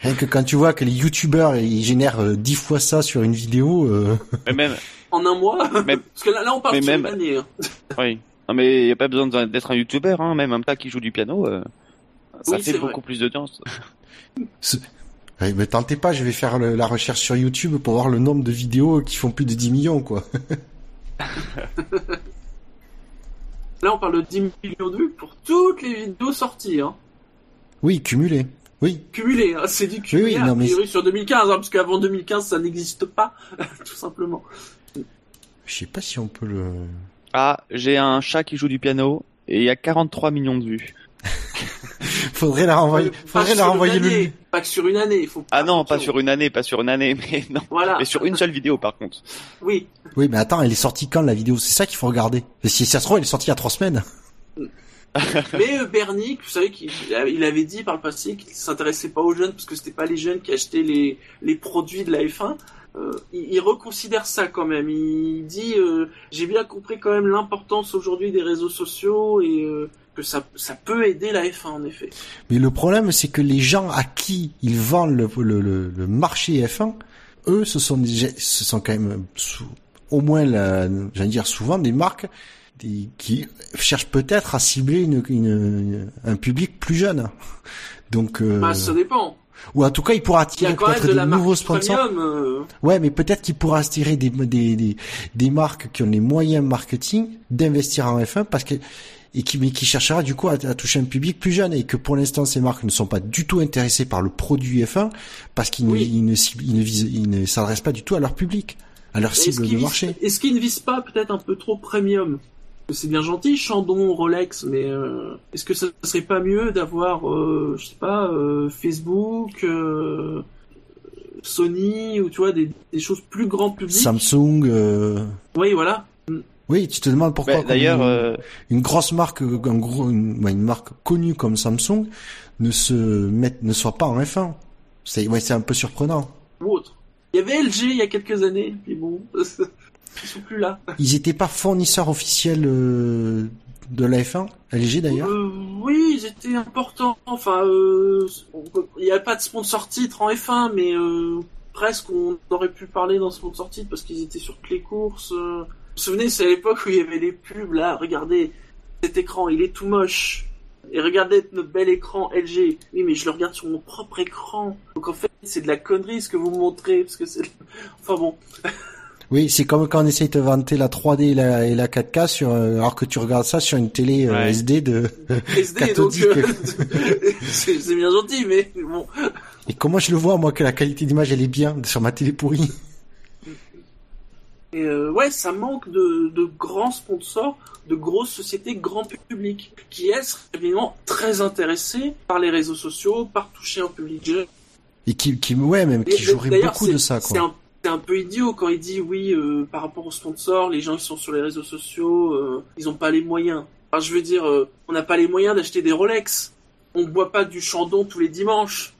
Rien que quand tu vois que les youtubeurs ils génèrent euh, 10 fois ça sur une vidéo, euh, Mais même, En un mois même, Parce que là, là on parle Mais sur même- une année. hein. oui. Non mais y a pas besoin d'être un youtubeur, hein. Même un tas qui joue du piano, euh, ça Oui, fait beaucoup plus d'audience. ouais, mais tentez pas, je vais faire le- la recherche sur YouTube pour voir le nombre de vidéos qui font plus de 10 millions quoi. Là, on parle de 10 millions de vues pour toutes les vidéos sorties. Hein. Oui, cumulé. Oui. Cumulé, hein, c'est du cumulé oui, a non, mais priori sur 2015, hein, parce qu'avant 2015, ça n'existe pas, tout simplement. Je sais pas si on peut le Ah, j'ai un chat qui joue du piano et il y a 43 millions de vues. Faudrait la renvoyer, faudrait la renvoyer année, le Pas que sur une année, il faut Ah non, pas sur une année, pas sur une année, mais non. Voilà. Mais sur une seule vidéo par contre. Oui. Oui, mais attends, elle est sortie quand la vidéo? C'est ça qu'il faut regarder. Et si ça se trouve, elle est sortie il y a trois semaines. Mais euh, Bernie, vous savez qu'il il avait dit par le passé qu'il s'intéressait pas aux jeunes parce que c'était pas les jeunes qui achetaient les, produits de la F1. Euh, il, reconsidère ça quand même. Il dit euh, j'ai bien compris quand même l'importance aujourd'hui des réseaux sociaux et euh, que ça, peut aider la F1 en effet. Mais le problème, c'est que les gens à qui ils vendent le, marché F1, eux, ce sont quand même au moins, la- j'allais dire souvent des marques qui cherchent peut-être à cibler une, une- un public plus jeune. Donc, euh, Bah, ça dépend. ou en tout cas, il pourra attirer peut-être de des nouveaux sponsors. premium. euh, Ouais, mais peut-être qu'il pourra attirer des, des, des, des marques qui ont les moyens marketing d'investir en F1 parce que et qui mais qui cherchera du coup à, à toucher un public plus jeune et que pour l'instant ces marques ne sont pas du tout intéressées par le produit F1 parce qu'ils Oui. ne, ils ne, ciblent- ils ne visent- ils ne s'adressent pas du tout à leur public, à leur cible de marché. Est-ce qu'il ne vise pas peut-être un peu trop premium? C'est bien gentil, Chandon, Rolex, mais euh, est-ce que ça serait pas mieux d'avoir, euh, je sais pas, euh, Facebook, euh, Sony, ou tu vois, des, des choses plus grand public? Samsung, euh, Oui, voilà. oui, tu te demandes pourquoi Bah, comme D'ailleurs, une, euh, une grosse marque, un gros, une, marque connue comme Samsung ne se mette, ne soit pas en F1. C'est ouais, c'est un peu surprenant. Ou autre. Il y avait LG il y a quelques années, puis bon, ils sont plus là. Ils étaient pas fournisseurs officiels euh, de la F1, LG d'ailleurs. Euh, oui, ils étaient importants. Enfin, euh, il n'y avait pas de sponsor titre en F1, mais euh, presque on aurait pu parler d'un sponsor titre parce qu'ils étaient sur toutes les courses. euh. Vous vous souvenez, c'est à l'époque où il y avait les pubs là. Regardez, cet écran, il est tout moche. Et regardez notre bel écran LG. Oui, mais je le regarde sur mon propre écran. Donc en fait, c'est de la connerie ce que vous me montrez, parce que c'est. Enfin bon. Oui, c'est comme quand on essaye de te vanter la 3D et la, et la 4K sur, euh, alors que tu regardes ça sur une télé euh, Ouais. SD de. SD, donc euh, c'est bien gentil, mais bon. Et comment je le vois moi que la qualité d'image elle est bien sur ma télé pourrie? Et euh, ouais, ça manque de, de grands sponsors, de grosses sociétés grand public, qui elles seraient évidemment très intéressées par les réseaux sociaux, par toucher un public jeune. Et qui, qui ouais même qui jouerait beaucoup de ça quoi. C'est un peu idiot quand il dit oui euh, par rapport aux sponsors, les gens qui sont sur les réseaux sociaux, euh, ils ont pas les moyens. Enfin, je veux dire, euh, on n'a pas les moyens d'acheter des Rolex. On boit pas du Chandon tous les dimanches.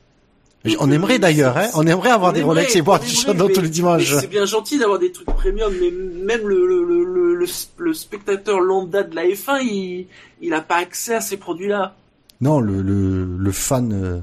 On aimerait d'ailleurs, hein, on aimerait avoir On des aimerait, Rolex et boire du Chandon mais- tous les dimanches. C'est bien gentil d'avoir des trucs premium, mais même le, le, le, le, le- le spectateur lambda de la F1, il, il a pas accès à ces produits-là. Non, le, le, le fan,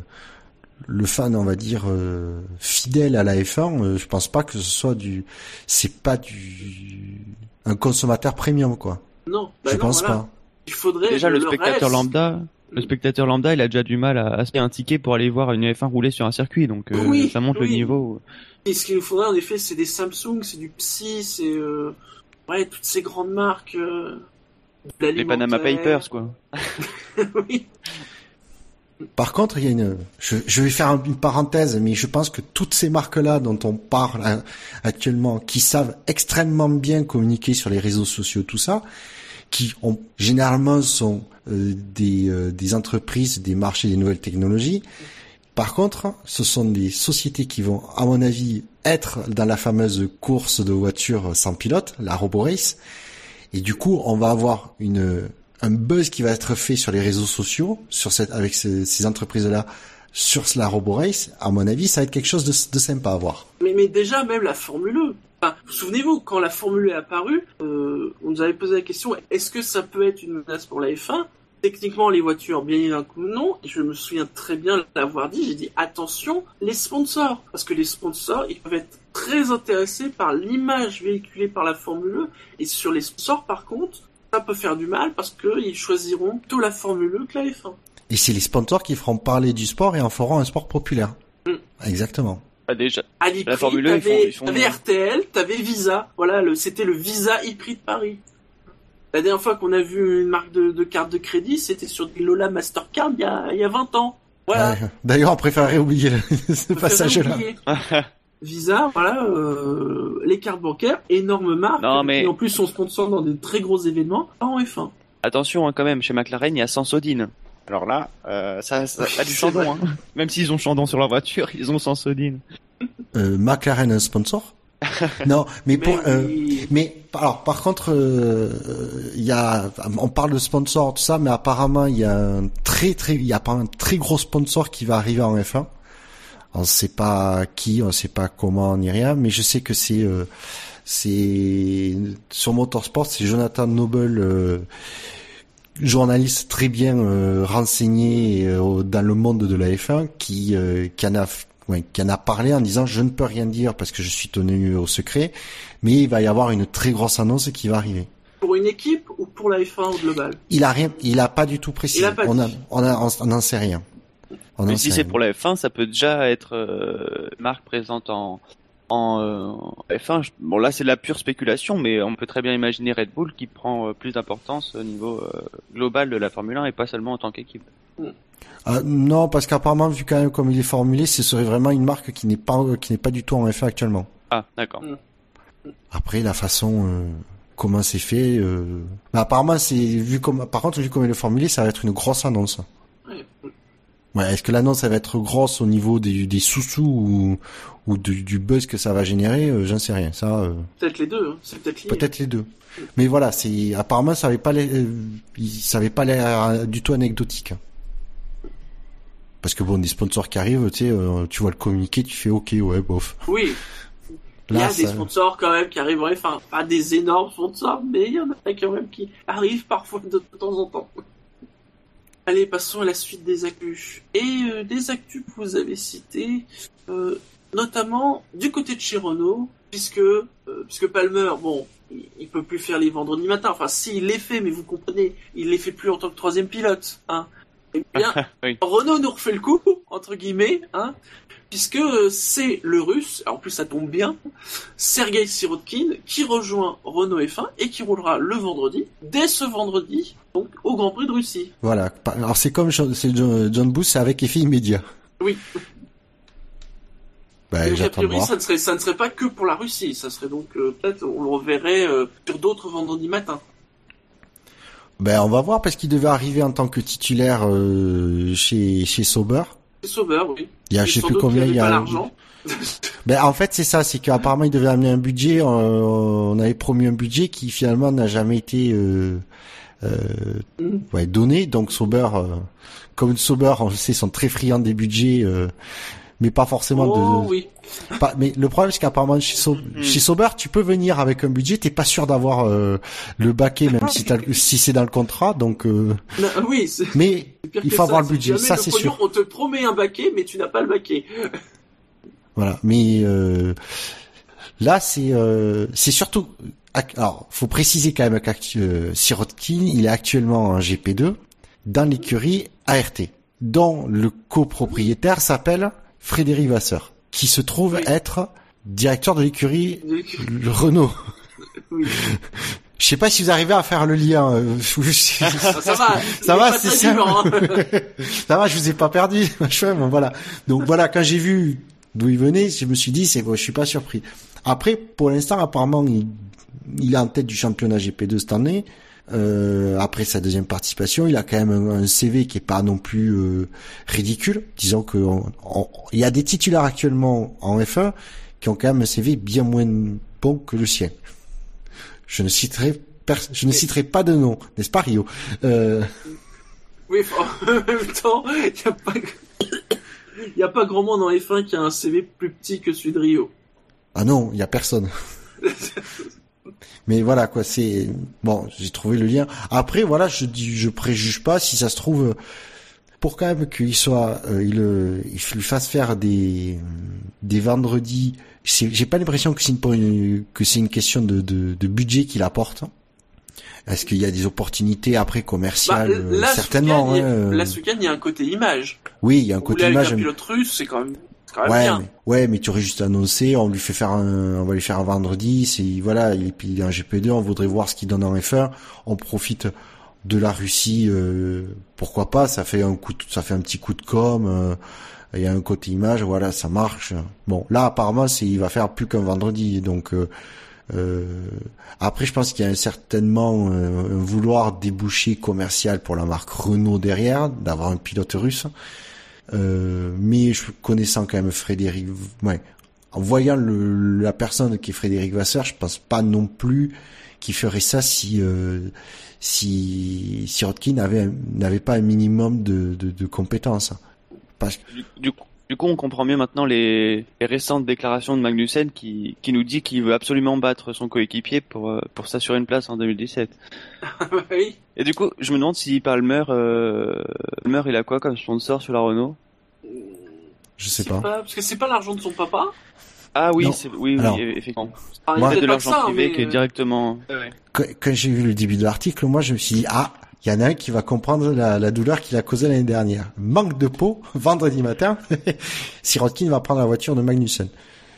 le fan, on va dire euh, fidèle à la F1, euh, je pense pas que ce soit du, c'est pas du, un consommateur premium quoi. Non, bah je non, pense voilà. pas. Il faudrait déjà le le spectateur reste. lambda, le spectateur lambda, il a déjà du mal à, à se payer un ticket pour aller voir une F1 rouler sur un circuit, donc euh, Oui, ça monte le niveau. Et ce qu'il nous faudrait en effet, c'est des Samsung, c'est du Psy, c'est euh, ouais toutes ces grandes marques. Euh, Les Panama. Papers, quoi. oui. Par contre, il y a une, je, vais faire une parenthèse, mais je pense que toutes ces marques-là dont on parle hein, actuellement, qui savent extrêmement bien communiquer sur les réseaux sociaux, tout ça, qui ont généralement sont euh, des, euh, des entreprises, des marchés des nouvelles technologies. Par contre, ce sont des sociétés qui vont, à mon avis, être dans la fameuse course de voitures sans pilote, la RoboRace. Et du coup, on va avoir une, un buzz qui va être fait sur les réseaux sociaux, sur cette, avec ces, entreprises-là, sur la RoboRace. À mon avis, ça va être quelque chose de, sympa à voir. Mais, déjà, même la Formule E. Enfin, Souvenez-vous, quand la Formule E est apparue, euh, on nous avait posé la question est-ce que ça peut être une menace pour la F1 Techniquement, les voitures, bien évidemment, non. Et je me souviens très bien l'avoir dit. J'ai dit attention, les sponsors, parce que les sponsors, ils peuvent être très intéressés par l'image véhiculée par la Formule E. Et sur les sponsors, par contre, ça peut faire du mal parce qu'ils choisiront plutôt la Formule E que la F1. Et c'est les sponsors qui feront parler du sport et en feront un sport populaire. Mm. Exactement. Ah, déjà. À La Formule E, ils t'avais font- ils font- t'avais RTL, t'avais Visa. Voilà, le- c'était le Visa e-Prix de Paris. La dernière fois qu'on a vu une marque de, de carte de crédit, c'était sur Lola Mastercard il y a, il y a 20 ans. Voilà. Ouais. D'ailleurs, on préférerait oublier le- ce passage-là. Visa, voilà, euh, les cartes bancaires, énorme marque, Non, mais- et en plus sont sponsors dans des très gros événements, pas en F1. Attention, hein, quand même, chez McLaren, il y a Sansodine. Alors là, euh, ça, ça a du chandon, hein. Même s'ils ont chandon sur leur voiture, ils ont Sansodine. Euh, McLaren un sponsor? Non, mais pour, Mais euh, oui. mais alors par contre, euh, il y a, on parle de sponsor tout ça, mais apparemment il y a un très très, il y a pas un très gros sponsor qui va arriver en F1. On sait pas qui, on sait pas comment ni rien, mais je sais que c'est euh, c'est sur Motorsport, c'est Jonathan Noble, euh, journaliste très bien euh, renseigné euh, dans le monde de la F1, qui euh, qui en a ouais, qui en a parlé en disant je ne peux rien dire parce que je suis tenu au secret, mais il va y avoir une très grosse annonce qui va arriver. Pour une équipe ou pour la F1 au global? Il a rien, il a pas du tout précisé. Il a pas on a, dit. on a, on n'en sait rien. On Mais si c'est pour la F1, ça peut déjà être euh, marque présente en en euh, F1. Je- Bon là c'est de la pure spéculation, mais on peut très bien imaginer Red Bull qui prend euh, plus d'importance au niveau euh, global de la Formule 1 et pas seulement en tant qu'équipe. Ah, non, parce qu'apparemment, vu quand même comme il est formulé, ce serait vraiment une marque qui n'est pas, qui n'est pas du tout en F1 actuellement. Ah d'accord. Après, la façon euh, comment c'est fait, euh... mais apparemment, c'est vu comme, par contre, vu comme il est formulé, ça va être une grosse annonce. Ouais. Est-ce que l'annonce elle va être grosse au niveau des, des sous-sous ou, ou du, du buzz que ça va générer euh, J'en sais rien. Ça, euh, Peut-être les deux, hein. c'est peut-être les deux. Mais voilà, c'est apparemment ça avait pas l'air, euh, il- ça avait pas l'air du tout anecdotique. Parce que bon, des sponsors qui arrivent, tu sais, tu vois le communiqué, tu fais OK, ouais, bof. Oui, il y a des sponsors quand même qui arrivent en F1. Pas des énormes sponsors, mais il y en a quand même qui arrivent parfois de temps en temps. Allez, passons à la suite des actus. Et euh, des actus que vous avez cités, euh, notamment du côté de chez Renault, puisque, euh, puisque Palmer, bon, il, il peut plus faire les vendredis matins. Enfin, si, il les fait, mais vous comprenez, il les fait plus en tant que troisième pilote. Hein. Eh bien, Oui. Renault nous refait le coup, entre guillemets, hein, puisque euh, c'est le russe, en plus ça tombe bien, Sergei Sirotkin, qui rejoint Renault F1 et qui roulera le vendredi, dès ce vendredi, donc au Grand Prix de Russie. Voilà. Alors c'est comme John- Booth, c'est avec effet immédiat. Oui. Bah, donc a priori, ça ne, serait, ça ne serait pas que pour la Russie, ça serait donc euh, peut-être, on le reverrait euh, sur d'autres vendredis matins. Ben, on va voir parce qu'il devait arriver en tant que titulaire euh, chez chez Sauber. Sauveur, oui. Il y a, je sais plus combien il y a. l'argent. Ben en fait c'est ça, c'est qu'apparemment il devait amener un budget. euh, on avait promis un budget qui finalement n'a jamais été euh, euh, ouais, donné. Donc Sauber, comme Sauber, on le sait, sont très friands des budgets, mais pas forcément Oh de. oui. Pas, mais le problème c'est qu'apparemment chez, Mhm. chez Sauber, tu peux venir avec un budget, t'es pas sûr d'avoir euh, le baquet même si, c'est dans le contrat. Donc, euh, Non, oui, mais il faut avoir ça. le budget, ça c'est sûr. On te promet un baquet, mais tu n'as pas le baquet. Voilà, mais euh, là c'est euh, c'est surtout alors faut préciser quand même que Sirotkin il est actuellement en GP2 dans l'écurie ART dont le copropriétaire s'appelle Frédéric Vasseur qui se trouve Oui. être directeur de l'écurie Renault. Oui. Je sais pas si vous arrivez à faire le lien. euh, Ça, va. Ça va, c'est ça. dur, hein. Ça va, je vous ai pas perdu. Bon, voilà. Donc voilà, quand j'ai vu d'où il venait, je me suis dit, c'est, bon, je suis pas surpris. Après, pour l'instant, apparemment, il, il est en tête du championnat GP2 cette année. Euh, après sa deuxième participation, il a quand même un, CV qui est pas non plus euh, ridicule. Disons que on- on- il y a des titulaires actuellement en F1 qui ont quand même un CV bien moins bon que le sien. Je ne citerai pers- je ne citerai pas de nom, n'est-ce pas Rio? Euh, Oui, en même temps, il n'y a pas... Il y a pas grand monde en F1 qui a un CV plus petit que celui de Rio. Ah non, il y a personne. Mais voilà quoi, c'est bon, j'ai trouvé le lien. Après voilà, je dis je préjuge pas si ça se trouve pour quand même qu'il soit euh, il euh, il lui fasse faire des des vendredis, j'ai pas l'impression que c'est une que c'est une question de de, de budget qu'il apporte. Est-ce qu'il y a des opportunités après Bah, commerciales euh, là, ce Certainement. hein, euh, là, ce week-end, il y a un côté image. oui, il y a un côté image. un pilote russe, c'est quand même, quand même Ouais, bien. mais, ouais, mais tu aurais juste annoncé, on lui fait faire un, on va lui faire un vendredi, c'est, voilà, et puis il est en GP2, on voudrait voir ce qu'il donne en F1, on profite de la Russie, euh, pourquoi pas, ça fait un coup, de- ça fait un petit coup de com, euh, il y a un côté image, voilà, ça marche. Bon, là, apparemment, c'est, il va faire plus qu'un vendredi, donc, euh, euh, après, je pense qu'il y a un, certainement euh, un vouloir déboucher commercial pour la marque Renault derrière, d'avoir un pilote russe. Euh, mais je connaissant quand même Frédéric, ouais. en voyant le, la personne qui est Frédéric Vasseur, je pense pas non plus qu'il ferait ça si euh, si Sirotkin avait n'avait pas un minimum de, de, de compétences. Parce. Du, du, coup, du coup, on comprend mieux maintenant les, les récentes déclarations de Magnussen qui, qui nous dit qu'il veut absolument battre son coéquipier pour, euh, pour s'assurer une place en 2017. oui. Et du coup, je me demande si Palmer, euh, Palmer, il a quoi comme sponsor sur la Renault? Je sais pas. pas. Parce que c'est pas l'argent de son papa. Ah oui, c'est oui, Alors, oui, effectivement. Ah, Moi- de l'argent privé mais, qui est euh, directement. Quand, quand j'ai vu le début de l'article, moi je me suis dit ah, il y en a un qui va comprendre la, la douleur qu'il a causée l'année dernière. Manque de peau, vendredi matin, Sirotkin va prendre la voiture de Magnussen.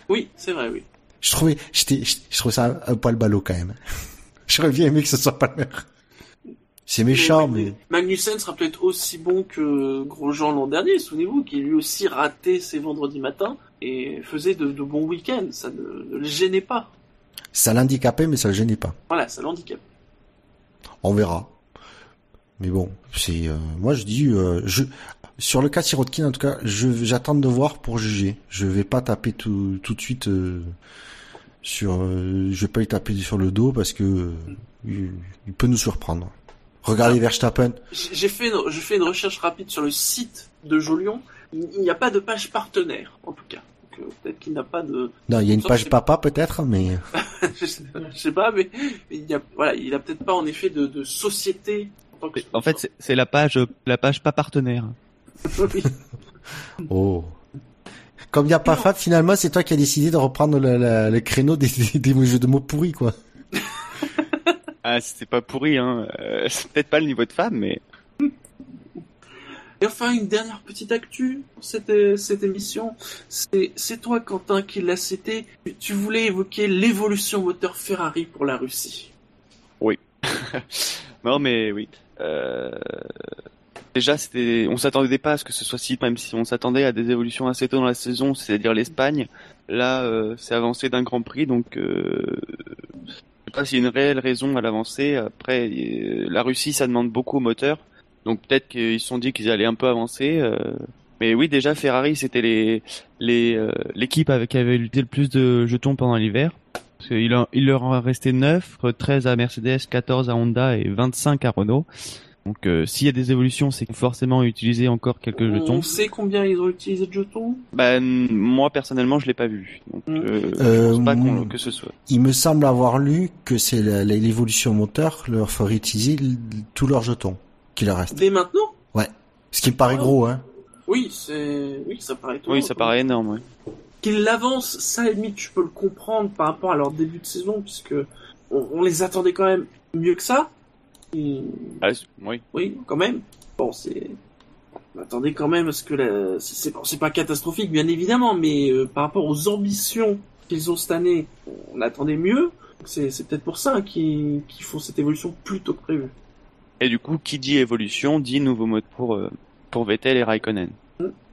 Oui, c'est vrai, oui. Je trouvais, je, je trouvais ça un, un poil ballot quand même. J'aurais bien aimé que ce soit Palmer. C'est méchant, mais Magnussen sera peut-être aussi bon que Grosjean l'an dernier, souvenez-vous, qui lui aussi ratait ses vendredis matins et faisait de, de bons week-ends. Ça ne, ne le gênait pas. ça l'handicapait, mais ça le gênait pas. Voilà, ça l'handicape. On verra. Mais bon, c'est euh, moi je dis euh, je sur le cas Sirotkin en tout cas, je j'attends de voir pour juger. Je vais pas taper tout tout de suite euh, sur je vais pas lui taper sur le dos parce que il, il peut nous surprendre. Regardez Verstappen, J'ai fait, une, j'ai fait une recherche rapide sur le site de Jolion. Il n'y a pas de page partenaire, en tout cas. Peut-être qu'il n'a pas de. non, il y a une Sauf page papa peut-être, mais je, sais, je sais pas, mais, mais il y a, voilà, il a peut-être pas en effet de, de société. En, fait, c'est- la page, la page pas partenaire. Oui. oh. Comme il n'y a pas Fab, finalement, c'est toi qui as décidé de reprendre le, le- le créneau des, des, des jeux de mots pourris, quoi. Ah, c'était pas pourri, hein. Euh, c'est peut-être pas le niveau de femme, mais Et enfin, une dernière petite actu pour cette, euh, cette émission. C'est, c'est toi, Quentin, qui l'a cité. Tu- voulais évoquer l'évolution moteur Ferrari pour la Russie. non, mais oui. Euh... Déjà, c'était, on s'attendait pas à ce que ce soit si, même si on s'attendait à des évolutions assez tôt dans la saison, c'est-à-dire l'Espagne. Là, euh, c'est avancé d'un Grand Prix, donc euh... je sais pas s'il y a une réelle raison à l'avancée. Après, la Russie, ça demande beaucoup au moteur, donc peut-être qu'ils se sont dit qu'ils allaient un peu avancer. Mais oui, déjà Ferrari, c'était L'équipe avec qui avait lutté le plus de jetons pendant l'hiver. Parce qu'il en- il leur en restait 9, 13 à Mercedes, 14 à Honda et 25 à Renault. Donc euh, s'il y a des évolutions, c'est forcément utiliser encore quelques jetons. On sait combien ils ont utilisé de jetons Ben, moi personnellement, je l'ai pas vu. Donc, Mm. euh, Euh, je pense pas qu'on- mm. que ce soit. Il me semble avoir lu que c'est l'évolution moteur leur ferait utiliser tous leurs jetons qui leur restent. Dès maintenant Ce qui me paraît gros, hein. Oui, c'est, oui, ça paraît. Oui, étonnant, ça quoi. paraît énorme. Ouais. Qu'ils l'avancent, ça, à limite, je peux le comprendre par rapport à leur début de saison, puisque on, on les attendait quand même mieux que ça. Et- Ah, oui. Oui, quand même. Bon, c'est. On attendait quand même à ce que la... c'est pas- catastrophique, bien évidemment, mais euh, par rapport aux ambitions qu'ils ont cette année, on attendait mieux. C'est peut-être pour ça qu'ils qu'ils font cette évolution plus tôt que prévu. Et du coup, qui dit évolution dit nouveau mode pour euh, pour Vettel et Raikkonen.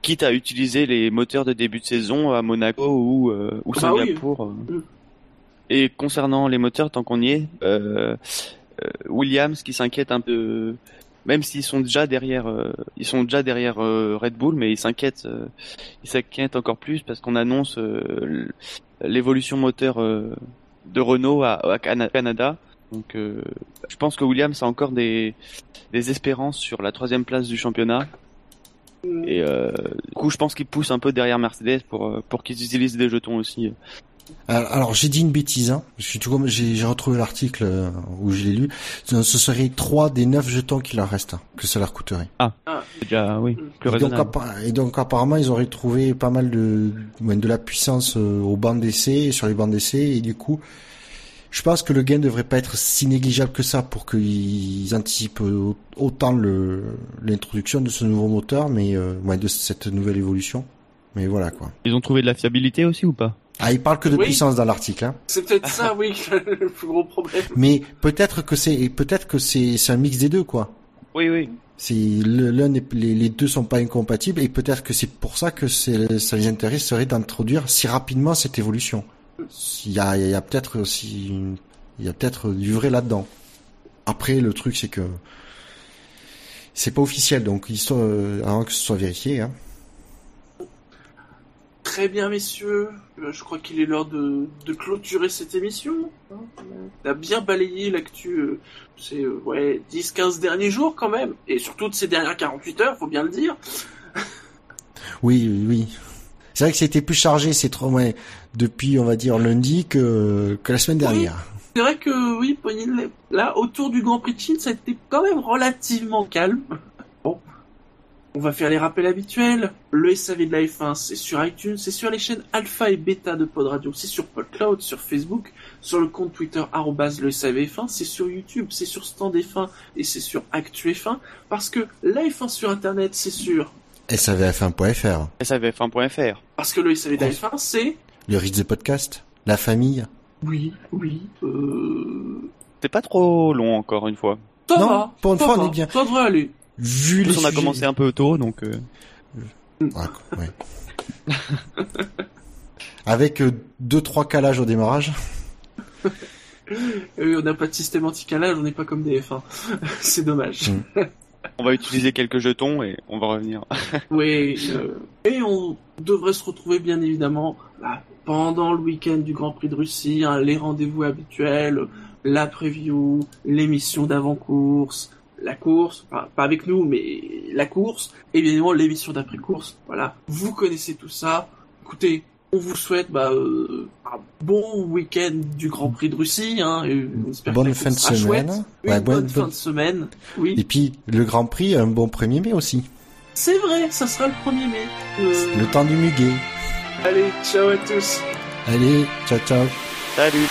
Quitte à utiliser les moteurs de début de saison à Monaco ou euh, ou Bah. Singapour. Mm. Et concernant les moteurs, tant qu'on y est, euh, euh, Williams qui s'inquiète un peu, même s'ils sont déjà derrière, euh, ils sont déjà derrière Red Bull, mais ils s'inquiètent, ils s'inquiètent encore plus parce qu'on annonce l'évolution moteur de Renault à, à Cana- Canada. Donc, je pense que Williams a encore des, des espérances sur la troisième place du championnat. Et euh, du coup, je pense qu'ils poussent un peu derrière Mercedes pour euh, pour qu'ils utilisent des jetons aussi. Alors, j'ai dit une bêtise, hein. Je suis tout comme j'ai retrouvé l'article euh, où je l'ai lu. Ce serait trois des neuf jetons qui leur restent, hein, que ça leur coûterait. C'est déjà, oui, plus Et donc, et donc apparemment ils auraient trouvé pas mal de de la puissance euh, au banc d'essai et sur les bancs d'essai et du coup je pense que le gain devrait pas être si négligeable que ça pour qu'ils anticipent au- autant l'introduction de ce nouveau moteur mais euh, ouais, de cette nouvelle évolution. Mais voilà quoi. Ils ont trouvé de la fiabilité aussi ou pas? Ah, il parle que de Oui. puissance dans l'article hein. C'est peut-être ça, oui, le plus gros problème. Mais peut-être que c'est et peut-être que c'est c'est un mix des deux quoi. Oui, oui. Le- l'un les, les deux sont pas incompatibles et peut-être que c'est pour ça que ça les intéresserait d'introduire si rapidement cette évolution. Il y a, y a peut-être aussi il y a peut-être du vrai là-dedans. Après le truc c'est que c'est pas officiel donc histoire euh, avant que ce soit vérifié hein. Très bien, messieurs. Euh, Je crois qu'il est l'heure de, de clôturer cette émission. hein. On a bien balayé l'actu euh, ces ouais, 10-15 derniers jours quand même. Et surtout de ces dernières 48 heures, faut bien le dire. Oui, oui. C'est vrai que c'était plus chargé, c'est trop, ouais, depuis, on va dire, lundi que, que la semaine dernière. C'est vrai que oui, Pony, là, autour du Grand Prix de Chine, ça a été quand même relativement calme. Bon. On va faire les rappels habituels. Le SAV de la F1, c'est sur iTunes, c'est sur les chaînes Alpha et Beta de Pod Radio, c'est sur PodCloud, sur Facebook, sur le compte Twitter le SAV F1, c'est sur YouTube, c'est sur Stand F1 et c'est sur Actu F1. Parce que la F1 sur Internet, c'est sur... SAVF1.fr, savf1.fr. Parce que le SAV de la F1, c'est... le Ritz de podcast, la famille. Oui, oui, euh... C'est pas trop long encore une fois. Ça Non, va, pour une ça fois, on est bien. Ça devrait aller. Vu En les plus, on a commencé un peu tôt, donc euh, Ouais, ouais. Avec euh, deux trois calages au démarrage. Euh, on n'a pas de système anti-calage, on n'est pas comme des F1. c'est dommage. Mm. on va utiliser quelques jetons et on va revenir. Oui. euh, et on devrait se retrouver bien évidemment là, pendant le week-end du Grand Prix de Russie, hein, les rendez-vous habituels, la preview, l'émission d'avant-course, la course, enfin, pas avec nous, mais la course, et bien évidemment l'émission d'après-course. Voilà. Vous connaissez tout ça. Écoutez, on vous souhaite bah, euh, un bon week-end du Grand Prix de Russie. Hein, Bonne fin de semaine. Une bonne bonne- fin de semaine. Oui. Et puis le Grand Prix, un bon 1er mai aussi. C'est vrai, ça sera le 1er mai. Euh, Le temps du muguet. Allez, ciao à tous. Allez, ciao ciao. Salut